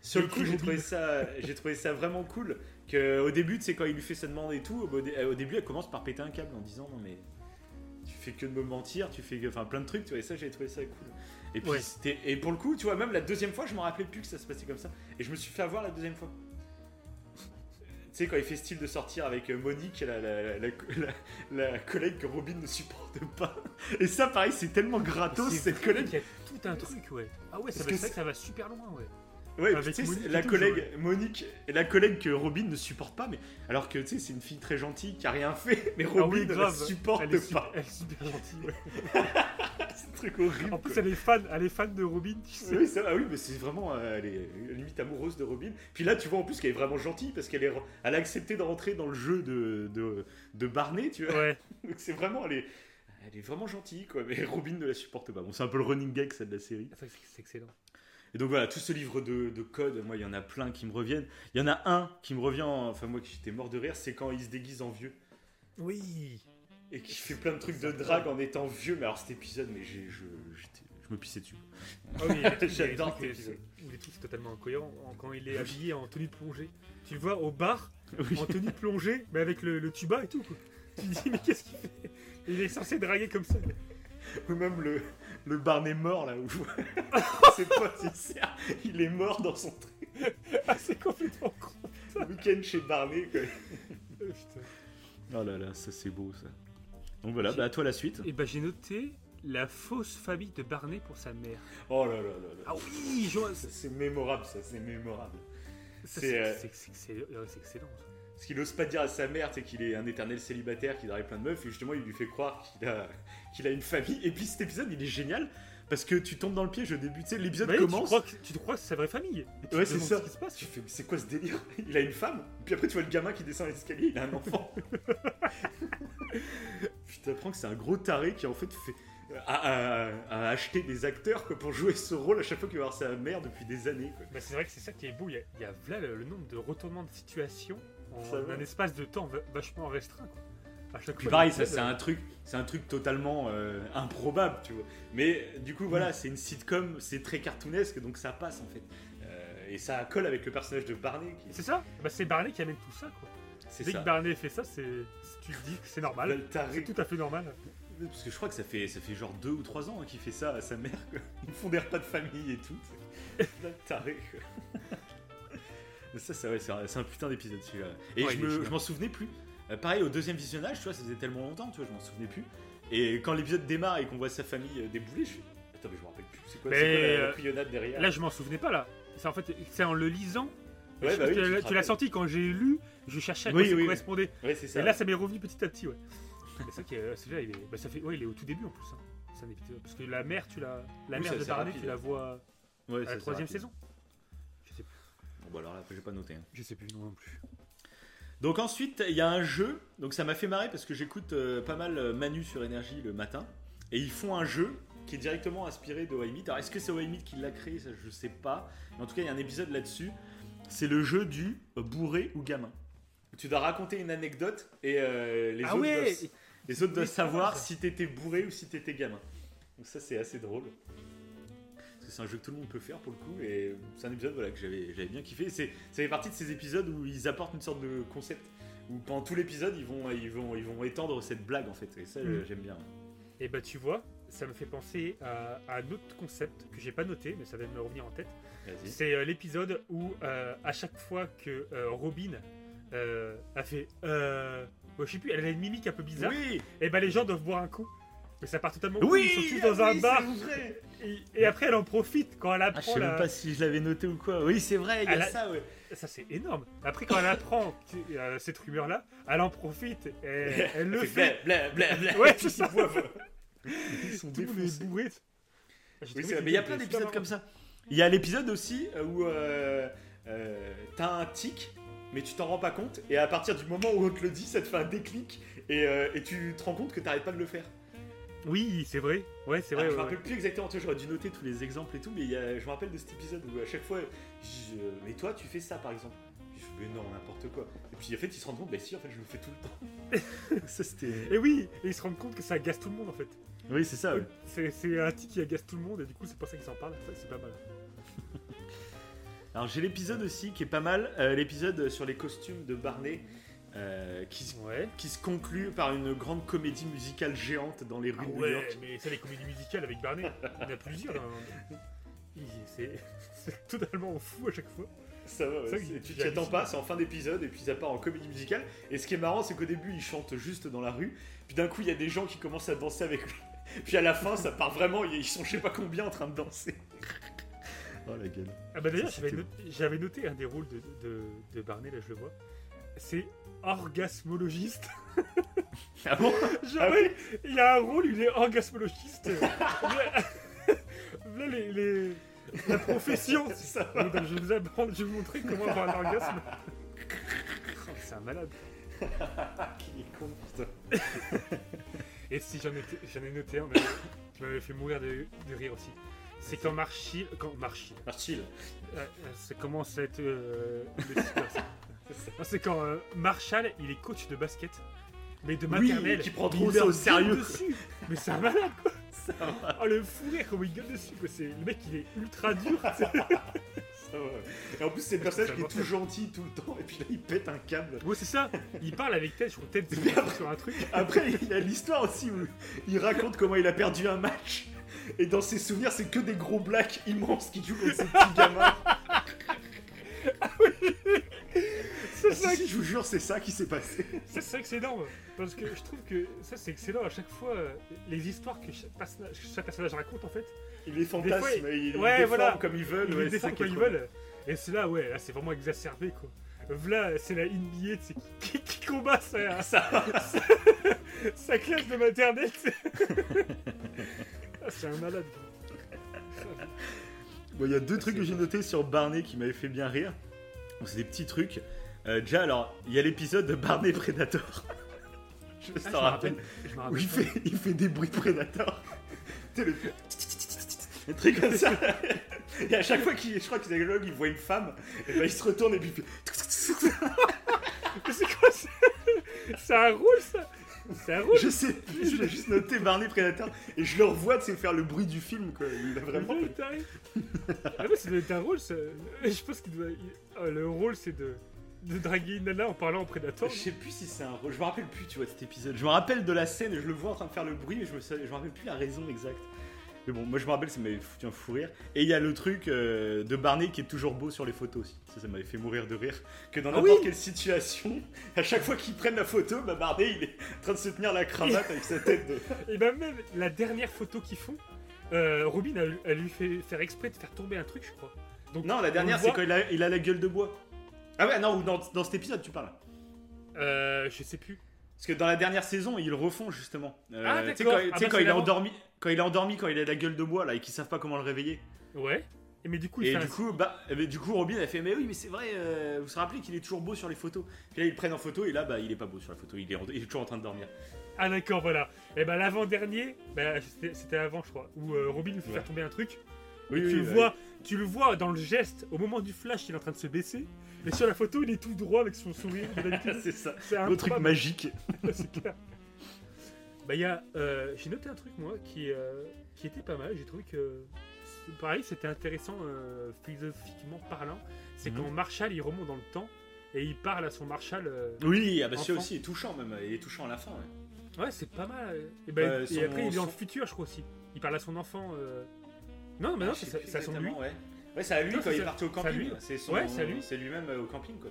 A: Sur le coup, j'ai trouvé ça, j'ai trouvé ça vraiment cool. Que au début, sais, quand il lui fait sa demande et tout, au début, elle commence par péter un câble en disant non mais tu fais que de me mentir, tu fais enfin plein de trucs, tu vois. Et ça, j'ai trouvé ça cool. Et puis et pour le coup, tu vois, même la deuxième fois, je me rappelais plus que ça se passait comme ça. Et je me suis fait avoir la deuxième fois. Tu sais, quand il fait style de sortir avec euh, Monique, la, la, collègue que Robin ne supporte pas. Et ça, pareil, c'est tellement gratos, cette collègue.
B: Il y a tout un truc, ouais. Ah ouais, ça, va, ça, ça va super loin, ouais.
A: Ouais, la collègue Monique, la collègue que Robin ne supporte pas, mais alors que tu sais, c'est une fille très gentille qui a rien fait, mais ah Robin ne la supporte pas.
B: elle est super gentille, ouais. c'est un truc horrible. En plus, elle est fan, elle est fan de Robin, tu sais.
A: Oui, ça, ah oui, mais c'est vraiment, euh, elle est limite amoureuse de Robin. Puis là, tu vois en plus qu'elle est vraiment gentille parce qu'elle est, elle a accepté de rentrer dans le jeu de, de, de Barney, tu vois. Ouais. Donc c'est vraiment, elle est, elle est vraiment gentille, quoi. Mais Robin ne la supporte pas. Bon, c'est un peu le running gag, ça, de la série.
B: C'est excellent.
A: Et donc voilà, tout ce livre de, de, code, moi, il y en a plein qui me reviennent. Il y en a un qui me revient, enfin, moi, qui j'étais mort de rire, c'est quand il se déguise en vieux.
B: Oui.
A: Et qui fait plein de trucs de drague en étant vieux. Mais alors, cet épisode, mais j'ai, je, je me pissais dessus.
B: Ah oui, j'adore cet épisode. Les trucs, c'est totalement incohérent. Quand il est habillé en tenue de plongée, tu le vois au bar, en tenue de plongée, mais avec le, tuba et tout. Tu te dis, mais qu'est-ce qu'il fait? Il est censé draguer comme ça.
A: Ou même le, le Barney mort là où c'est pas sincère, il est mort dans son truc.
B: ah, c'est complètement con.
A: Week-end chez Barney quoi. Oh, oh là là, ça c'est beau ça. Donc voilà, bah à toi la suite.
B: Et bah j'ai noté la fausse famille de Barney pour sa mère.
A: Oh là là là là.
B: Ah oui,
A: c'est mémorable ça, c'est mémorable.
B: C'est euh, excellent ça.
A: Parce qu'il n'ose pas dire à sa mère qu'il est un éternel célibataire, qu'il drague plein de meufs, et justement il lui fait croire qu'il a, qu'il a une famille. Et puis cet épisode il est génial parce que tu tombes dans le piège au début. Tu sais, l'épisode commence.
B: Tu crois, que, tu crois que c'est sa vraie famille.
A: Ouais, c'est ça. Ce qui se passe. Tu fais, c'est quoi ce délire? Il a une femme. Puis après, tu vois le gamin qui descend l'escalier, il a un enfant. puis tu apprends que c'est un gros taré qui en fait fait. A, acheté des acteurs pour jouer ce rôle à chaque fois qu'il va voir sa mère depuis des années.
B: Bah, c'est vrai que c'est ça qui est beau. Il y a, là le, nombre de retournements de situation en un espace de temps vachement restreint.
A: Quoi. Puis pareil, ça c'est un truc, c'est un truc totalement euh, improbable, tu vois. Mais du coup, voilà, c'est une sitcom, c'est très cartoonesque, donc ça passe en fait. Euh, et ça colle avec le personnage de Barney. Qui...
B: C'est ça. Bah, c'est Barney qui amène tout ça, quoi. Dès que Barney fait ça, c'est, tu te dis que c'est normal. C'est tout à fait normal.
A: Parce que je crois que ça fait, ça fait genre 2 ou 3 ans hein, qu'il fait ça à sa mère. Ils font des repas de famille et tout. taré. Ça, c'est un putain d'épisode celui-là. Et je, m'en souvenais plus. Euh, pareil, au deuxième visionnage, tu vois, ça faisait tellement longtemps, tu vois, je m'en souvenais plus. Et quand l'épisode démarre et qu'on voit sa famille euh, débouler, je suis. Attends, mais je me rappelle plus. C'est quoi, la, euh, derrière?
B: Là, je m'en souvenais pas, là. C'est en fait, c'est en le lisant. Ouais, bah oui, tu, l'as senti quand j'ai lu, je cherchais à quoi ça correspondait. Ça. Et là, ça m'est revenu petit à petit, ouais. c'est ça qui est, là, il est, bah, ça fait, ouais, il est au tout début en plus. Hein. C'est un épisode, parce que la mère, tu la, la mère de Barney, tu la vois à la troisième saison.
A: Bon, alors là, j'ai pas noté. Hein.
B: Je sais plus, non, plus.
A: Donc ensuite, il y a un jeu. Donc ça m'a fait marrer parce que j'écoute euh, pas mal euh, Manu sur énergie le matin. et ils font un jeu qui est directement inspiré de Why Meet. Alors est-ce que c'est Why Meet qui l'a créé? Ça, je sais pas. Mais en tout cas, il y a un épisode là-dessus. C'est le jeu du bourré ou gamin. Tu dois raconter une anecdote et euh, les
B: Ah
A: autres
B: ouais
A: doivent, les autres doivent savoir si t'étais bourré ou si t'étais gamin. Donc ça, c'est assez drôle. Parce que c'est un jeu que tout le monde peut faire pour le coup. Et c'est un épisode voilà, que j'avais j'avais bien kiffé. C'est- Ça fait partie de ces épisodes où ils apportent une sorte de concept. Où pendant tout l'épisode, ils vont, ils, vont, ils vont étendre cette blague en fait. Et ça,
B: Mm.
A: j'aime bien.
B: Et bah tu vois, ça me fait penser à, à un autre concept que j'ai pas noté, mais ça va me revenir en tête. C'est euh, l'épisode où euh, à chaque fois que euh, Robin a fait, bon, je sais plus, elle a une mimique un peu bizarre.
A: Oui
B: Et bah les gens doivent boire un coup. Mais ça part totalement. en
A: Oui
B: couille, Ils sont tous dans un bar.
A: vrai.
B: Et, et après elle en profite quand elle
A: Ah, je
B: apprend
A: sais
B: la.
A: même pas si je l'avais noté ou quoi. Oui, c'est vrai, il y a ça, ouais.
B: Ça c'est énorme. Après quand elle apprend euh, cette rumeur là, elle en profite. Et elle le fait.
A: Bla, bla, bla.
B: Ouais, c'est ça.
A: Ils sont défoncés.
B: bourré.
A: Oui, c'est vrai, mais il y a plein d'épisodes comme ça. Il y a l'épisode aussi euh, où euh, euh, t'as un tic, mais tu t'en rends pas compte, et à partir du moment où on te le dit, ça te fait un déclic, et, et tu te rends compte que t'arrêtes pas de le faire.
B: Oui, c'est vrai. Ouais, c'est
A: Ah,
B: vrai.
A: je me
B: ouais,
A: rappelle plus exactement, tu vois, j'aurais dû noter tous les exemples et tout, mais y a- je me rappelle de cet épisode où à chaque fois, je, mais toi tu fais ça par exemple. Je fais, mais non, n'importe quoi. Et puis en fait, ils se rendent compte, bah si, en fait, je le fais tout le temps. ça c'était.
B: Et oui, et ils se rendent compte que ça agace tout le monde en fait.
A: Oui, c'est ça,
B: C'est c'est un tic qui agace tout le monde et du coup c'est pour ça qu'ils en parlent. Ça, C'est pas mal.
A: Alors j'ai l'épisode aussi qui est pas mal, euh, l'épisode sur les costumes de Barney, euh, qui, se-
B: Ouais.
A: qui se conclut par une grande comédie musicale géante dans les rues
B: Ah
A: de New
B: ouais,
A: York.
B: mais ça les comédies musicales avec Barney, il y en a plusieurs. hein. C'est totalement fou à chaque fois.
A: Ça va, ouais,
B: Ça,
A: tu t'y attends pas, c'est en fin d'épisode et puis ça part en comédie musicale. Et ce qui est marrant, c'est qu'au début, il chante juste dans la rue, puis d'un coup, il y a des gens qui commencent à danser avec lui. Puis à la fin, ça part vraiment, ils sont je sais pas combien en train de danser. oh la gueule.
B: Ah bah d'ailleurs, noté, j'avais noté un des rôles de, de, de Barney, là je le vois. C'est orgasmologiste.
A: Ah bon?
B: Genre,
A: Ah
B: ouais, il a un rôle, il est orgasmologiste. là, les, les- la profession.
A: Ça
B: donc je, vais vous apprendre, je vais vous montrer comment avoir un orgasme. Oh, C'est un malade.
A: Qui est con, putain.
B: Et si j'en ai, noté un qui m'avait fait mourir de, de rire aussi. C'est quand Marchil, quand Marchil,
A: Archil.
B: euh, euh, ça commence à être euh, C'est quand euh, Marshall, il est coach de basket, mais de
A: Oui,
B: maternelle.
A: qui prend trop ça au sérieux.
B: dessus. Mais c'est un malade quoi.
A: Ça va,
B: Oh le fou rire comment il gueule dessus quoi. C'est le mec il est ultra dur. c'est-
A: ça va. Et en plus, c'est le personnage qui est tout gentil tout le temps, et puis là, il pète un câble.
B: Ouais c'est ça. Il parle avec tête sur tête
A: Mais après-
B: sur un truc.
A: Après, il y a l'histoire aussi où il raconte comment il a perdu un match. Et dans ses souvenirs, c'est que des gros blacks immenses qui jouent contre ces petits gamins.
B: C'est
A: Ah,
B: ça.
A: si, je vous jure, c'est ça qui s'est passé.
B: Ça, c'est que c'est énorme. Parce que je trouve que ça c'est excellent à chaque fois euh, les histoires que chaque personnage, chaque personnage raconte en fait.
A: Il les fantasme,
B: fois, il-
A: il les
B: ouais, voilà.
A: comme ils veulent.
B: Ils
A: ouais,
B: les
A: ça qui
B: quand ils veulent. Et c'est là, ouais, là, c'est vraiment exacerbé, quoi. Là, c'est la NBA, qui, qui combat sa, sa, sa classe de maternelle. Ah, c'est un malade.
A: Bon, il y a deux
B: Ah,
A: trucs
B: c'est
A: que j'ai notés sur Barney qui m'avaient fait bien rire. Bon, c'est des petits trucs. Euh, déjà, alors, il y a l'épisode de Barney Predator. je
B: Ah, je
A: t'en
B: me
A: rappelle.
B: Je me
A: Où
B: rappelle.
A: il fait, il fait des bruits de Predator. tu sais, le. Un truc comme ça. Et à chaque fois qu'il, je crois qu'il il voit une femme, et ben il se retourne et puis il fait.
B: Mais c'est quoi ça? C'est un rôle, ça C'est un rôle
A: Je sais plus, j'ai juste noté Barney Predator et je le revois de faire le bruit du film quoi. Il a vraiment.
B: Ah doit être un rôle, ça. Je pense qu'il doit. ah, le rôle, c'est de... de draguer une nana en parlant en prédateur.
A: Je sais plus si c'est un. Je me rappelle plus, tu vois, de cet épisode. Je me rappelle de la scène et je le vois en train de faire le bruit, mais je me, je me rappelle plus la raison exacte. Mais bon, moi je me rappelle, ça m'avait foutu un fou rire. Et il y a le truc euh, de Barney qui est toujours beau sur les photos aussi. Ça, ça m'avait fait mourir de rire. Que dans
B: Ah
A: n'importe
B: oui
A: quelle situation, à chaque fois qu'ils prennent la photo, bah Barney il est en train de se tenir la cravate avec sa tête de.
B: Et bah même la dernière photo qu'ils font, euh, Robin a, a lui fait faire exprès de faire tomber un truc, je crois. Donc,
A: Non, la dernière, c'est quand il a, il a la gueule de bois. Ah ouais, non, ou dans, dans cet épisode, tu parles.
B: Euh, je sais plus.
A: Parce que dans la dernière saison, ils le refont justement. Euh,
B: Ah,
A: tu sais,
B: d'accord.
A: tu
B: Ah
A: sais,
B: bah,
A: quand
B: c'est
A: il est
B: l'avant.
A: endormi, quand il est endormi, quand il a la gueule de bois là et qu'ils savent pas comment le réveiller.
B: Ouais. Et mais du coup, il
A: Et
B: fait
A: du
B: un-
A: coup, bah, eh ben, du coup, Robin a fait Mais oui, mais c'est vrai, euh, vous vous rappelez qu'il est toujours beau sur les photos. Puis là, ils le prennent en photo, et là, bah, il est pas beau sur la photo, il est, en- il est toujours en train de dormir.
B: Ah d'accord, voilà. Et ben l'avant-dernier, bah, c'était c'était avant, je crois, où euh, Robin lui fait
A: Ouais.
B: faire tomber un truc.
A: Oui,
B: tu,
A: oui,
B: le vois, tu le vois dans le geste, au moment du flash, il est en train de se baisser. Et sur la photo, il est tout droit avec son sourire.
A: c'est ça.
B: C'est un
A: truc magique.
B: c'est clair. Bah, il y a, euh, j'ai noté un truc, moi, qui, euh, qui était pas mal. J'ai trouvé que, pareil, c'était intéressant euh, philosophiquement parlant. C'est
A: Mhm.
B: quand Marshall, il remonte dans le temps et il parle à son Marshall.
A: Oui, ah bah, celui aussi est touchant, même. Il est touchant à la fin. ouais.
B: Ouais, c'est pas mal. Et, et
A: son-
B: après, il est dans le
A: son-
B: futur, je crois aussi. Il parle à son enfant. Non, mais non,
A: Ah,
B: c'est
A: plus
B: c'est à son lui.
A: Ouais, ouais c'est à lui
B: Non,
A: quand il est parti au camping. C'est son...
B: Ouais, c'est à lui.
A: C'est lui-même euh, au camping, quoi.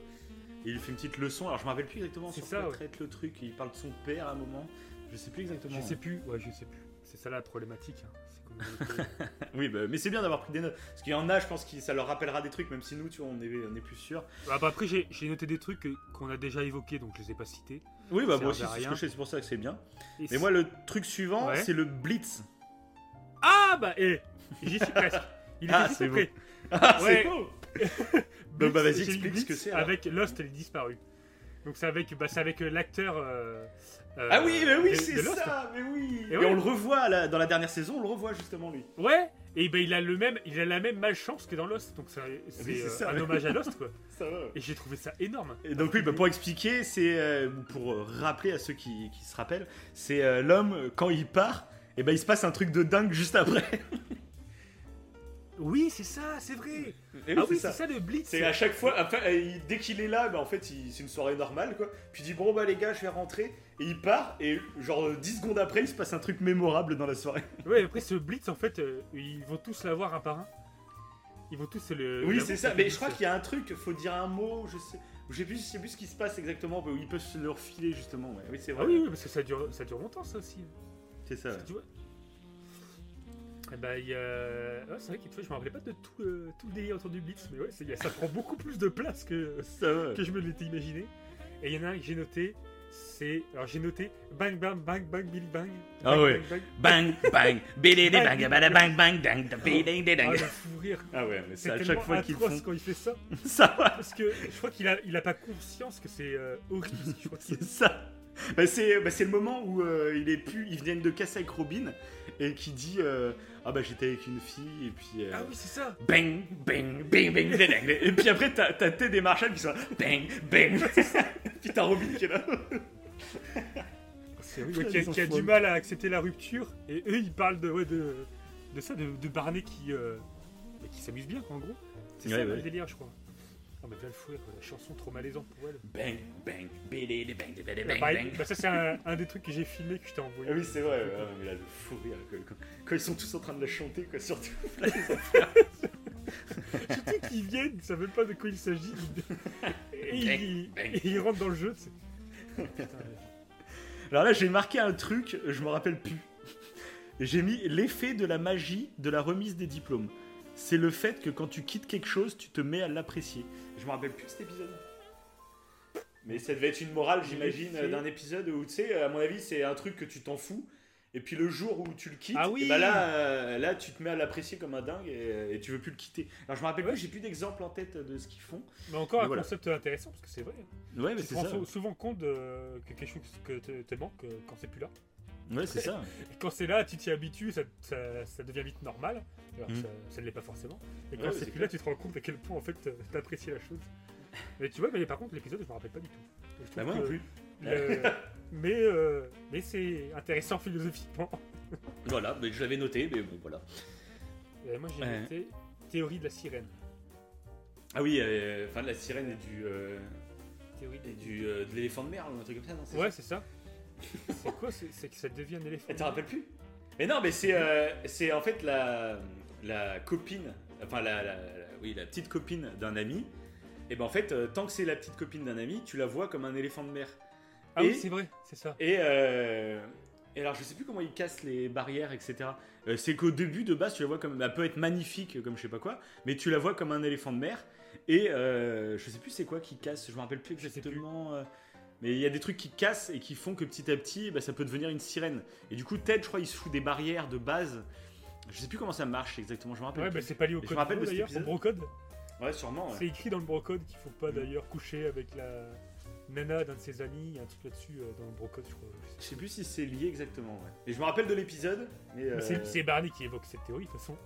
A: Et il fait une petite leçon. Alors, je me rappelle plus exactement sur
B: ça,
A: quoi
B: ouais.
A: traite le truc. Il parle de son père à un moment. Je sais plus exactement.
B: Je sais plus. Ouais, je sais plus. C'est ça la problématique. hein. Comme-
A: Oui, bah, mais c'est bien d'avoir pris des notes. Parce qu'il y en a, je pense que ça leur rappellera des trucs, même si nous, tu vois, on est, on est plus sûr.
B: Ah, bah, après, j'ai noté des trucs qu'on a déjà évoqués, donc je les ai pas cités.
A: Oui, bah moi aussi, c'est ce pour ça que c'est bien.
B: Et
A: Mais moi, le truc suivant,
B: Ouais.
A: c'est le Blitz.
B: Ah bah, eh, j'y suis presque. Il était
A: Ah, c'est. Ah,
B: Ouais.
A: c'est
B: Blitz,
A: Donc, bah, vas-y, explique ce que c'est, alors.
B: Avec Lost, elle est disparue. Donc c'est avec, bah, c'est avec euh, l'acteur. euh, euh,
A: Ah oui, mais oui,
B: de-
A: c'est
B: de Lost.
A: ça, mais oui
B: Et
A: Et,
B: ouais.
A: on le revoit là, dans la dernière saison, on le revoit justement lui.
B: Ouais. Et ben il a le même, il a la même malchance que dans Lost. Donc ça- c'est
A: Oui, c'est
B: euh,
A: ça,
B: un
A: ouais.
B: hommage à Lost quoi.
A: Ça va.
B: Et j'ai trouvé ça énorme.
A: Et donc oui, bah, pour expliquer, c'est euh, pour euh, rappeler à ceux qui, qui se rappellent, c'est euh, l'homme euh, quand il part, et ben il se passe un truc de dingue juste après.
B: Oui, c'est ça, c'est vrai.
A: Et
B: ah oui, c'est ça. le Blitz.
A: C'est à chaque fois, dès qu'il est là, bah, en fait, c'est une soirée normale, quoi. Puis il dit, bon, bah les gars, je vais rentrer. Et il part, et genre euh, 10 secondes après, il se passe un truc mémorable dans la soirée.
B: Ouais, après ce Blitz en fait, euh, ils vont tous l'avoir un par un. Ils vont tous le.
A: oui, c'est ça. Mais je crois qu'il y a un truc, faut dire un mot, je sais. Je sais plus, je sais plus ce qui se passe exactement, où ils peuvent se le refiler, justement. Ouais. Oui, c'est vrai.
B: Ah oui, oui, parce que ça dure, ça dure longtemps ça aussi.
A: C'est ça. ouais.
B: Tu vois Eh ben, il y a... ouais, c'est vrai vois, je me rappelais pas de tout le, tout le délire autour du Blitz, mais ouais, c'est- ça prend beaucoup plus de place que,
A: Ça va.
B: que je me l'étais imaginé. Et il y en a un que j'ai noté, c'est. Alors j'ai noté Bang Bang Bang Bang Billy Bang.
A: Ah
B: Bang,
A: ouais.
B: Bang,
A: Bang, bang, bidi
B: Bang,
A: bang, bada bang, bang, dang, da, bidi, di,
B: bang. Ah,
A: dang.
B: le fou rire.
A: Ah ouais, mais c'est
B: C'est
A: à
B: tellement
A: chaque fois qu'ils
B: atroce
A: font
B: quand il fait ça.
A: ça. va.
B: Parce que je crois qu'il a, il a pas conscience que c'est euh, horrible. Je crois qu'il-
A: C'est ça. Bah, c'est bah, c'est le moment où euh, il est plus, ils viennent de casser avec Robin et qui dit euh, ah bah j'étais avec une fille et puis euh,
B: Ah oui, c'est ça.
A: bang bang bang bang bang, bang. et puis après t'as t'as Ted et Marshall qui sont là, bang bang puis t'as Robin qui est là
B: C'est qui, a, qui a du mal à accepter la rupture. Et eux, ils parlent de, ouais, de, de ça, de, de Barney qui, euh, qui s'amuse bien, en gros. C'est
A: Ouais,
B: ça
A: ouais.
B: le délire, je crois. Oh, mais quoi. La chanson trop malaisante pour elle.
A: bang bang di, bang, bidi,
B: Bah,
A: bang,
B: pareil,
A: bang.
B: bah, ça, c'est un, un des trucs que j'ai filmé que je t'ai envoyé.
A: Ah oui c'est vrai ouais, ouais, mais là le fou rire quand, ils sont tous en train de la chanter quoi surtout
B: Surtout qu'ils viennent, ils savent même pas de quoi il s'agit. Et ils, et rentrent dans le jeu. c'est- Putain,
A: alors là j'ai marqué un truc je me rappelle plus j'ai mis l'effet de la magie de la remise des diplômes c'est le fait que quand tu quittes quelque chose tu te mets à l'apprécier je me rappelle plus de cet épisode mais ça devait être une morale j'imagine d'un épisode où tu sais à mon avis c'est un truc que tu t'en fous et puis le jour où tu le quittes
B: Ah oui
A: et bah là, euh, là tu te mets à l'apprécier comme un dingue et, et tu veux plus le quitter alors je me rappelle
B: Ouais.
A: plus j'ai plus d'exemple en tête de ce qu'ils font
B: Mais encore
A: Mais
B: un
A: voilà.
B: concept intéressant parce que c'est vrai.
A: ouais mais
B: tu te
A: c'est
B: rends
A: ça
B: sou- souvent compte de, que quelque chose que te, te manque euh, quand c'est plus là.
A: Ouais c'est ça
B: Et quand c'est là, tu t'y habitues, ça, ça, ça devient vite normal. Alors
A: Mm.
B: ça, ça ne l'est pas forcément. Et quand
A: Ouais,
B: c'est plus
A: clair.
B: là, tu te rends compte à quel point en fait euh, t'apprécies la chose. Mais tu vois, mais par contre, l'épisode, je me rappelle pas du tout. Et je
A: bah moi non plus
B: le- mais euh, mais c'est intéressant philosophiquement.
A: voilà mais je l'avais noté mais bon voilà
B: Et moi, j'ai
A: Ouais.
B: noté théorie de la sirène.
A: Ah oui, euh, enfin la sirène et du, euh,
B: Théorie
A: et
B: de...
A: du euh, de l'éléphant de mer ou un truc comme ça, non c'est
B: Ouais, c'est ça. C'est quoi C'est que ça devient un éléphant.
A: T'en rappelles plus? Mais non, mais c'est euh, c'est en fait la la copine, enfin la, la- la- oui la petite copine d'un ami. Et ben en fait, euh, tant que c'est la petite copine d'un ami, tu la vois comme un éléphant de mer.
B: Ah
A: Et-
B: oui, c'est vrai, c'est ça.
A: Et, euh, et alors je sais plus comment il casse les barrières, etc. Euh, c'est qu'au début de base, tu la vois comme, elle peut être magnifique comme je sais pas quoi, mais tu la vois comme un éléphant de mer. Et euh, je sais plus c'est quoi qui casse, je me rappelle plus
B: Je sais plus.
A: exactement. euh, mais il y a des trucs qui cassent et qui font que petit à petit, bah, ça peut devenir une sirène. Et du coup, Ted, je crois, il se fout des barrières de base. Je sais plus comment ça marche exactement, je me rappelle.
B: Ouais, bah c'est pas lié au
A: Je me
B: code
A: rappelle de
B: d'ailleurs, au brocode.
A: Ouais, sûrement. ouais.
B: C'est écrit dans le brocode qu'il faut pas
A: Mm.
B: d'ailleurs coucher avec la nana d'un de ses amis. Il y a un truc là-dessus euh, dans le brocode, je crois.
A: Je sais plus si c'est lié exactement. Ouais. Et je me rappelle de l'épisode, mais. Euh,
B: c'est- C'est Barney qui évoque cette théorie, de toute façon.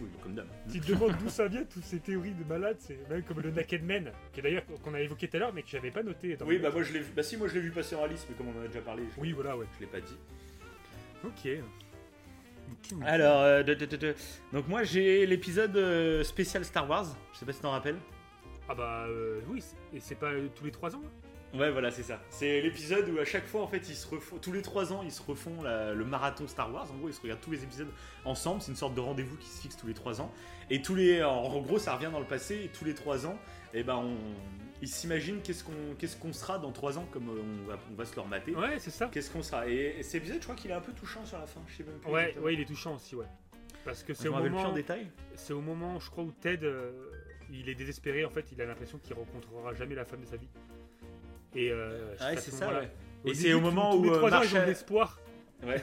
A: Oui, comme d'hab.
B: Tu te demandes d'où ça vient, toutes ces théories de malades. C'est même comme le Naked Man, qui est d'ailleurs qu'on a évoqué tout à l'heure, mais que j'avais pas noté. dans
A: Oui, bah moi je l'ai vu. Bah si, moi je l'ai vu passer en Alice, mais comme on en a déjà parlé, je,
B: Oui, voilà, ouais.
A: je l'ai pas dit.
B: Ok.
A: Alors, euh, de- de- de- de- donc moi j'ai l'épisode euh, spécial Star Wars. Je sais pas si t'en rappelles.
B: Ah bah euh, oui, et c'est pas euh, tous les 3 ans hein?
A: Ouais, voilà, c'est ça. C'est l'épisode où à chaque fois, en fait, ils se refont, tous les trois ans, ils se refont la- le marathon Star Wars. En gros, ils se regardent tous les épisodes ensemble. C'est une sorte de rendez-vous qui se fixe tous les trois ans. Et tous les, en gros, ça revient dans le passé. Et tous les trois ans, et ben, on, ils s'imaginent qu'est-ce qu'on, qu'est-ce qu'on sera dans trois ans, comme on va, on va se le remater.
B: Ouais, c'est ça.
A: Qu'est-ce qu'on sera Et, et cet épisode, je crois qu'il est un peu touchant sur la fin. Je sais même plus.
B: Ouais,
A: exactement.
B: ouais, il est touchant aussi, ouais. Parce que
A: Je
B: c'est au
A: plus en
B: moment,
A: détail.
B: c'est au moment, je crois, où Ted, euh, il est désespéré. En fait, il a l'impression qu'il rencontrera jamais la femme de sa vie. Et euh,
A: Ah c'est
B: ce
A: ça.
B: moment-là-
A: Ouais.
B: au
A: Et c'est au moment où
B: les
A: euh,
B: trois ans, ils ont de l'espoir.
A: Ouais.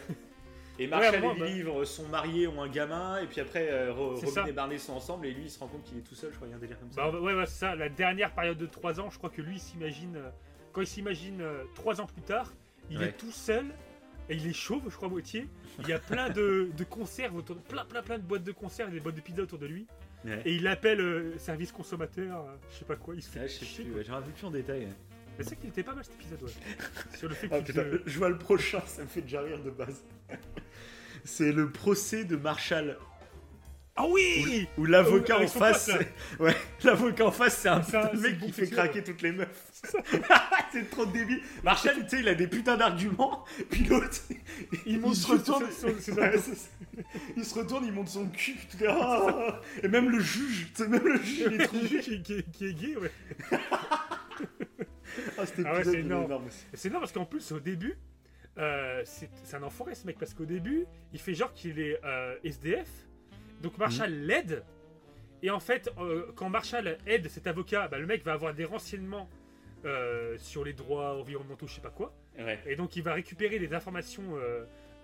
A: Et Marshall et
B: bah-
A: Lily euh, sont mariés, ont un gamin, et puis après euh, Robin
B: ça.
A: et Barney sont ensemble, et lui il se rend compte qu'il est tout seul, je crois, il y a un délire comme ça.
B: Bah, ouais, ouais, c'est ça. La dernière période de 3 ans, je crois que lui, il s'imagine. euh, quand il s'imagine 3 ans plus tard, il
A: Ouais.
B: est tout seul. Et il est chauve, je crois, à moitié. Il y a plein de, de conserves autour de, plein, plein, plein de boîtes de conserves, des boîtes de pizza autour de lui.
A: Ouais.
B: Et il appelle euh, service consommateur, euh, je sais pas quoi. Il se fait
A: Ouais, je sais
B: chier,
A: plus, me rappelle plus en détail.
B: Mais c'est qu'il était pas mal cet épisode, ouais. Sur le fait
A: Ah,
B: qu'il
A: putain, je vois le prochain, ça me fait déjà rire de base. C'est le procès de Marshall,
B: Ah oui
A: où l'avocat
B: Avec
A: en
B: son
A: face,
B: pote, là.
A: c'est- ouais, l'avocat en face, c'est un
B: C'est un-
A: putain de
B: c'est
A: mec
B: bon
A: qui fait
B: sexuel,
A: craquer toutes les meufs. c'est trop débile. Marshall, tu sais, il a des putains d'arguments, puis l'autre, il,
B: monte
A: se retourne, Ouais, c'est ça. il se retourne, il monte son cul, tout est- Ah et même le juge, tu sais, même le juge, il est trop
B: qui, qui- qui- qui est gay, ouais.
A: Ah,
B: Ah ouais, c'est énorme.
A: énorme
B: C'est non parce qu'en plus au début, euh, c'est un enfoiré ce mec parce qu'au début, il fait genre qu'il est euh, SDF, donc Marshall
A: Mhm.
B: l'aide. Et en fait, euh, quand Marshall aide cet avocat, bah, le mec va avoir des renseignements sur les droits environnementaux, je sais pas quoi.
A: Ouais.
B: Et donc il va récupérer des informations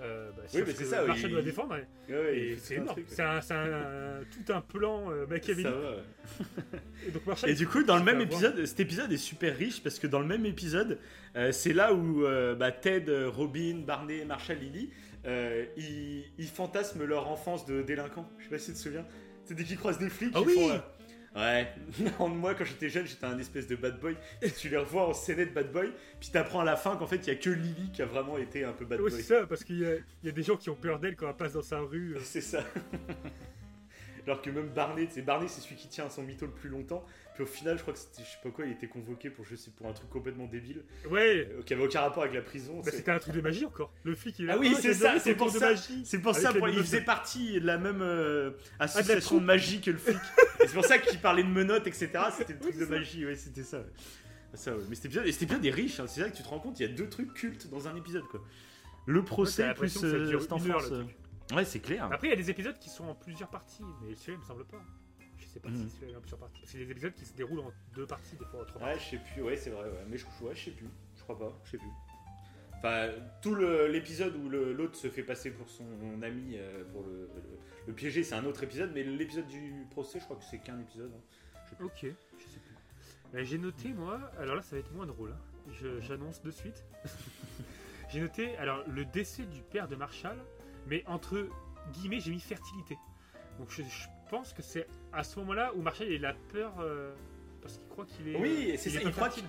B: euh, bah, sur
A: mais
B: ce
A: c'est ça, oui,
B: Marshall
A: il-
B: doit défendre.
A: Ouais, ouais, il
B: et
A: fait
B: c'est énorme. C'est un, tout un plan euh, machiavélique.
A: Ça va, ouais.
B: Et donc Marshall,
A: Et du coup, dans le même
B: avoir.
A: épisode, cet épisode est super riche parce que dans le même épisode, euh, c'est là où euh, bah, Ted, Robin, Barney, Marshall, Lily, euh, ils, ils fantasment leur enfance de délinquants. Je sais pas si tu te souviens. C'est dès qu'ils croisent des flics,
B: Ah
A: ils
B: oui
A: font. Ouais, non, moi quand j'étais jeune, j'étais un espèce de bad boy. Et tu les revois en scénette bad boy, puis t'apprends à la fin qu'en fait il y a que Lily qui a vraiment été un peu bad boy.
B: c'est ça, parce qu'il y, a- il y a des gens qui ont peur d'elle quand elle passe dans sa rue. euh.
A: C'est ça. Alors que même Barney, c'est Barney, c'est celui qui tient son mytho le plus longtemps. Puis au final, je crois que c'était, je sais pas quoi, il était convoqué pour je sais pour un truc complètement débile,
B: Ouais,
A: euh, qui avait aucun rapport avec la prison.
B: bah, c'était un truc de magie encore. Le flic, il
A: Ah oui, c'est
B: j'ai
A: ça, c'est pour ça. C'est pour ça, il faisait partie de la même euh, association
B: troupe.
A: de magie que le flic. Et c'est pour ça qu'il parlait de menottes, etc. C'était le truc
B: Oui,
A: de
B: ça.
A: magie, ouais, c'était ça. ouais. Ça, ouais. Mais c'était bien, c'était bien des riches, hein. c'est là que tu te rends compte, il y a deux trucs cultes dans un épisode, quoi. Le procès plus
B: ça
A: euh, cette euh. Ouais, c'est clair.
B: Après, il y a des épisodes qui sont en plusieurs parties, mais celui-là, il me semble pas. Je sais pas si celui-là est en plusieurs parties. C'est des épisodes qui se déroulent en deux parties, des fois en trois
A: Ouais, je sais plus, ouais, c'est vrai, ouais. Mais je, ouais, je sais plus, je crois pas, je sais plus. Enfin, tout l'épisode où l'autre se fait passer pour son ami euh, pour le, le, le piéger, c'est un autre épisode, mais l'épisode du procès, je crois que c'est qu'un épisode. hein.
B: Ok, je sais plus. Euh, J'ai noté, moi, alors là, ça va être moins drôle. hein. J'annonce de suite. j'ai noté, alors, le décès du père de Marshall, mais entre guillemets, j'ai mis fertilité. Donc je, je pense que c'est à ce moment-là où Marshall il a peur euh, parce qu'il croit qu'il est.
A: Oui,
B: euh,
A: c'est ça, il croit
B: fertile.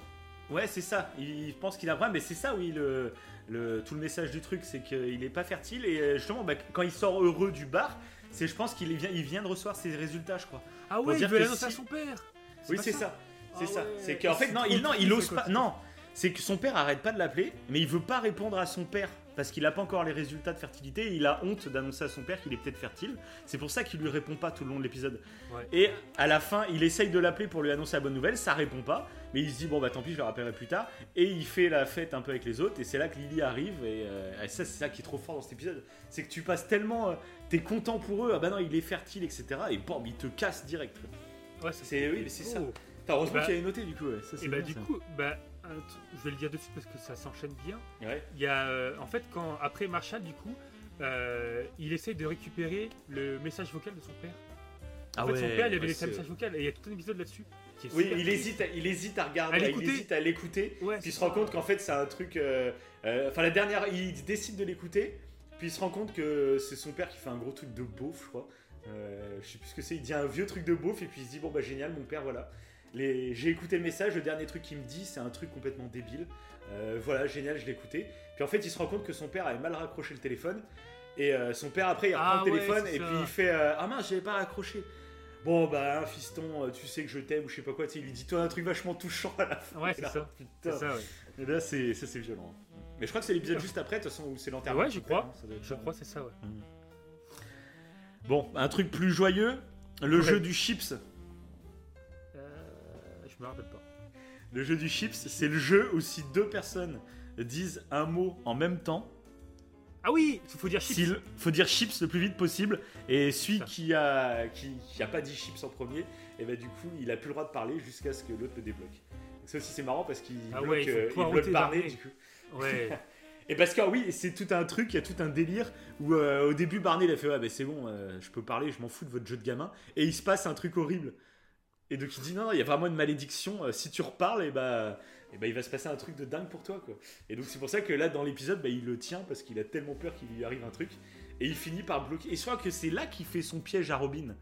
A: Ouais, c'est ça. Il pense qu'il a vrai, mais c'est ça, oui, le, le, tout le message du truc, c'est qu'il est pas fertile. Et euh, justement, bah, quand il sort heureux du bar, c'est, je pense qu'il vient, il vient de recevoir ses résultats, je crois.
B: Ah ouais, il veut l'annoncer à son père.
A: Oui, c'est ça. C'est
B: Ah
A: ça.
B: ouais.
A: C'est qu'en fait,
B: C'est
A: non, il, non, il ose pas. Non, c'est que son père arrête pas de l'appeler, mais il veut pas répondre à son père parce qu'il a pas encore les résultats de fertilité. Et il a honte d'annoncer à son père qu'il est peut-être fertile. C'est pour ça qu'il lui répond pas tout le long de l'épisode.
B: Ouais.
A: Et à la fin, il essaye de l'appeler pour lui annoncer la bonne nouvelle. Ça répond pas, mais il se dit bon bah tant pis, je le rappellerai plus tard. Et il fait la fête un peu avec les autres. Et c'est là que Lily arrive. Et, euh, et ça, c'est ça qui est trop fort dans cet épisode. C'est que tu passes tellement, euh, t'es content pour eux. Ah bah non, il est fertile, etc. Et bam, il te casse direct.
B: Ouais,
A: C'est- oui, mais c'est ça. T'as heureusement
B: Bah-
A: qu'il avait noté du coup. ouais. Ça,
B: Et bah
A: bien,
B: du
A: ça.
B: coup, bah, je vais le dire de suite parce que ça s'enchaîne bien.
A: Ouais.
B: Il y a, euh, en fait, quand après Marshall, du coup, euh, il essaye de récupérer le message vocal de son père. En
A: Ah
B: fait, son père, il avait laissé un message vocal et il y a tout un épisode là-dessus.
A: Oui, il hésite, à- il hésite à regarder,
B: À
A: il hésite à l'écouter.
B: Ouais,
A: Puis il se rend compte qu'en fait c'est un truc. euh, euh, Enfin la dernière, il décide de l'écouter. Puis il se rend compte que c'est son père qui fait un gros truc de beauf, je crois. Euh, je sais plus ce que c'est. Il dit un vieux truc de beauf et puis il se dit bon bah génial, mon père voilà. Les... J'ai écouté le message, le dernier truc qu'il me dit c'est un truc complètement débile. Euh, voilà génial, je l'ai écouté. Puis en fait il se rend compte que son père avait mal raccroché le téléphone. Et euh, son père après il reprend
B: Ah
A: le
B: ouais,
A: téléphone et
B: ça.
A: puis il fait euh, ah mince j'avais pas raccroché. Bon bah hein, fiston, tu sais que je t'aime ou je sais pas quoi. Tu sais, il lui dit toi un truc vachement touchant à la fin.
B: Ouais, c'est ça.
A: putain.
B: C'est ça, ouais.
A: Et là, c'est ça, c'est violent. Mais je crois que c'est l'épisode juste après, de toute façon, où c'est l'enterrement.
B: Ouais, je crois.
A: hein,
B: Je crois, c'est ça, ouais.
A: Bon, un truc plus joyeux, le
B: Ouais.
A: jeu du chips.
B: Je me rappelle pas.
A: Le jeu du chips, c'est le jeu où si deux personnes disent un mot en même temps,
B: Ah oui, il faut dire chips.
A: s'il faut dire chips le plus vite possible, et celui qui a qui, qui a pas dit chips en premier, et bah du coup, il a plus le droit de parler jusqu'à ce que l'autre le débloque. Donc ça aussi c'est marrant parce qu'il
B: Ah
A: bloque,
B: ouais, il faut
A: euh, il bloque parler du coup.
B: Ouais.
A: Et parce que ah oui, c'est tout un truc, il y a tout un délire où euh, au début Barney il a fait ouais bah c'est bon, euh, je peux parler, je m'en fous de votre jeu de gamin, et il se passe un truc horrible. Et donc il dit non il y a vraiment une malédiction, euh, si tu reparles et bah et bah il va se passer un truc de dingue pour toi quoi. Et donc c'est pour ça que là dans l'épisode bah, il le tient parce qu'il a tellement peur qu'il lui arrive un truc et il finit par bloquer. Et je crois que c'est là qu'il fait son piège à Robin.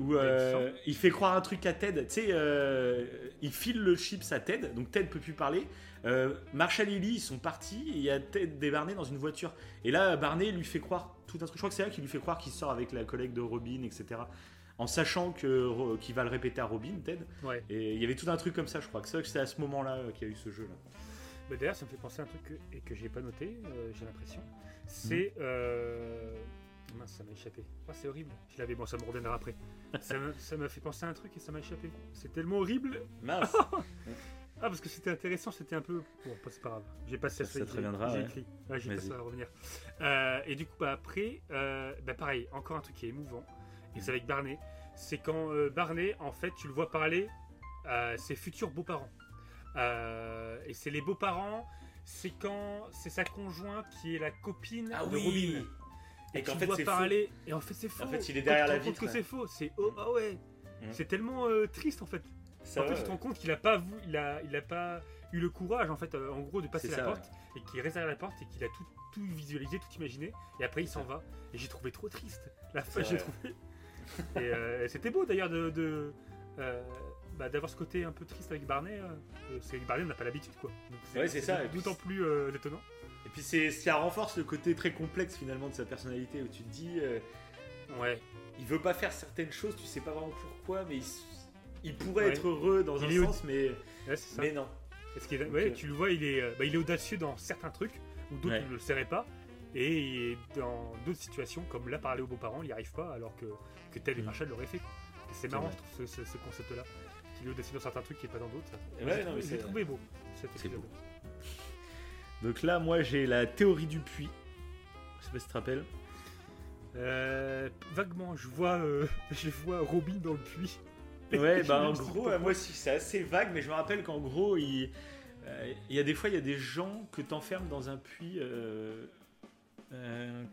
A: Où euh, il fait croire un truc à Ted. Tu sais, euh, il file le chips à Ted, donc Ted peut plus parler. Euh, Marshall et Lily, ils sont partis et il y a Ted et Barney dans une voiture. Et là, Barney lui fait croire tout un truc. Je crois que c'est là qu'il lui fait croire qu'il sort avec la collègue de Robin, etc. En sachant que qu'il va le répéter à Robin, Ted.
B: ouais.
A: Et il y avait tout un truc comme ça, je crois. que C'est vrai que c'est à ce moment-là euh, qu'il y a eu ce jeu-là.
B: Bah, D'ailleurs, ça me fait penser à un truc que, et que j'ai pas noté, euh, j'ai l'impression. C'est. euh, Mince, ça m'a échappé. Oh, c'est horrible. Je l'avais, bon, ça me reviendra après. ça m'a fait penser à un truc et ça m'a échappé. C'est tellement horrible.
A: Mince
B: Ah, parce que c'était intéressant, c'était un peu. Bon, pas- c'est pas grave. J'ai passé
A: Ça- ça
B: ça.
A: te reviendra,
B: J'ai écrit. Ouais, pas ça à revenir. Euh, et du coup, bah, après, bah, pareil, encore un truc qui est émouvant. Et c'est avec Barney. C'est quand euh, Barney, en fait, tu le vois parler à ses futurs beaux-parents. Euh, et c'est les beaux-parents. C'est quand c'est sa conjointe qui est la copine
A: Ah
B: de
A: oui.
B: Robin.
A: Et
B: Et
A: qu'en fait, c'est
B: parler. Et en fait, c'est faux.
A: En fait, il est
B: Quand
A: derrière
B: tu te
A: la
B: rends compte
A: vitre,
B: que c'est faux. C'est oh, ah ouais.
A: Mhm.
B: C'est tellement euh, triste en fait.
A: Ça
B: en fait, tu te rends compte qu'il a pas il a, il a pas eu le courage en fait, euh, en gros, de passer la
A: ça,
B: porte et qu'il reste derrière la porte et qu'il a tout, tout visualisé, tout imaginé. Et après, il s'en va. Et j'ai trouvé trop triste. La fin, j'ai trouvé. Et euh, c'était beau d'ailleurs de, de, euh, bah, d'avoir ce côté un peu triste avec Barney. euh, c'est que Barney on n'a pas l'habitude quoi.
A: Ouais, c'est ça, et
B: D'autant plus étonnant.
A: Et puis c'est ça renforce le côté très complexe finalement de sa personnalité où tu te dis euh,
B: Ouais.
A: il veut pas faire certaines choses, tu sais pas vraiment pourquoi, mais il, pourrait
B: Ouais.
A: être heureux dans
B: Il
A: un sens, mais,
B: Ouais, c'est ça.
A: mais non.
B: Parce ouais,
A: euh,
B: tu le vois, il est, bah, il est audacieux dans certains trucs où d'autres ne le seraient pas. Et dans d'autres situations, comme là, parler aux beaux-parents, il n'y arrive pas, alors que, que Ted et
A: Mm.
B: Marshall l'auraient fait. quoi. Et c'est marrant, je trouve, ce, ce- ce concept-là. Qu'il est audacieux dans certains trucs et pas dans d'autres.
A: Ouais,
B: J'ai
A: non, mais
B: trouvé-
A: c'est-
B: trouvé beau
A: c'est beau. Donc là, moi j'ai la théorie du puits. Je sais pas si tu te rappelles.
B: Euh, vaguement, je vois, euh, je vois Robin dans le puits.
A: Ouais, bah en gros, euh, moi aussi c'est assez vague, mais je me rappelle qu'en gros, il, euh, il y a des fois, il y a des gens que t'enfermes dans un puits. Euh,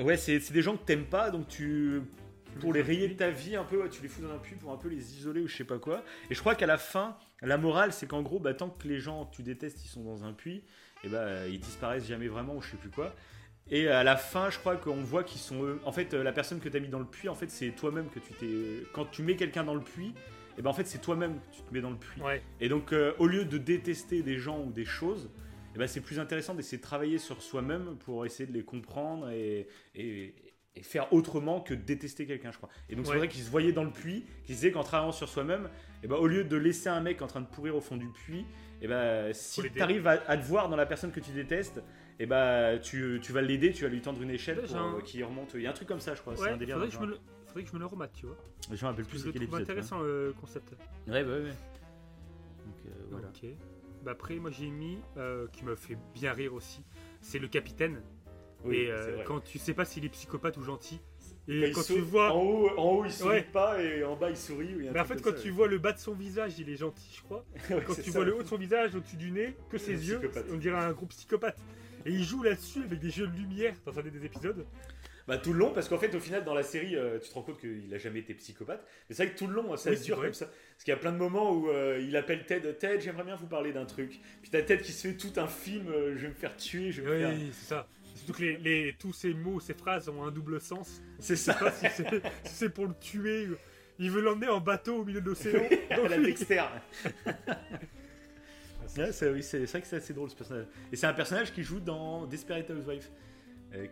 A: ouais, c'est c'est des gens que t'aimes pas, donc tu. Pour les rayer de ta vie un peu, ouais, tu les fous dans un puits pour un peu les isoler ou je sais pas quoi. Et je crois qu'à la fin, la morale, c'est qu'en gros, bah, tant que les gens que tu détestes, ils sont dans un puits, et bah, euh, ils disparaissent jamais vraiment ou je sais plus quoi. Et à la fin, je crois qu'on voit qu'ils sont eux. En fait, euh, la personne que tu as mis dans le puits, en fait, c'est toi-même que tu t'es. Quand tu mets quelqu'un dans le puits, et ben en fait, c'est toi-même que tu te mets dans le puits.
B: Ouais,
A: Et donc, euh, au lieu de détester des gens ou des choses, eh ben, c'est plus intéressant d'essayer de travailler sur soi-même pour essayer de les comprendre et, et- et faire autrement que de détester quelqu'un, je crois. Et donc, c'est vrai qu'ils se voyaient dans le puits, qu'ils disaient qu'en travaillant sur soi-même, eh ben, au lieu de laisser un mec en train de pourrir au fond du puits, eh ben, si tu arrives à, à te voir dans la personne que tu détestes, eh ben, tu, tu vas l'aider, tu vas lui tendre une échelle pour
B: un-
A: euh, qu'il remonte. Il y a un truc comme ça, je crois. c'est un délire.
B: faudrait, que je me
A: le
B: faudrait que je me le remate, tu vois.
A: Je me rappelle plus c'est quel épisode.
B: intéressant le concept.
A: quoi. Ouais, ouais, ouais. Donc, euh, voilà.
B: Ok. Bah après, moi j'ai mis, euh, qui me fait bien rire aussi, c'est le capitaine.
A: Oui,
B: et euh, quand tu sais pas s'il est psychopathe ou gentil. Et quand tu vois.
A: En haut, en haut il sourit
B: Ouais.
A: pas et en bas il sourit.
B: Mais en
A: truc
B: fait, quand
A: ça,
B: tu
A: ouais.
B: vois le bas de son visage, il est gentil, je crois.
A: Ouais,
B: Quand tu
A: ça.
B: vois le haut de son visage, au-dessus du nez, que ses yeux, on dirait un gros psychopathe. Et il joue là-dessus avec des jeux de lumière dans un des épisodes?
A: Bah tout le long, parce qu'en fait au final dans la série, euh, tu te rends compte qu'il a jamais été psychopathe. Mais c'est vrai que tout le long, ça
B: Oui,
A: se dure
B: vrai.
A: comme ça. Parce qu'il y a plein de moments où euh, il appelle Ted, Ted, j'aimerais bien vous parler d'un truc. Puis t'as Ted qui se fait tout un film, euh, je vais me faire tuer, je vais me faire...
B: Oui, c'est ça. Surtout que les, les- tous ces mots, ces phrases ont un double sens.
A: C'est ça.
B: pas si c'est si pour le tuer. Il veut l'emmener en bateau au milieu de l'océan. Donc,
A: la Dexter. C'est oui, vrai que c'est assez drôle ce personnage. Et c'est un personnage qui joue dans Desperate Housewives,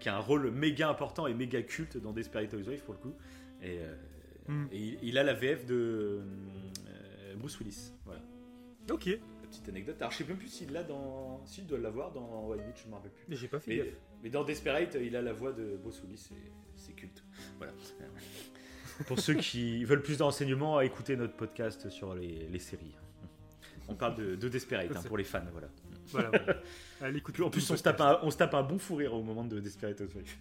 A: qui a un rôle méga important et méga culte dans Desperate Housewives pour le coup. Et, euh,
B: Hmm.
A: et il, il a la VF de euh, Bruce Willis. Voilà,
B: Ok,
A: la petite anecdote. Alors je sais même plus s'il l'a dans, s'il doit l'avoir dans White Beach, je me rappelle plus.
B: mais j'ai pas fait
A: Mais,
B: gaffe.
A: mais dans Desperate, il a la voix de Bruce Willis, et c'est culte. Voilà. Pour ceux qui veulent plus d'enseignements, écoutez notre podcast sur les, les séries. On parle de, de Desperate hein, pour les fans, voilà.
B: Voilà, voilà. Allez, écoute,
A: En plus, on se, tape un, on se tape un bon fou rire au moment de Desperate Housewives.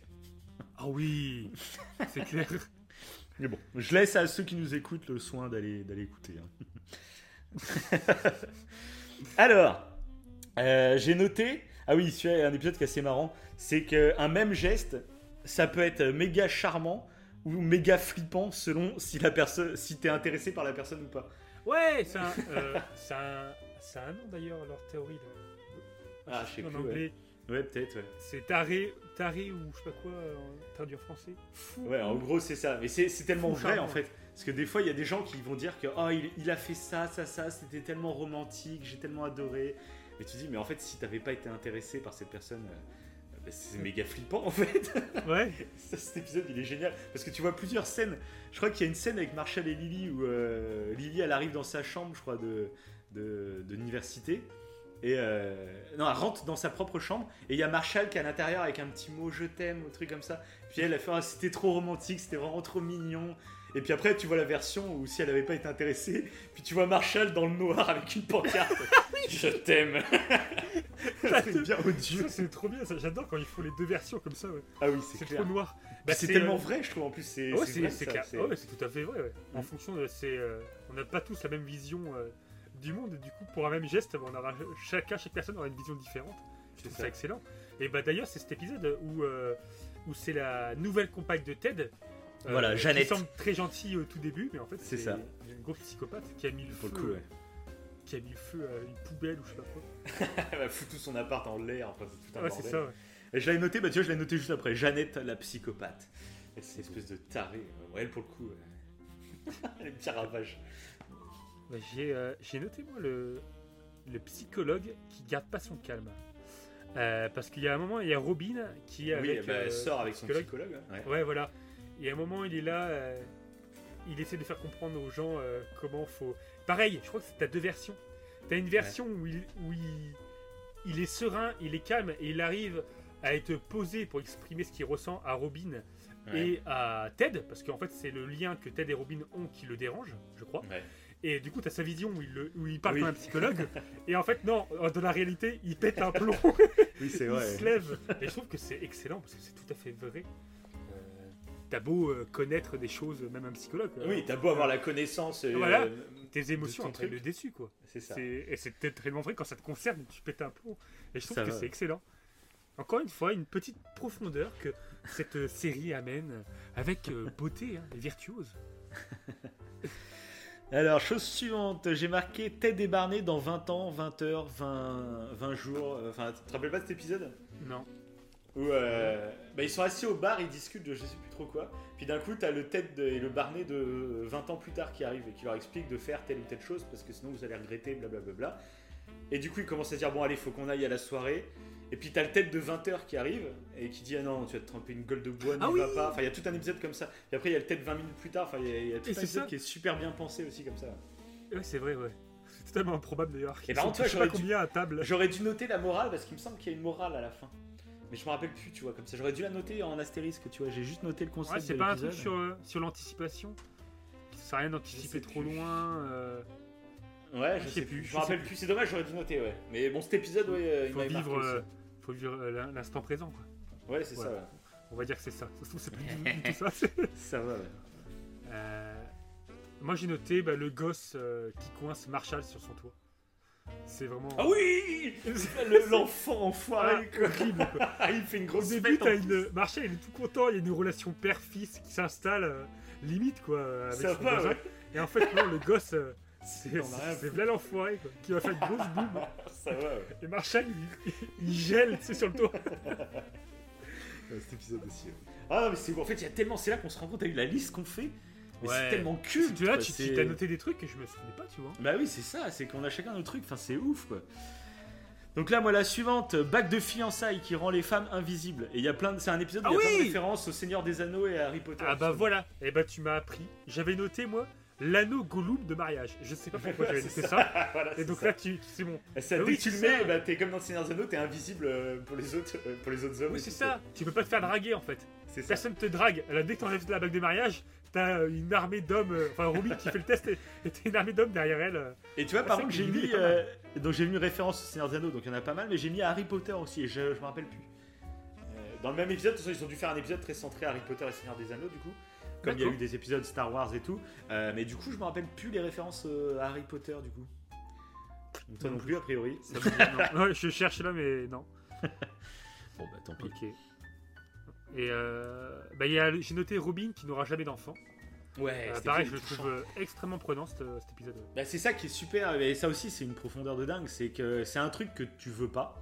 B: Ah oui, c'est clair.
A: Mais bon, je laisse à ceux qui nous écoutent le soin d'aller écouter. hein. Alors, euh, j'ai noté. Ah oui, celui-là, un épisode qui est assez marrant. C'est qu'un même geste, ça peut être méga charmant ou méga flippant selon si la personne, si t'es intéressé par la personne ou pas.
B: Ouais, c'est un, euh, un, un nom d'ailleurs, leur théorie. Là.
A: Ah, je sais
B: en
A: plus,
B: anglais,
A: Ouais, peut-être. Ouais.
B: c'est taré, taré ou je sais pas quoi, euh, traduit en français. Fou.
A: Ouais, en gros, c'est ça. Mais c'est tellement
B: Fou
A: vrai en fait. Parce que des fois, il y a des gens qui vont dire que oh, il, il a fait ça, ça, ça, c'était tellement romantique, j'ai tellement adoré. Et tu dis, mais en fait, si t'avais pas été intéressé par cette personne, euh, bah, c'est méga flippant en fait.
B: Ouais,
A: Ça, cet épisode, il est génial. Parce que tu vois plusieurs scènes. Je crois qu'il y a une scène avec Marshall et Lily où euh, Lily, elle arrive dans sa chambre, je crois, de, l'université. Et euh, non, elle rentre dans sa propre chambre et il y a Marshall qui est à l'intérieur avec un petit mot je t'aime ou truc comme ça. Puis elle a fait ah, c'était trop romantique, c'était vraiment trop mignon. Et puis après tu vois la version où si elle n'avait pas été intéressée, puis tu vois Marshall dans le noir avec une pancarte. je t'aime. c'est bien odieux.
B: C'est trop bien, ça. j'adore quand ils font les deux versions comme ça. ouais.
A: Ah oui c'est
B: trop noir.
A: Bah, c'est tellement
B: euh,
A: vrai je trouve en plus. C'est
B: Ouais,
A: c'est
B: clair. tout à fait vrai. ouais. En
A: Mm.
B: fonction de c'est, euh, on n'a pas tous la même vision euh, du monde. Et du coup, pour un même geste, on aura chacun, chaque personne aura une vision différente. Je
A: C'est
B: trouve
A: ça.
B: ça excellent. Et bah d'ailleurs, c'est cet épisode où euh, où c'est la nouvelle compagne de Ted. euh,
A: Voilà, Jeannette.
B: Qui semble très gentille au tout début, mais en fait,
A: C'est ça.
B: une grosse psychopathe qui a mis le feu,
A: coup, ouais.
B: qui a mis le feu à une poubelle ou je sais pas quoi.
A: Elle va foutre tout son appart en l'air, enfin c'est tout un
B: Ouais, c'est
A: bordel.
B: ça. ouais.
A: Et je l'avais noté, bah tu vois, je l'ai noté juste après. Jeannette, la psychopathe. C'est une espèce de taré. Ouais, elle, pour le coup, euh, elle est petit ravage.
B: Bah, j'ai euh, j'ai noté moi le, le psychologue qui garde pas son calme. Euh, parce qu'il y a un moment, il y a Robin qui est
A: oui,
B: avec.
A: bah,
B: euh,
A: sort avec son
B: psychologue.
A: psychologue. hein. Ouais.
B: Ouais, voilà. Et à un moment, il est là, euh, il essaie de faire comprendre aux gens comment faut. Pareil, je crois que t'as deux versions. T'as une version où, il, où il, il est serein, il est calme et il arrive à être posé pour exprimer ce qu'il ressent à Robin
A: Ouais.
B: et à Ted, parce qu'en fait, c'est le lien que Ted et Robin ont qui le dérange, je crois. Et du coup, tu as sa vision où il, le- où il parle
A: Oui.
B: comme un psychologue. et en fait, non, dans la réalité, il pète un plomb.
A: Oui, c'est
B: il
A: vrai.
B: se lève. Et je trouve que c'est excellent parce que c'est tout à fait vrai. Euh, T'as beau euh, connaître des choses, même un psychologue. euh,
A: Oui, t'as beau avoir la connaissance. euh,
B: Voilà.
A: euh,
B: tes émotions après le déçu, quoi.
A: c'est ça.
B: Et c'est peut-être tellement vrai quand ça te concerne, tu pètes un plomb. Et je trouve
A: Ça
B: que c'est excellent. Encore une fois, une petite profondeur que cette euh, série amène avec euh, beauté hein, et virtuose.
A: Alors, chose suivante, j'ai marqué Ted et Barney dans 20 ans, 20 heures, 20, 20 jours. euh, Enfin, tu te rappelles pas de cet épisode?
B: Non.
A: Où euh, bah, ils sont assis au bar, ils discutent de je sais plus trop quoi. Puis d'un coup, t'as le Ted de- et le Barney de 20 ans plus tard qui arrivent et qui leur expliquent de faire telle ou telle chose parce que sinon vous allez regretter, blablabla. Et du coup, ils commencent à dire bon, allez, faut qu'on aille à la soirée. Et puis t'as le Ted de 20 heures qui arrive et qui dit ah non, tu vas te tremper une gueule de bois, n'y
B: Ah
A: va
B: oui
A: pas. Enfin, il y a tout un épisode comme ça. Et après, il y a le Ted 20 minutes plus tard. Enfin, il y a, il y a tout
B: Et
A: un épisode
B: ça.
A: qui est super bien pensé aussi comme ça.
B: Ouais, c'est vrai, ouais. C'est totalement improbable d'ailleurs.
A: Et par contre, j'aurais dû-
B: à table.
A: J'aurais dû noter la morale parce qu'il me semble qu'il y a une morale à la fin. Mais je me rappelle plus, tu vois, comme ça. J'aurais dû la noter en astérisque, tu vois. J'ai juste noté le concept
B: Ouais, c'est pas un truc sur, euh, sur l'anticipation Ça sert à rien d'anticiper trop
A: plus.
B: loin. euh,
A: Ouais, je,
B: Je
A: sais plus. Je
B: je
A: me rappelle plus. C'est dommage, j'aurais dû noter, ouais. Mais bon, cet épisode, ouais, euh, il
B: vivre,
A: marqué aussi.
B: Faut vivre euh, l'in- l'instant présent. Quoi.
A: Ouais, c'est ça,
B: voilà. On va dire que c'est ça. Ça se trouve, c'est plus du, du tout ça. c'est-
A: Ça va, ouais.
B: Euh, moi, j'ai noté bah, le gosse euh, qui coince Marshall sur son toit. C'est vraiment.
A: Ah oui Le- L'enfant enfoiré, quoi.
B: horrible, quoi.
A: Ah, il fait une
B: Au
A: grosse
B: début, t'as
A: plus.
B: une... Marshall, il est tout content, il y a une relation père-fils qui s'installe, euh, limite, quoi, avec
A: Ça
B: son
A: va,
B: voisin.
A: ouais.
B: Et en fait, non, le gosse, euh, c'est
A: On a rien
B: c'est là l'enfoiré, quoi, qui va faire une grosse boum.
A: Ça va, ouais.
B: Et Marshall, il, il gèle, tu sais, sur le toit.
A: Cet épisode aussi. ouais. Ah non, mais c'est en fait, il y a tellement. C'est là qu'on se rend compte, t'as eu la liste qu'on fait. Mais
B: Ouais.
A: c'est tellement culte.
B: Tu
A: quoi,
B: tu
A: c'est-
B: t'as noté des trucs que je me souvenais pas, tu vois.
A: Bah oui, c'est ça, c'est qu'on a chacun nos trucs, enfin c'est ouf quoi. Donc là, moi, la suivante, bac de fiançailles qui rend les femmes invisibles. Et il y a plein de... C'est un épisode où
B: Ah
A: il y a plein de références au Seigneur des Anneaux et à Harry Potter.
B: Ah bah voilà, et bah tu m'as appris. J'avais noté, moi, l'anneau Gollum de mariage. Je sais pas pourquoi j'avais noté ça.
A: voilà,
B: Et donc
A: ça.
B: là, tu, c'est bon.
A: Ça, dès
B: oui,
A: que tu le mets,
B: ça.
A: bah, t'es comme dans le Seigneur des Anneaux, t'es invisible euh, pour les autres, euh, pour les autres hommes.
B: Oui, c'est ça. Tu peux pas te faire draguer en fait.
A: Ça.
B: Personne te drague. Là, dès que t'enlèves la bague de mariage, t'as euh, une armée d'hommes. Enfin, Ruby qui fait le test et t'as une armée d'hommes derrière elle.
A: Et tu vois,
B: Ah,
A: par contre, j'ai mis, euh, donc j'ai mis une référence au Seigneur des Anneaux, donc il y en a pas mal, mais j'ai mis Harry Potter aussi, et je, je me rappelle plus. Euh, dans le même épisode, de toute façon, ils ont dû faire un épisode très centré Harry Potter et Seigneur des Anneaux, du coup, comme il y a eu des épisodes Star Wars et tout. Euh, mais du coup, je me rappelle plus les références euh, à Harry Potter, du coup. Toi non plus, a priori.
B: Ça me non. Je cherche là, mais non.
A: Bon, bah tant pis.
B: Ok. Et euh, bah, il y a- j'ai noté Robin qui n'aura jamais d'enfant.
A: Ouais,
B: Euh, pareil, je le trouve euh, extrêmement prenant cet, cet épisode.
A: Bah, c'est ça qui est super, et ça aussi c'est une profondeur de dingue, c'est que c'est un truc que tu veux pas,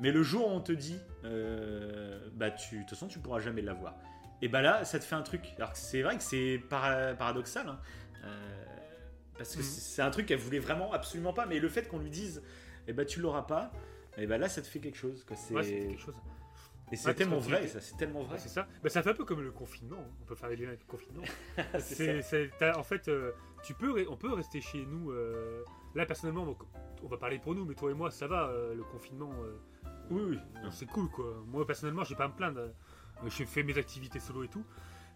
A: mais le jour où on te dit, euh, bah tu, de toute façon tu pourras jamais l'avoir. Et bah là, ça te fait un truc. Alors que c'est vrai que c'est para- paradoxal, hein, euh, parce que
B: Mhm.
A: c'est un truc qu'elle voulait vraiment absolument pas, mais le fait qu'on lui dise, et bah tu l'auras pas, et bah là ça te fait quelque chose.
B: Ouais, c'est quelque chose.
A: Et c'est tellement
B: que
A: vrai, ça, c'est tellement vrai.
B: C'est ça. Bah, ça fait un peu comme le confinement. On peut faire les liens avec le confinement.
A: C'est
B: en fait, euh, tu peux, on peut rester chez nous. euh, là, personnellement, on- on va parler pour nous, mais toi et moi, ça va. euh, le confinement,
A: Oui, oui.
B: c'est cool, quoi. Moi, personnellement, j'ai pas à me plaindre. Euh, Je fais mes activités solo et tout.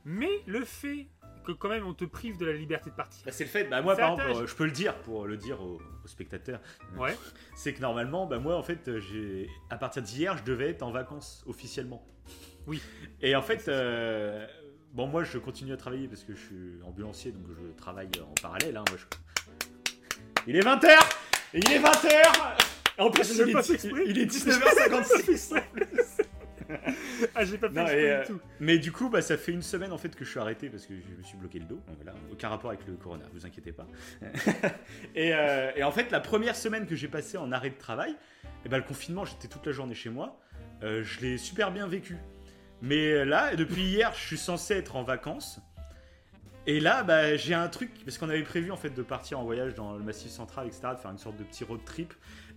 B: Mais le fait que quand même on te prive de la liberté de partir.
A: Bah, c'est le fait, bah moi par exemple, je peux le dire pour le dire aux, aux spectateurs,
B: Ouais.
A: c'est que normalement, bah moi en fait, j'ai à partir d'hier, je devais être en vacances officiellement.
B: Oui.
A: Et en fait, euh, bon moi je continue à travailler parce que je suis ambulancier, donc je travaille en parallèle. hein, moi, je- Il est 20h Il est 20h En plus, il il est 19h56
B: ah, j'ai pas fait
A: Non, et, euh,
B: du tout.
A: Mais du coup, bah, ça fait une semaine en fait que je suis arrêté parce que je me suis bloqué le dos. Donc voilà, aucun rapport avec le corona, vous inquiétez pas. et, euh, et en fait, la première semaine que j'ai passée en arrêt de travail, et ben le confinement, j'étais toute la journée chez moi. Euh, je l'ai super bien vécu. Mais là, depuis hier, je suis censé être en vacances. Et là, bah, j'ai un truc, parce qu'on avait prévu en fait de partir en voyage dans le Massif Central, etc., de faire une sorte de petit road trip.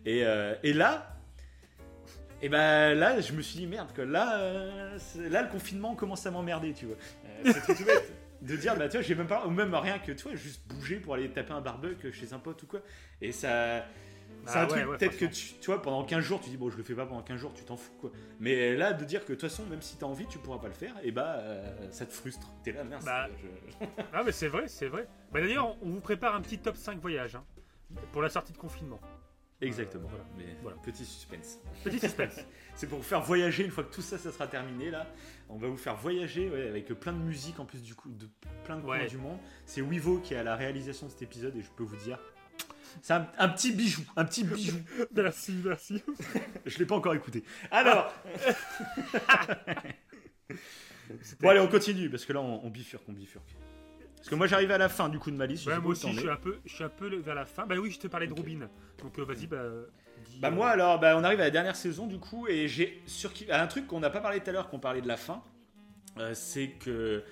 A: Et, euh, et là, et ben là, je me suis dit merde, que là, euh, là, le confinement commence à m'emmerder, tu vois. Euh, c'est tout bête. De dire, bah tu vois, j'ai même pas, ou même rien que, tu vois, juste bouger pour aller taper un barbecue chez un pote ou quoi. Et ça. C'est
B: Ah
A: un
B: ouais,
A: truc,
B: ouais,
A: peut-être que tu, tu vois, pendant 15 jours, tu dis, bon, je le fais pas pendant 15 jours, tu t'en fous, quoi. Mais là, de dire que de toute façon, même si t'as envie, tu pourras pas le faire, et bah, euh, ça te frustre. T'es là, merde.
B: Bah.
A: je-
B: Ah, mais c'est vrai, c'est vrai. Bah, D'ailleurs, on vous prépare un petit top 5 voyages hein, pour la sortie de confinement.
A: Exactement.
B: voilà.
A: Mais
B: Voilà.
A: petit suspense.
B: Petit suspense.
A: C'est pour vous faire voyager une fois que tout ça, ça sera terminé là. On va vous faire voyager ouais, avec plein de musique en plus du coup de plein de coins
B: Ouais.
A: du monde. C'est Wivo qui est à la réalisation de cet épisode et je peux vous dire, c'est un, un petit bijou, un petit bijou.
B: merci, merci.
A: je l'ai pas encore écouté. Alors,
B: C'était-
A: bon allez, on continue parce que là on, on bifurque, on bifurque. Parce que moi j'arrive à la fin du coup de ma liste.
B: Ouais, moi aussi, je suis, un peu, je suis un peu vers la fin. Bah oui, je te parlais de
A: Ok.
B: Robin. Donc euh, vas-y, bah. dis,
A: Bah
B: euh,
A: moi alors, bah, on arrive à la dernière saison du coup et j'ai sur un truc qu'on n'a pas parlé tout à l'heure, qu'on parlait de la fin, euh, c'est que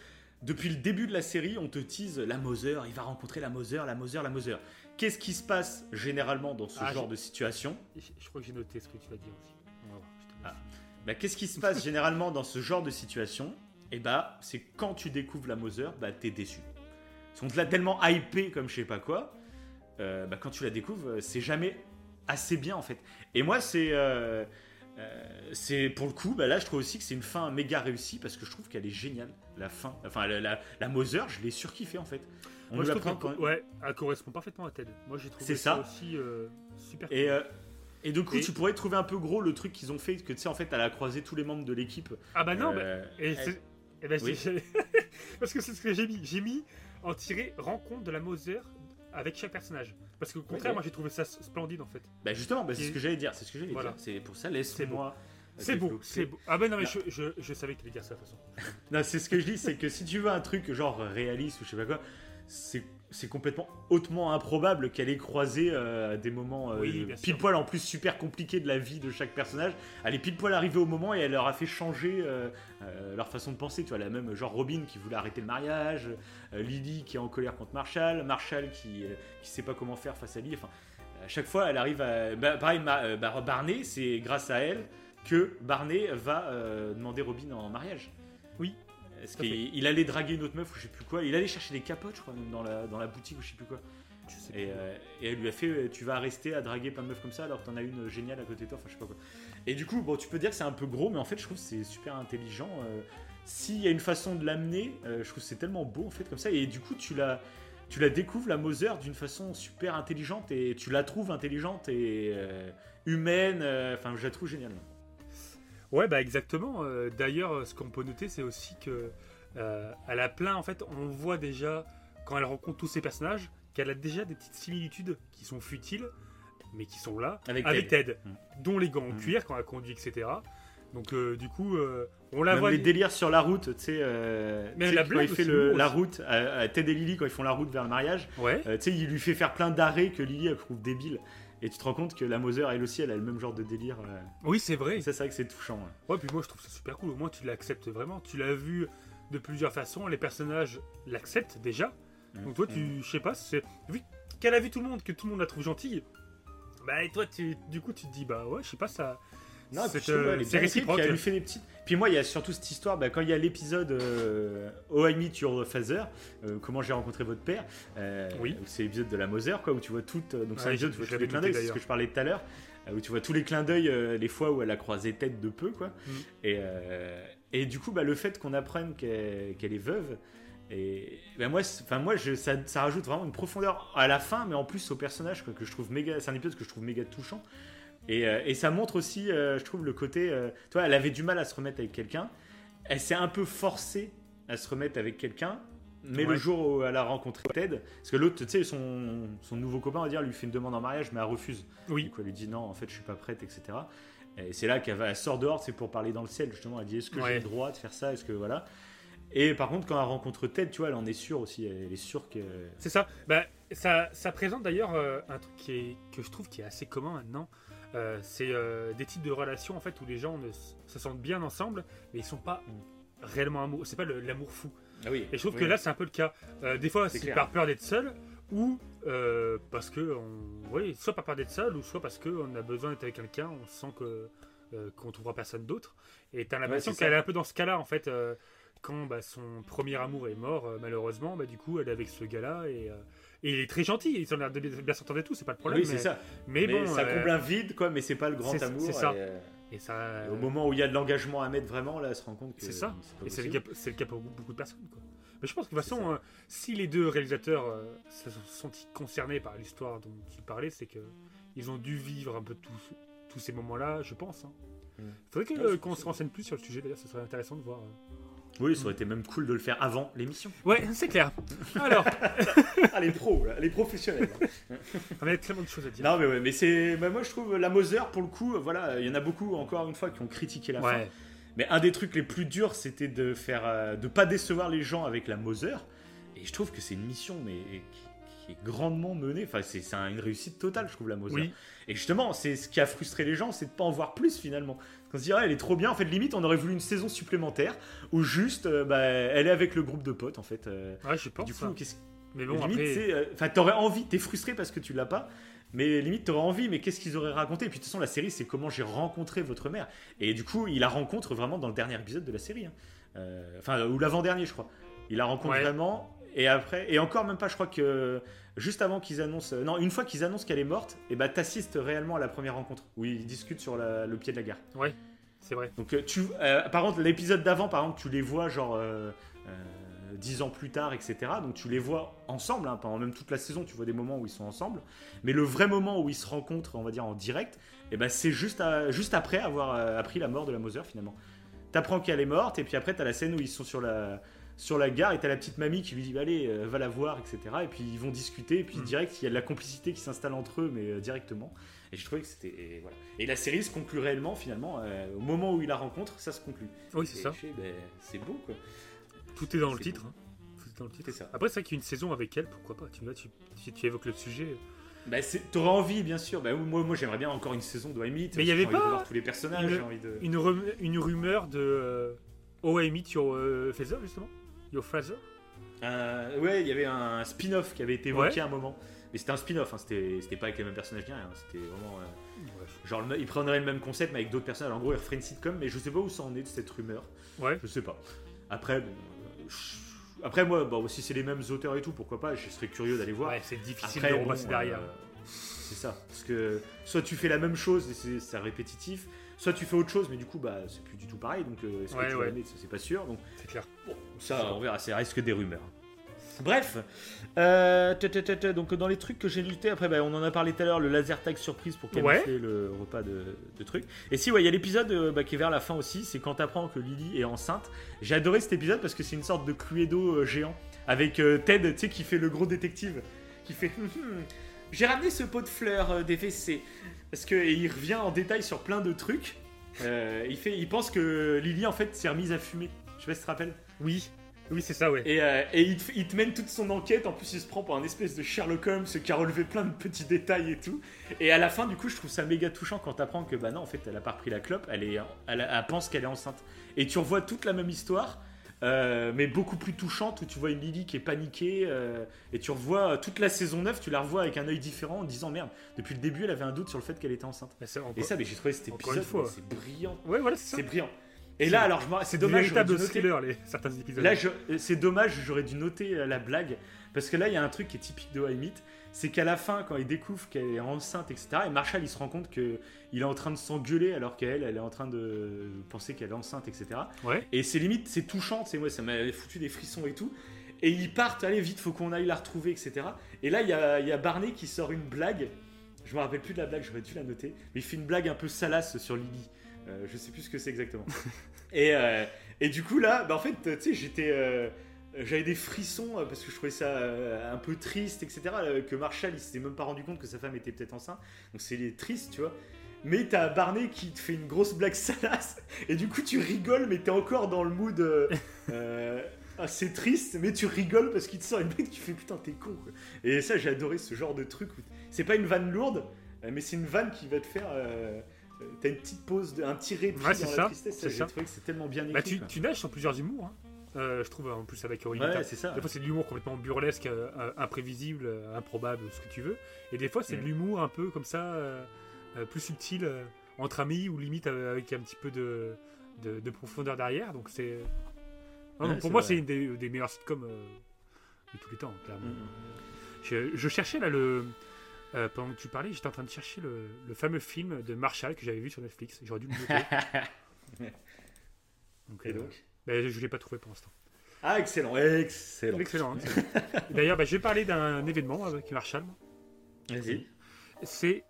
A: depuis le début de la série, on te tease la Mother, il va rencontrer la Mother, la Mother, la Mother. Qu'est-ce qui se passe généralement dans ce
B: Ah,
A: genre de situation
B: Je, je crois que j'ai noté ce que tu vas dire aussi. On va voir, je te laisse.
A: Ah. bah, Qu'est-ce qui se passe généralement dans ce genre de situation? Et bah, c'est quand tu découvres la Mother, bah t'es déçu. Parce qu'on te l'a tellement hypé comme je sais pas quoi, euh, bah, quand tu la découvres, euh, c'est jamais assez bien en fait. Et moi, c'est. euh, c'est pour le coup, bah là je trouve aussi que c'est une fin méga réussie parce que je trouve qu'elle est géniale. La fin, enfin la, la, la Mother, je l'ai surkiffé en fait. On
B: Moi, je trouve
A: quand
B: qu'elle ouais, elle correspond parfaitement à Ted. Moi, j'ai trouvé ça,
A: ça.
B: aussi super.
A: Et,
B: cool.
A: et du coup,
B: Et-
A: tu pourrais trouver un peu gros le truc qu'ils ont fait, que tu sais, en fait, elle a croisé tous les membres de l'équipe.
B: ah bah non, bah, et ben,
A: Oui.
B: parce que c'est ce que j'ai mis. J'ai mis en tirer rencontre de la Mother avec chaque personnage. Parce qu'au contraire,
A: Ouais.
B: moi j'ai trouvé ça splendide en fait.
A: Bah justement, bah, c'est ce que j'allais dire. C'est ce que j'allais
B: Voilà.
A: dire. C'est pour ça, laisse-moi.
B: C'est beau, c'est beau. Ah ben non, mais
A: Non.
B: je, je, je savais que tu allais dire ça de toute façon.
A: Non, c'est ce que je dis, c'est que si tu veux un truc genre réaliste ou je sais pas quoi, c'est c'est complètement hautement improbable qu'elle ait croisé euh, des moments euh,
B: Oui,
A: pile poil en plus super compliqués de la vie de chaque personnage. Elle est pile poil arrivée au moment et elle leur a fait changer euh, leur façon de penser. Tu vois, la même genre Robin qui voulait arrêter le mariage, Lily qui est en colère contre Marshall, Marshall qui qui sait pas comment faire face à lui. Enfin, à chaque fois, elle arrive à. Bah, pareil, Ma- bah, Barney, c'est grâce à elle que Barney va demander Robin en mariage.
B: Oui. Fait.
A: qu'il il allait draguer une autre meuf ou je sais plus quoi? Il allait chercher des capotes, je crois, même dans la, dans la boutique ou je sais plus quoi.
B: Je sais
A: Et, euh, et elle lui a fait euh, Tu vas rester à draguer plein de meufs comme ça alors que t'en as une géniale à côté de toi, enfin je sais pas quoi. Et du coup, bon, tu peux dire que c'est un peu gros, mais en fait, je trouve que c'est super intelligent. euh, S'il y a une façon de l'amener, euh, je trouve que c'est tellement beau en fait comme ça. Et du coup, tu la, tu la découvres, la Moser, d'une façon super intelligente et tu la trouves intelligente et euh, humaine. euh, Enfin, je la trouve géniale.
B: Ouais, bah exactement. Euh, D'ailleurs, ce qu'on peut noter, c'est aussi que euh, elle a plein. En fait, on voit déjà quand elle rencontre tous ces personnages qu'elle a déjà des petites similitudes qui sont futiles, mais qui sont là
A: Avec
B: avec
A: Ted.
B: Ted,
A: Mm.
B: dont les gants en
A: Mm.
B: cuir quand elle conduit, etc. Donc, euh, du coup, euh, on la
A: Même
B: voit.
A: les délires sur la route, tu sais, quand il fait le- la route, à, à Ted et Lily, quand ils font la route vers le mariage,
B: Ouais.
A: tu sais, il lui fait faire plein d'arrêts que Lily elle trouve débile. Et tu te rends compte que la Moser, elle aussi, elle a le même genre de délire. euh.
B: Oui, c'est vrai.
A: Et ça, c'est vrai que c'est touchant. ouais.
B: Ouais, puis moi je trouve ça super cool. Au moins tu l'acceptes vraiment. Tu l'as vu de plusieurs façons. Les personnages l'acceptent déjà. Donc toi, tu, je sais pas, c'est vu qu'elle a vu tout le monde, que tout le monde la trouve gentille. Bah et toi, tu, du coup, tu te dis bah ouais, je sais pas ça.
A: Non,
B: c'est euh, réciproque.
A: elle lui fait des petites. Puis moi, il y a surtout cette histoire, bah, quand il y a l'épisode euh, Oh I Meet Your Father, euh, comment j'ai rencontré votre père, euh,
B: Oui.
A: c'est l'épisode de la Moser, quoi, où tu vois tout. euh, donc c'est un épisode où tu vois tous les clins d'œil, c'est ce que je parlais tout à l'heure, où tu vois tous les clins d'œil, les fois où elle a croisé tête de peu, quoi.
B: Mm.
A: Et, et du coup, bah, le fait qu'on apprenne qu'elle qu'elle est veuve. Et ben moi, enfin moi, je, ça, ça rajoute vraiment une profondeur à la fin, mais en plus au personnage quoi, que je trouve méga. C'est un épisode que je trouve méga touchant. Et, euh, et ça montre aussi, euh, je trouve, le côté. euh, tu vois, elle avait du mal à se remettre avec quelqu'un. Elle s'est un peu forcée à se remettre avec quelqu'un. Mais le jour où elle a rencontré Ted, parce que l'autre, tu sais, son, son nouveau copain, on va dire, lui fait une demande en mariage, mais elle refuse. Du
B: Oui.
A: coup, elle lui dit non, en fait, je suis pas prête, etc. Et c'est là qu'elle sort dehors, c'est pour parler dans le ciel, justement. Elle dit est-ce que j'ai le droit de faire ça? Est-ce que voilà Et par contre, quand elle rencontre Ted, tu vois, elle en est sûre aussi. Elle est sûre que.
B: C'est ça. Bah, ça, ça présente d'ailleurs euh, un truc qui est, que je trouve qui est assez commun maintenant. Euh, c'est euh, des types de relations en fait où les gens ne se sentent bien ensemble, mais ils sont pas réellement amoureux. C'est pas l'amour fou.
A: Ah oui.
B: Et je trouve
A: Oui.
B: que là, c'est un peu le cas. Euh, des fois,
A: C'est
B: par peur d'être seul, ou parce que, on... oui, soit par peur d'être seul, ou soit parce qu'on a besoin d'être avec quelqu'un, on sent que qu'on trouvera personne d'autre. Et t'as l'impression
A: ça.
B: qu'elle est un peu dans ce cas-là, en fait. quand bah, son premier amour est mort, malheureusement, bah, du coup, elle est avec ce gars-là et, et il est très gentil. Ils ont l'air de bien s'entendre et tout, c'est pas le problème.
A: oui, c'est ça.
B: Mais,
A: Mais,
B: bon,
A: ça
B: euh,
A: comble un vide, quoi, mais c'est pas le grand amour.
B: c'est ça.
A: Et, euh,
B: et ça,
A: et au moment où il y a de l'engagement à mettre vraiment, là, elle se rend compte que.
B: C'est ça. Et c'est le, cas, c'est le cas pour beaucoup de personnes. Quoi. Mais je pense que de toute façon, euh, si les deux réalisateurs euh, se sont sentis concernés par l'histoire dont tu parlais, c'est que ils ont dû vivre un peu tous, tous ces moments-là, je pense. hein.
A: Mm.
B: Faudrait
A: Ouais,
B: euh, qu'on se renseigne plus sur le sujet, d'ailleurs, ce serait intéressant de voir.
A: Oui, ça aurait été même cool de le faire avant l'émission.
B: Ouais, c'est clair. Alors,
A: ah, les pros, là, les professionnels.
B: on a tellement de choses à dire.
A: non, mais ouais, mais c'est. bah, moi, je trouve la Moser, pour le coup, voilà, il y en a beaucoup, encore une fois, qui ont critiqué la fin. Mais un des trucs les plus durs, c'était de faire, euh, de pas décevoir les gens avec la Moser. Et je trouve que c'est une mission, mais qui, qui est grandement menée. Enfin, c'est c'est un- une réussite totale, je trouve la
B: oui,
A: Et justement, c'est ce qui a frustré les gens, c'est de pas en voir plus finalement. Parce qu'on se dit, ah, elle est trop bien. En fait, limite, on aurait voulu une saison supplémentaire où juste, euh, bah, elle est avec le groupe de potes, en fait. euh.
B: ouais, je pense.
A: du coup, qu'est-ce
B: Mais bon,
A: limite, euh, enfin, t'aurais envie, t'es frustré parce que tu l'as pas. Mais limite, t'aurais envie, mais qu'est-ce qu'ils auraient raconté? Et puis, de toute façon, la série, c'est comment j'ai rencontré votre mère. Et du coup, il la rencontre vraiment dans le dernier épisode de la série. hein. Euh, Enfin, ou l'avant-dernier, je crois. Il la rencontre
B: Ouais.
A: vraiment. Et après, et encore même pas, je crois que juste avant qu'ils annoncent, non, une fois qu'ils annoncent qu'elle est morte, et bah t'assistes réellement à la première rencontre où ils discutent sur la- le pied de la gare.
B: ouais, c'est vrai.
A: Donc euh, tu, euh, par contre, l'épisode d'avant, par exemple, tu les vois genre euh, euh, dix ans plus tard, etc. Donc tu les vois ensemble, hein, pendant même toute la saison, tu vois des moments où ils sont ensemble. Mais le vrai moment où ils se rencontrent, on va dire en direct, et ben c'est juste, à- juste après avoir euh, appris la mort de la Moser finalement. T'apprends qu'elle est morte, et puis après t'as la scène où ils sont sur la sur la gare et t'as la petite mamie qui lui dit bah, allez euh, va la voir etc et puis ils vont discuter et puis
B: Mm.
A: direct il y a de la complicité qui s'installe entre eux mais euh, directement et je trouvais que c'était et voilà et la série se conclut réellement finalement euh, au moment où il la rencontre ça se conclut
B: Oui, c'est ça.
A: ben, c'est beau quoi
B: Tout est dans le titre. hein. Tout est dans le titre.
A: ça
B: Après, c'est vrai qu'il y a une saison avec elle, pourquoi pas Tu, vois, tu, évoques le sujet.
A: bah, t'aurais envie bien sûr bah, moi, moi j'aimerais bien encore une saison de Meet
B: Mais il y avait
A: envie de
B: pas
A: voir tous les personnages
B: une-
A: envie de
B: Une, rum- une rumeur de euh, Oh, I Meet Your euh, justement? Your Father
A: Euh, ouais, il y avait un spin-off qui avait été évoqué
B: Ouais.
A: à un moment. Mais c'était un spin-off, hein, c'était pas avec les mêmes personnages ni rien. hein, C'était vraiment. euh, genre, ils prendraient le même concept, mais avec d'autres personnages. En gros, ils referaient une sitcom, mais je sais pas où ça en est de cette rumeur.
B: Ouais.
A: Je sais pas. Après, bon. euh, je- Après, moi, bon, si c'est les mêmes auteurs et tout, pourquoi pas, je serais curieux d'aller voir.
B: Ouais, c'est difficile
A: Après,
B: de
A: bon,
B: repasser derrière.
A: euh, c'est ça. Parce que soit tu fais la même chose et c'est répétitif, soit tu fais autre chose, mais du coup, bah, c'est plus du tout pareil. Donc, euh, est-ce que
B: Ouais,
A: tu vas
B: ouais.
A: aimer, ça, c'est pas sûr. Donc,
B: C'est clair.
A: ça, on verra, ça reste que des rumeurs. Bref, euh, donc dans les trucs que j'ai notés, après bah, on en a parlé tout à l'heure, le laser tag surprise pour camoufler le repas de, de trucs. Et si, ouais, il y a l'épisode euh, bah, qui est vers la fin aussi, c'est quand t'apprends que Lily est enceinte. J'ai adoré cet épisode parce que c'est une sorte de Cluedo euh, géant avec euh, Ted, tu sais, qui fait le gros détective, qui fait Hum, hum, J'ai ramené ce pot de fleurs euh, des WC. Parce que et il revient en détail sur plein de trucs. Euh, il, fait, il pense que Lily en fait s'est remise à fumer. Je sais pas si tu te rappelles.
B: Oui, oui, c'est ça, ouais.
A: Et, euh, et il, te, il te mène toute son enquête. En plus, il se prend pour un espèce de Sherlock Holmes qui a relevé plein de petits détails et tout. Et à la fin, du coup, je trouve ça méga touchant quand t'apprends que bah non, en fait, elle a pas repris la clope. Elle, est, elle, elle pense qu'elle est enceinte. Et tu revois toute la même histoire. Euh, mais beaucoup plus touchante où tu vois une Lily qui est paniquée euh, et tu revois toute la saison 9 tu la revois avec un œil différent en disant merde depuis le début elle avait un doute sur le fait qu'elle était enceinte
B: encore-
A: et ça mais j'ai trouvé cet épisode c'est brillant
B: Ouais, voilà, c'est
A: brillant et là alors c'est dommage noter-
B: thrillers, les, certains épisodes.
A: Là, c'est dommage, j'aurais dû noter euh, la blague. Parce que là, il y a un truc qui est typique de High. C'est qu'à la fin, quand il découvre qu'elle est enceinte, etc., et Marshall, il se rend compte qu'il est en train de s'engueuler alors qu'elle, elle est en train de penser qu'elle est enceinte, etc.
B: Ouais.
A: Et c'est limite, c'est touchant, c'est moi, ça m'a foutu des frissons et tout. Et ils partent, allez vite, faut qu'on aille la retrouver, etc. Et là, il y a, y a Barney qui sort une blague. Je me rappelle plus de la blague, j'aurais dû la noter. Mais il fait une blague un peu salace sur Lily. Euh, je sais plus ce que c'est exactement. et, euh, et du coup, là, bah, en fait, tu sais, j'étais. euh, j'avais des frissons euh, parce que je trouvais ça euh, un peu triste, etc. euh, Que Marshall, il s'était même pas rendu compte que sa femme était peut-être enceinte. Donc c'est triste, tu vois. Mais t'as Barney qui te fait une grosse blague salace. Et du coup, tu rigoles, mais t'es encore dans le mood. euh, euh, assez triste, mais tu rigoles parce qu'il te sort une blague, tu fais putain, t'es con. quoi. Et ça, j'ai adoré ce genre de truc. C'est pas une vanne lourde, euh, mais c'est une vanne qui va te faire. euh, euh, T'as une petite pause, de- un petit répit
B: Ouais,
A: dans
B: ça,
A: la tristesse. J'ai trouvé que c'est tellement bien écrit.
B: Bah, tu,
A: quoi.
B: tu nages sur plusieurs humours, hein. Euh, je trouve en plus avec Origin
A: Ouais, c'est ça.
B: Des fois, c'est de l'humour complètement burlesque, euh, euh, imprévisible, improbable, ce que tu veux. Et des fois, c'est de
A: Mhm.
B: l'humour un peu comme ça, euh, plus subtil, entre amis ou limite avec un petit peu de, de, de profondeur derrière. Donc, c'est.
A: Ouais,
B: pour moi, c'est une des, des meilleures sitcoms de tous les temps, clairement.
A: Mhm.
B: Je, je cherchais là le. euh, pendant que tu parlais, j'étais en train de chercher le, le fameux film de Marshall que j'avais vu sur Netflix. J'aurais dû le noter. Donc,
A: Et
B: euh,
A: donc?
B: Je ne l'ai pas trouvé pour l'instant.
A: Ah, excellent, excellent.
B: Excellent. hein, excellent. D'ailleurs, bah, je vais parler d'un événement avec Marshall.
A: Vas-y.
B: C'est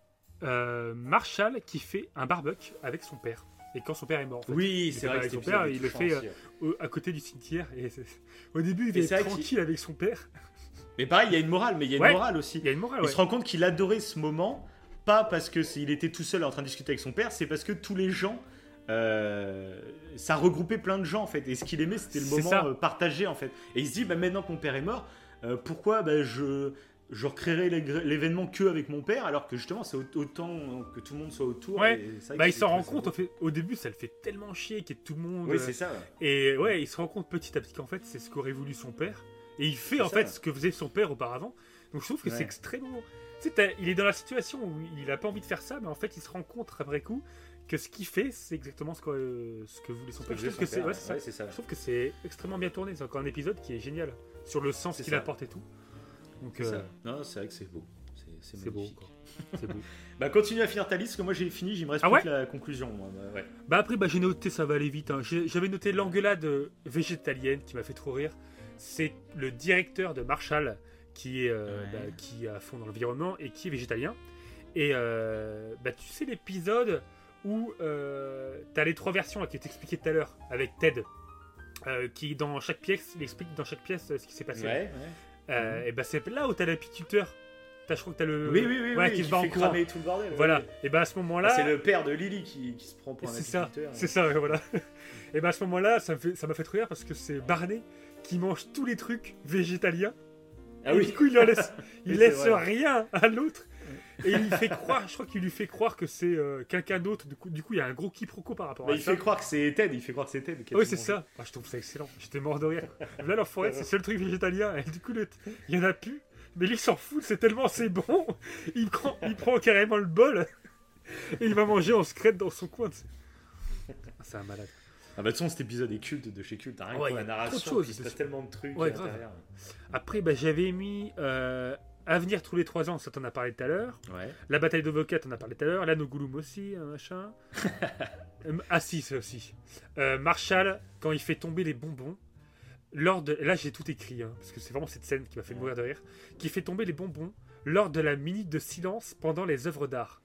B: euh, Marshall qui fait un barbecue avec son père. Et quand son père est mort, en fait.
A: Oui, c'est vrai
B: avec son père,
A: est
B: il le fait, au- à côté du cimetière. Et au début, il
A: qu'il-
B: tranquille avec son père.
A: Mais pareil, il y a une morale, mais il y a une
B: Ouais.
A: morale aussi.
B: Il y a une morale.
A: Il
B: ouais.
A: se rend compte qu'il adorait ce moment, pas parce que c'est- il était tout seul en train de discuter avec son père, c'est parce que tous les gens, euh, ça regroupait plein de gens en fait. Et ce qu'il aimait, c'était le moment
B: ça.
A: euh, partagé en fait. Et il se dit, bah, maintenant que mon père est mort, euh, pourquoi bah, je je recréerai l'événement que avec mon père, alors que justement c'est au- autant que tout le monde soit autour.
B: Ouais.
A: et
B: Bah, il s'en rend compte au, fait- au début, ça le fait tellement chier qu'il y ait tout le monde.
A: Oui,
B: euh,
A: c'est ça. ouais.
B: et ouais, il se rend compte petit à petit qu'en fait, c'est ce qu'aurait voulu son père. Et il fait en
A: ça.
B: fait ce que faisait son père auparavant. Donc je trouve que
A: Ouais.
B: c'est extrêmement. Tu sais, il est dans la situation où il a pas envie de faire ça, mais en fait, il se rend compte après coup que ce qu'il fait, c'est exactement ce que, euh, ce que voulait son père. Je trouve que c'est ouais.
A: Ouais,
B: extrêmement bien tourné. C'est encore un épisode qui est génial sur le sens qu'il apporte et tout. Donc
A: C'est
B: euh,
A: ça. Non, c'est vrai que c'est beau. C'est-
B: beau. C'est beau.
A: Bah continue à finir ta liste, parce que moi j'ai fini, il me reste
B: Ah
A: plus que la conclusion. moi. Bah.
B: Bah après, bah, j'ai noté, ça va aller vite. hein. J'avais noté l'engueulade euh, végétalienne qui m'a fait trop rire. C'est le directeur de Marshall qui est, euh, bah, qui est à fond dans l'environnement et qui est végétalien. Et euh, bah, tu sais l'épisode où euh, t'as les trois versions là, qui expliquées tout à l'heure avec Ted. euh, qui dans chaque pièce, il explique dans chaque pièce euh, ce qui s'est passé.
A: Ouais, ouais.
B: Euh, Et ben c'est là où t'as l'apiculteur. Je crois que t'as le.
A: Oui, oui, oui,
B: ouais,
A: oui,
B: qui
A: qui
B: se
A: fait cramer tout le bordel.
B: Voilà.
A: ouais.
B: Et ben à ce moment-là.
A: C'est le père de Lily qui, qui se prend pour un
B: C'est ça,
A: apiculteur.
B: c'est ça, voilà. Et ben à ce moment-là, ça me fait, m'a fait trop rire parce que c'est Barney qui mange tous les trucs végétaliens.
A: Ah
B: et
A: oui.
B: du coup, il en laisse, il
A: Oui,
B: laisse rien à l'autre. Et il lui fait croire, je crois qu'il lui fait croire que c'est euh, quelqu'un d'autre. Du coup, du coup, il y a un gros quiproquo par rapport
A: Mais
B: à
A: il
B: ça.
A: fait croire que c'est Ted, il fait croire que c'est Ted. qui a
B: Oui,
A: tout
B: c'est
A: mangé.
B: ça. Ah, je trouve ça excellent. J'étais mort de rire. Là, l'enfoiré, c'est le seul truc végétalien. Et du coup, le- il y en a plus. Mais lui, il s'en fout. C'est tellement c'est bon. Il prend, il prend carrément le bol. Et il va manger en secret dans son coin. tu sais. Ah, C'est un malade.
A: Ah bah de toute façon, cet épisode est culte de chez culte. hein, Rien que
B: Ouais,
A: pour
B: il y
A: la
B: a trop de
A: narration,
B: choses,
A: puis il se
B: c'est
A: passe
B: sûr.
A: tellement de trucs
B: Ouais,
A: à
B: grave.
A: l'intérieur.
B: Après, bah, j'avais mis euh, Avenir tous les 3 ans. Ça, t'en a parlé tout à l'heure.
A: Ouais.
B: La bataille de Vocat, on a parlé tout à l'heure. La Nogulum aussi, un machin. Euh, ah si, ça aussi. Euh, Marshall, quand il fait tomber les bonbons, lors de... Là, j'ai tout écrit, hein, parce que c'est vraiment cette scène qui m'a fait mourir de rire. Qui fait tomber les bonbons lors de la minute de silence pendant les œuvres d'art.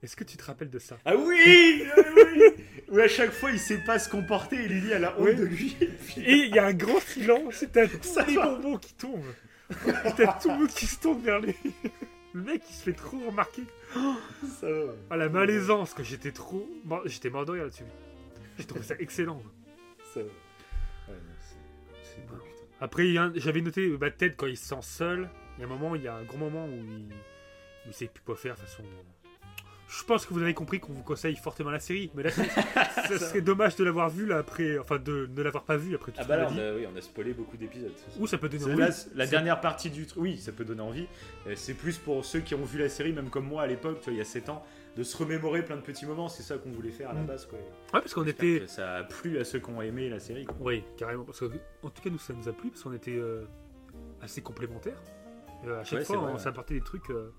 B: Est-ce que tu te rappelles de ça?
A: Ah oui, oui Où à chaque fois, il sait pas se comporter et Lily, a honte
B: Oui.
A: de lui. Et
B: il y a un grand silence,
A: Ça
B: les
A: va.
B: bonbons qui tombent. T'as tout le monde qui se tourne vers lui. Le mec, il se fait trop remarquer.
A: Ça va.
B: Ah, la malaisance, que j'étais trop... J'étais mort de rire là-dessus. J'ai trouvé ça excellent.
A: Ça va. Ouais, non, c'est- beau, putain.
B: Après, un- j'avais noté bah, Ted quand il se sent seul. Il y a un moment, il y a un gros moment où il, il sait plus quoi faire. De toute façon, je pense que vous avez compris qu'on vous conseille fortement la série. Mais là, ça, serait dommage de l'avoir vu là après, enfin de ne l'avoir pas vu après tout
A: Ah bah là, on a, oui, on a spoilé beaucoup d'épisodes.
B: Ou ça peut donner envie.
A: la, dernière partie du truc, oui, ça peut donner envie. Euh, C'est plus pour ceux qui ont vu la série, même comme moi à l'époque, tu vois, il y a 7 ans, de se remémorer plein de petits moments. C'est ça qu'on voulait faire à la
B: Mm.
A: base, quoi.
B: Ouais, parce qu'on était.
A: que Ça a plu à ceux qui ont aimé la série, quoi.
B: Oui, carrément. Parce que, en tout cas, nous, ça nous a plu parce qu'on était euh, assez complémentaires. Euh, à chaque
A: Ouais,
B: fois,
A: vrai,
B: on
A: ouais.
B: s'apportait des trucs. euh,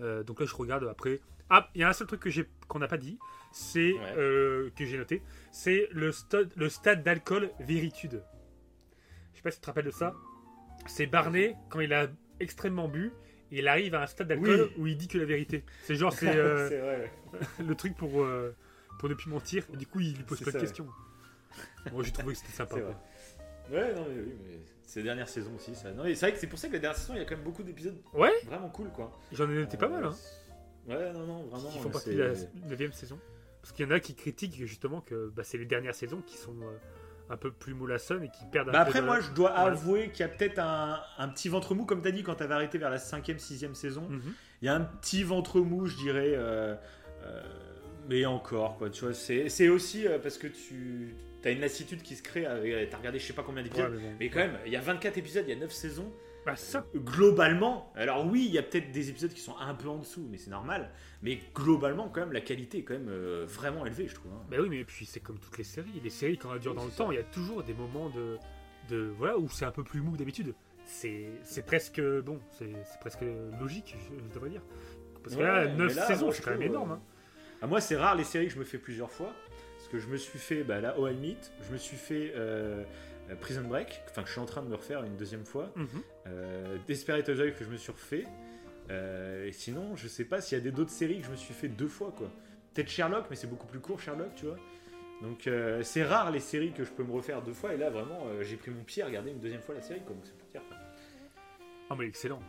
B: euh, donc là, je regarde après. Ah, il y a un seul truc que j'ai qu'on n'a pas dit, c'est
A: Ouais.
B: euh, que j'ai noté, c'est le stade, le stade d'alcool véritude. Je sais pas si tu te rappelles de ça. C'est Barney quand il a extrêmement bu. Il arrive à un stade d'alcool
A: Oui.
B: où il dit que la vérité. C'est genre c'est euh, le truc pour euh, pour ne plus mentir. Et du coup, il lui pose plein de questions. Moi, j'ai trouvé que c'était sympa.
A: Ouais, non, mais oui, mais ces dernières saisons aussi, ça. Non, mais c'est vrai que c'est pour ça que la dernière saison, il y a quand même beaucoup d'épisodes
B: Ouais,
A: vraiment cool, quoi.
B: j'en ai noté pas mal. Hein.
A: Ouais, non, non, vraiment.
B: font
A: euh,
B: partie
A: c'est-
B: de la 9 saison. Parce qu'il y en a qui critiquent justement que bah, c'est les dernières saisons qui sont euh, un peu plus mollassonnes et qui perdent un
A: Bah
B: peu
A: après,
B: de-
A: moi, je dois
B: Voilà.
A: avouer qu'il y a peut-être un, un petit ventre mou, comme t'as dit quand t'avais arrêté vers la 5ème, 6ème saison.
B: Mhm.
A: Il y a un petit ventre mou, je dirais. euh, euh, mais encore, quoi. Tu vois, c'est aussi euh, parce que tu as une lassitude qui se crée. avec- T'as regardé je sais pas combien
B: Ouais,
A: d'épisodes.
B: mais bon.
A: Mais quand même, il y a 24 épisodes, il y a 9 saisons.
B: Ça.
A: Globalement, alors oui, il y a peut-être des épisodes qui sont un peu en dessous, mais c'est normal. Mais globalement, quand même, la qualité est quand même euh, vraiment élevée, je trouve. hein.
B: Bah oui, mais puis c'est comme toutes les séries. Les séries, quand elles durent
A: Oui,
B: dans le
A: c'est
B: temps, il y a toujours des moments de, de voilà où c'est un peu plus mou que d'habitude. C'est c'est presque bon, c'est c'est presque logique, je, je devrais dire. Parce que
A: Ouais,
B: là,
A: mais
B: 9
A: là,
B: saisons,
A: moi,
B: c'est quand même
A: trouve,
B: énorme.
A: euh,
B: hein.
A: Ah, moi, c'est rare les séries que je me fais plusieurs fois. Parce que je me suis fait bah, la How I Meet, je me suis fait euh, Prison Break, enfin que je suis en train de me refaire une deuxième fois.
B: Mhm.
A: Euh, Desperate Housewives que je me suis refait. Euh, et sinon, je sais pas s'il y a des d'autres séries que je me suis fait deux fois quoi. Peut-être Sherlock, mais c'est beaucoup plus court Sherlock, tu vois. Donc euh, c'est rare les séries que je peux me refaire deux fois. Et là, vraiment, euh, j'ai pris mon pied à regarder une deuxième fois la série, quoi. Donc c'est pour dire. quoi.
B: Ah mais excellent.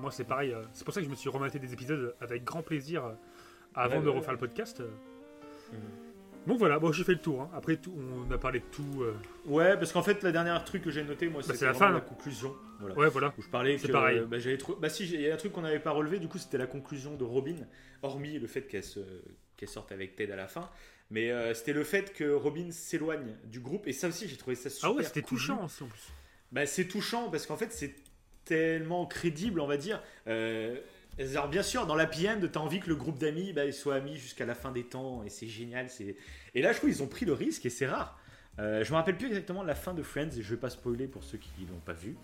B: Moi c'est pareil. euh, C'est pour ça que je me suis rematé des épisodes avec grand plaisir euh, avant
A: Ouais,
B: de
A: ouais,
B: refaire
A: ouais.
B: le podcast. euh. Donc voilà, bon j'ai fait le tour. hein. Après tout, on a parlé de tout. euh.
A: Ouais, parce qu'en fait, la dernière truc que j'ai noté, moi,
B: Bah,
A: c'était
B: c'est la
A: vraiment
B: fin,
A: la
B: hein.
A: conclusion. Voilà.
B: Ouais voilà.
A: Où je parlais
B: C'est
A: que
B: pareil.
A: euh, bah, j'avais bah si il y a un truc qu'on n'avait pas relevé du coup c'était la conclusion de Robin hormis le fait qu'elle se... qu'elle sorte avec Ted à la fin mais euh, c'était le fait que Robin s'éloigne du groupe et ça aussi j'ai trouvé ça super
B: Ah ouais, c'était touchant aussi en plus.
A: bah c'est touchant parce qu'en fait c'est tellement crédible on va dire Euh, alors bien sûr dans la end t'as envie que le groupe d'amis bah, ils soient amis jusqu'à la fin des temps et c'est génial c'est et là je trouve ils ont pris le risque et c'est rare euh, je me rappelle plus exactement de la fin de Friends et je vais pas spoiler pour ceux qui l'ont pas vu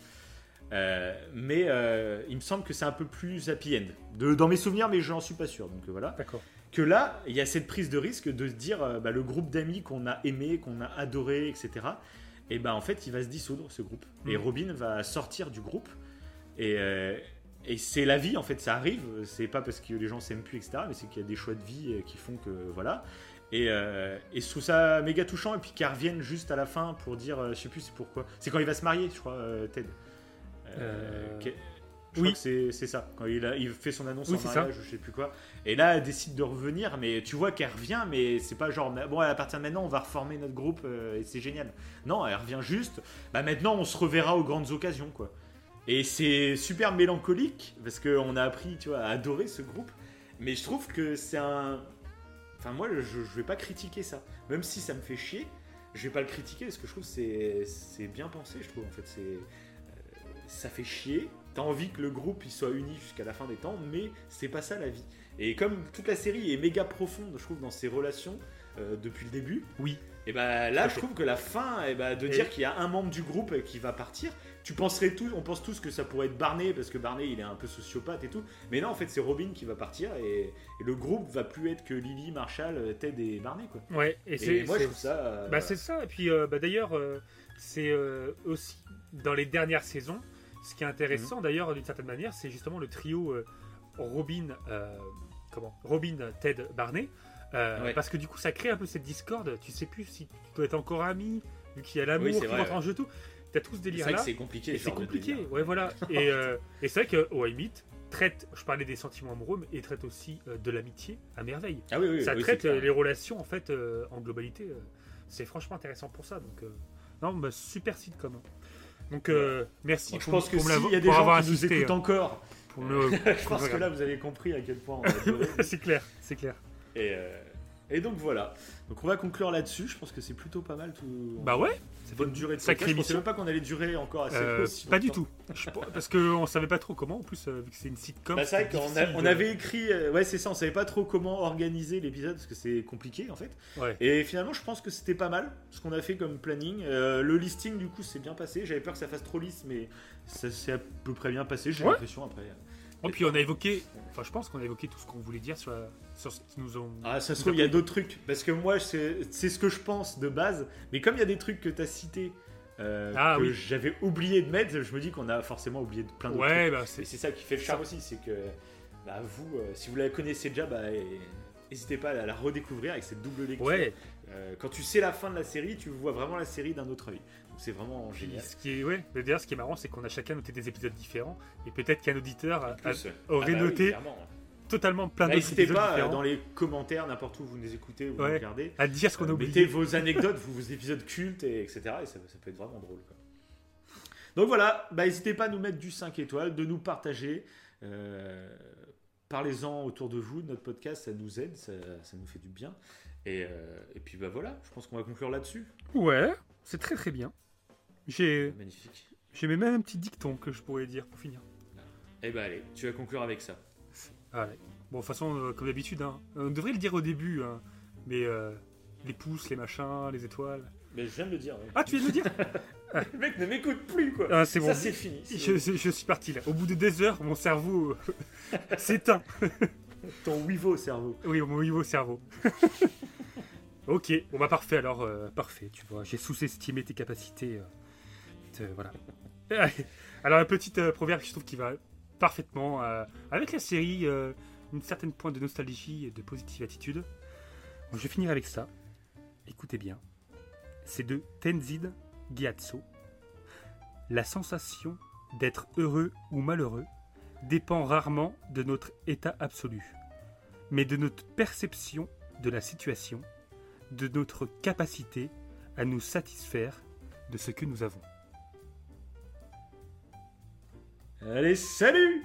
A: euh, mais euh, il me semble que c'est un peu plus happy end. De, dans mes souvenirs, mais j'en suis pas sûr. Donc euh, voilà.
B: D'accord.
A: Que là, il y a cette prise de risque de se dire bah, le groupe d'amis qu'on a aimé, qu'on a adoré, etc. Et ben en fait, il va se dissoudre ce groupe. Et
B: Mhm.
A: Robin va sortir du groupe. Et, et c'est la vie, en fait, ça arrive. C'est pas parce que les gens s'aiment plus, etc. Mais c'est qu'il y a des choix de vie euh, qui font que voilà. Et, euh, et je trouve ça méga touchant. Et puis qu'elle revienne juste à la fin pour dire, euh, je sais plus c'est pourquoi. C'est quand il va se marier, je crois, euh, Ted. Euh, qu'elle- je
B: oui.
A: c'est ça. Quand il, a, il fait son annonce
B: Oui,
A: en
B: c'est ça.
A: mariage, je sais plus quoi. Et là, elle décide de revenir, mais tu vois qu'elle revient, mais c'est pas genre, bon, à partir de maintenant, on va reformer notre groupe euh, et c'est génial. Non, elle revient juste. Bah maintenant, on se reverra aux grandes occasions, quoi. Et c'est super mélancolique parce qu'on a appris, tu vois, à adorer ce groupe. Mais je trouve que c'est un. Enfin, moi, je, je vais pas critiquer ça. Même si ça me fait chier, je vais pas le critiquer parce que je trouve que c'est bien pensé. Je trouve en fait, c'est euh, ça fait chier. T'as envie que le groupe il soit uni jusqu'à la fin des temps, mais c'est pas ça la vie. Et comme toute la série est méga profonde, je trouve, dans ses relations euh, depuis le début,
B: Oui.
A: Et bah là, je trouve que la fin, et bah, de
B: Et-
A: dire qu'il y a un membre du groupe qui va partir, tu penserais tous, on pense tous que ça pourrait être Barney parce que Barney il est un peu sociopathe et tout, mais non, en fait, c'est Robin qui va partir et, et le groupe va plus être que Lily, Marshall, Ted et Barney quoi.
B: Ouais, et c'est
A: Et moi, je trouve ça. euh,
B: Bah, c'est ça. Et puis, euh, bah, d'ailleurs, euh, c'est aussi dans les dernières saisons, ce qui est
A: Mhm.
B: intéressant d'ailleurs, d'une certaine manière, c'est justement le trio Robin, comment? Robin, Ted, Barney. Euh,
A: Ouais.
B: Parce que du coup, ça crée un peu cette discorde. Tu sais plus si tu dois être encore ami, vu qu'il y a l'amour
A: Oui,
B: qui
A: vrai,
B: rentre
A: ouais.
B: en jeu, tout. T'as tout ce
A: c'est
B: délire
A: vrai
B: là.
A: que c'est compliqué.
B: Et
A: ce
B: c'est
A: de
B: compliqué, ouais, voilà. et euh, et c'est vrai que OIMIT traite, je parlais des sentiments amoureux, mais il traite aussi euh, de l'amitié à merveille
A: Ah oui, oui,
B: ça traite les relations en fait en globalité. c'est franchement intéressant pour ça. Donc, non, bah, super sitcom. Donc, euh, merci
A: je
B: pour,
A: pense que s'il y a des gens qui nous écoutent encore,
B: pour me-
A: je pense que là vous avez compris à quel point
B: c'est clair, c'est clair.
A: et, euh, et donc voilà. Donc on va conclure là-dessus. Je pense que c'est plutôt pas mal tout.
B: Bah ouais,
A: c'est bonne durée de
B: Sacrée.
A: Je pensais même pas qu'on allait durer encore assez
B: euh,
A: aussi
B: pas du tout. Je- parce qu'on savait pas trop comment, en plus, euh, vu que c'est une sitcom.
A: Bah, c'est vrai
B: c'est
A: qu'on a-
B: difficile
A: on avait écrit, euh, ouais c'est ça, on savait pas trop comment organiser l'épisode parce que c'est compliqué en fait.
B: Ouais.
A: Et finalement je pense que c'était pas mal ce qu'on a fait comme planning. Euh, le listing du coup c'est bien passé. J'avais peur que ça fasse trop lisse mais ça s'est à peu près bien passé. J'ai
B: Ouais.
A: l'impression après.
B: Et puis on a évoqué, enfin je pense qu'on a évoqué tout ce qu'on voulait dire sur, la- sur ce qui nous ont.
A: Ah ça se trouve il y a d'autres trucs parce que moi c'est ce que je pense de base. Mais comme il y a des trucs que tu as cités euh,
B: Ah,
A: que
B: oui.
A: j'avais oublié de mettre, je me dis qu'on a forcément oublié de plein d'autres trucs.
B: ouais, bah
A: Et
B: c'est.
A: ça qui fait le charme aussi, c'est que bah, vous, euh, si vous la connaissez déjà, bah, n'hésitez pas à la redécouvrir avec cette double lecture.
B: Ouais,
A: Euh, quand tu sais la fin de la série, tu vois vraiment la série d'un autre œil. Donc c'est vraiment génial.
B: ce qui est, ouais, d'ailleurs, ce qui est marrant, c'est qu'on a chacun noté des épisodes différents, et peut-être qu'un auditeur a- a
A: Plus,
B: aurait
A: ah bah
B: noté. Totalement plein
A: Bah,
B: d'autres
A: N'hésitez pas
B: différents
A: dans les commentaires, n'importe où vous nous écoutez ou vous
B: Ouais.
A: regardez.
B: à dire ce qu'on a
A: euh,
B: oublié.
A: mettez vos anecdotes, vos, vos épisodes cultes, et etc. Et ça, ça peut être vraiment drôle. quoi. Donc voilà, bah, n'hésitez pas à nous mettre du 5 étoiles, de nous partager. euh, Parlez-en autour de vous, notre podcast, ça nous aide, ça, ça nous fait du bien. Et, euh, et puis bah voilà, je pense qu'on va conclure là-dessus.
B: Ouais, c'est très très bien. J'ai
A: Magnifique.
B: j'ai même un petit dicton que je pourrais dire pour finir.
A: Et bah allez, tu vas conclure avec ça.
B: Allez. Bon, de toute façon, euh, comme d'habitude, hein, on devrait le dire au début, hein, mais euh, les pouces, les machins, les étoiles.
A: Mais je viens de le dire. ouais.
B: Ah, tu viens de le dire
A: Le mec ne m'écoute plus quoi.
B: Ah, c'est bon.
A: Ça c'est fini. c'est
B: Je, je- je suis parti là. Au bout de des heures, mon cerveau euh, s'éteint.
A: Ton Wivo cerveau.
B: Oui, au niveau cerveau. ok, bon bah parfait alors, euh, parfait, tu vois, j'ai sous-estimé tes capacités. euh, voilà. alors un petit euh, proverbe que je trouve qui va parfaitement euh, avec la série, euh, une certaine pointe de nostalgie et de positive attitude. Je vais finir avec ça. Écoutez bien. C'est de Tenzin Gyatso. La sensation d'être heureux ou malheureux dépend rarement de notre état absolu mais de notre perception de la situation, de notre capacité à nous satisfaire de ce que nous avons.
A: Allez, salut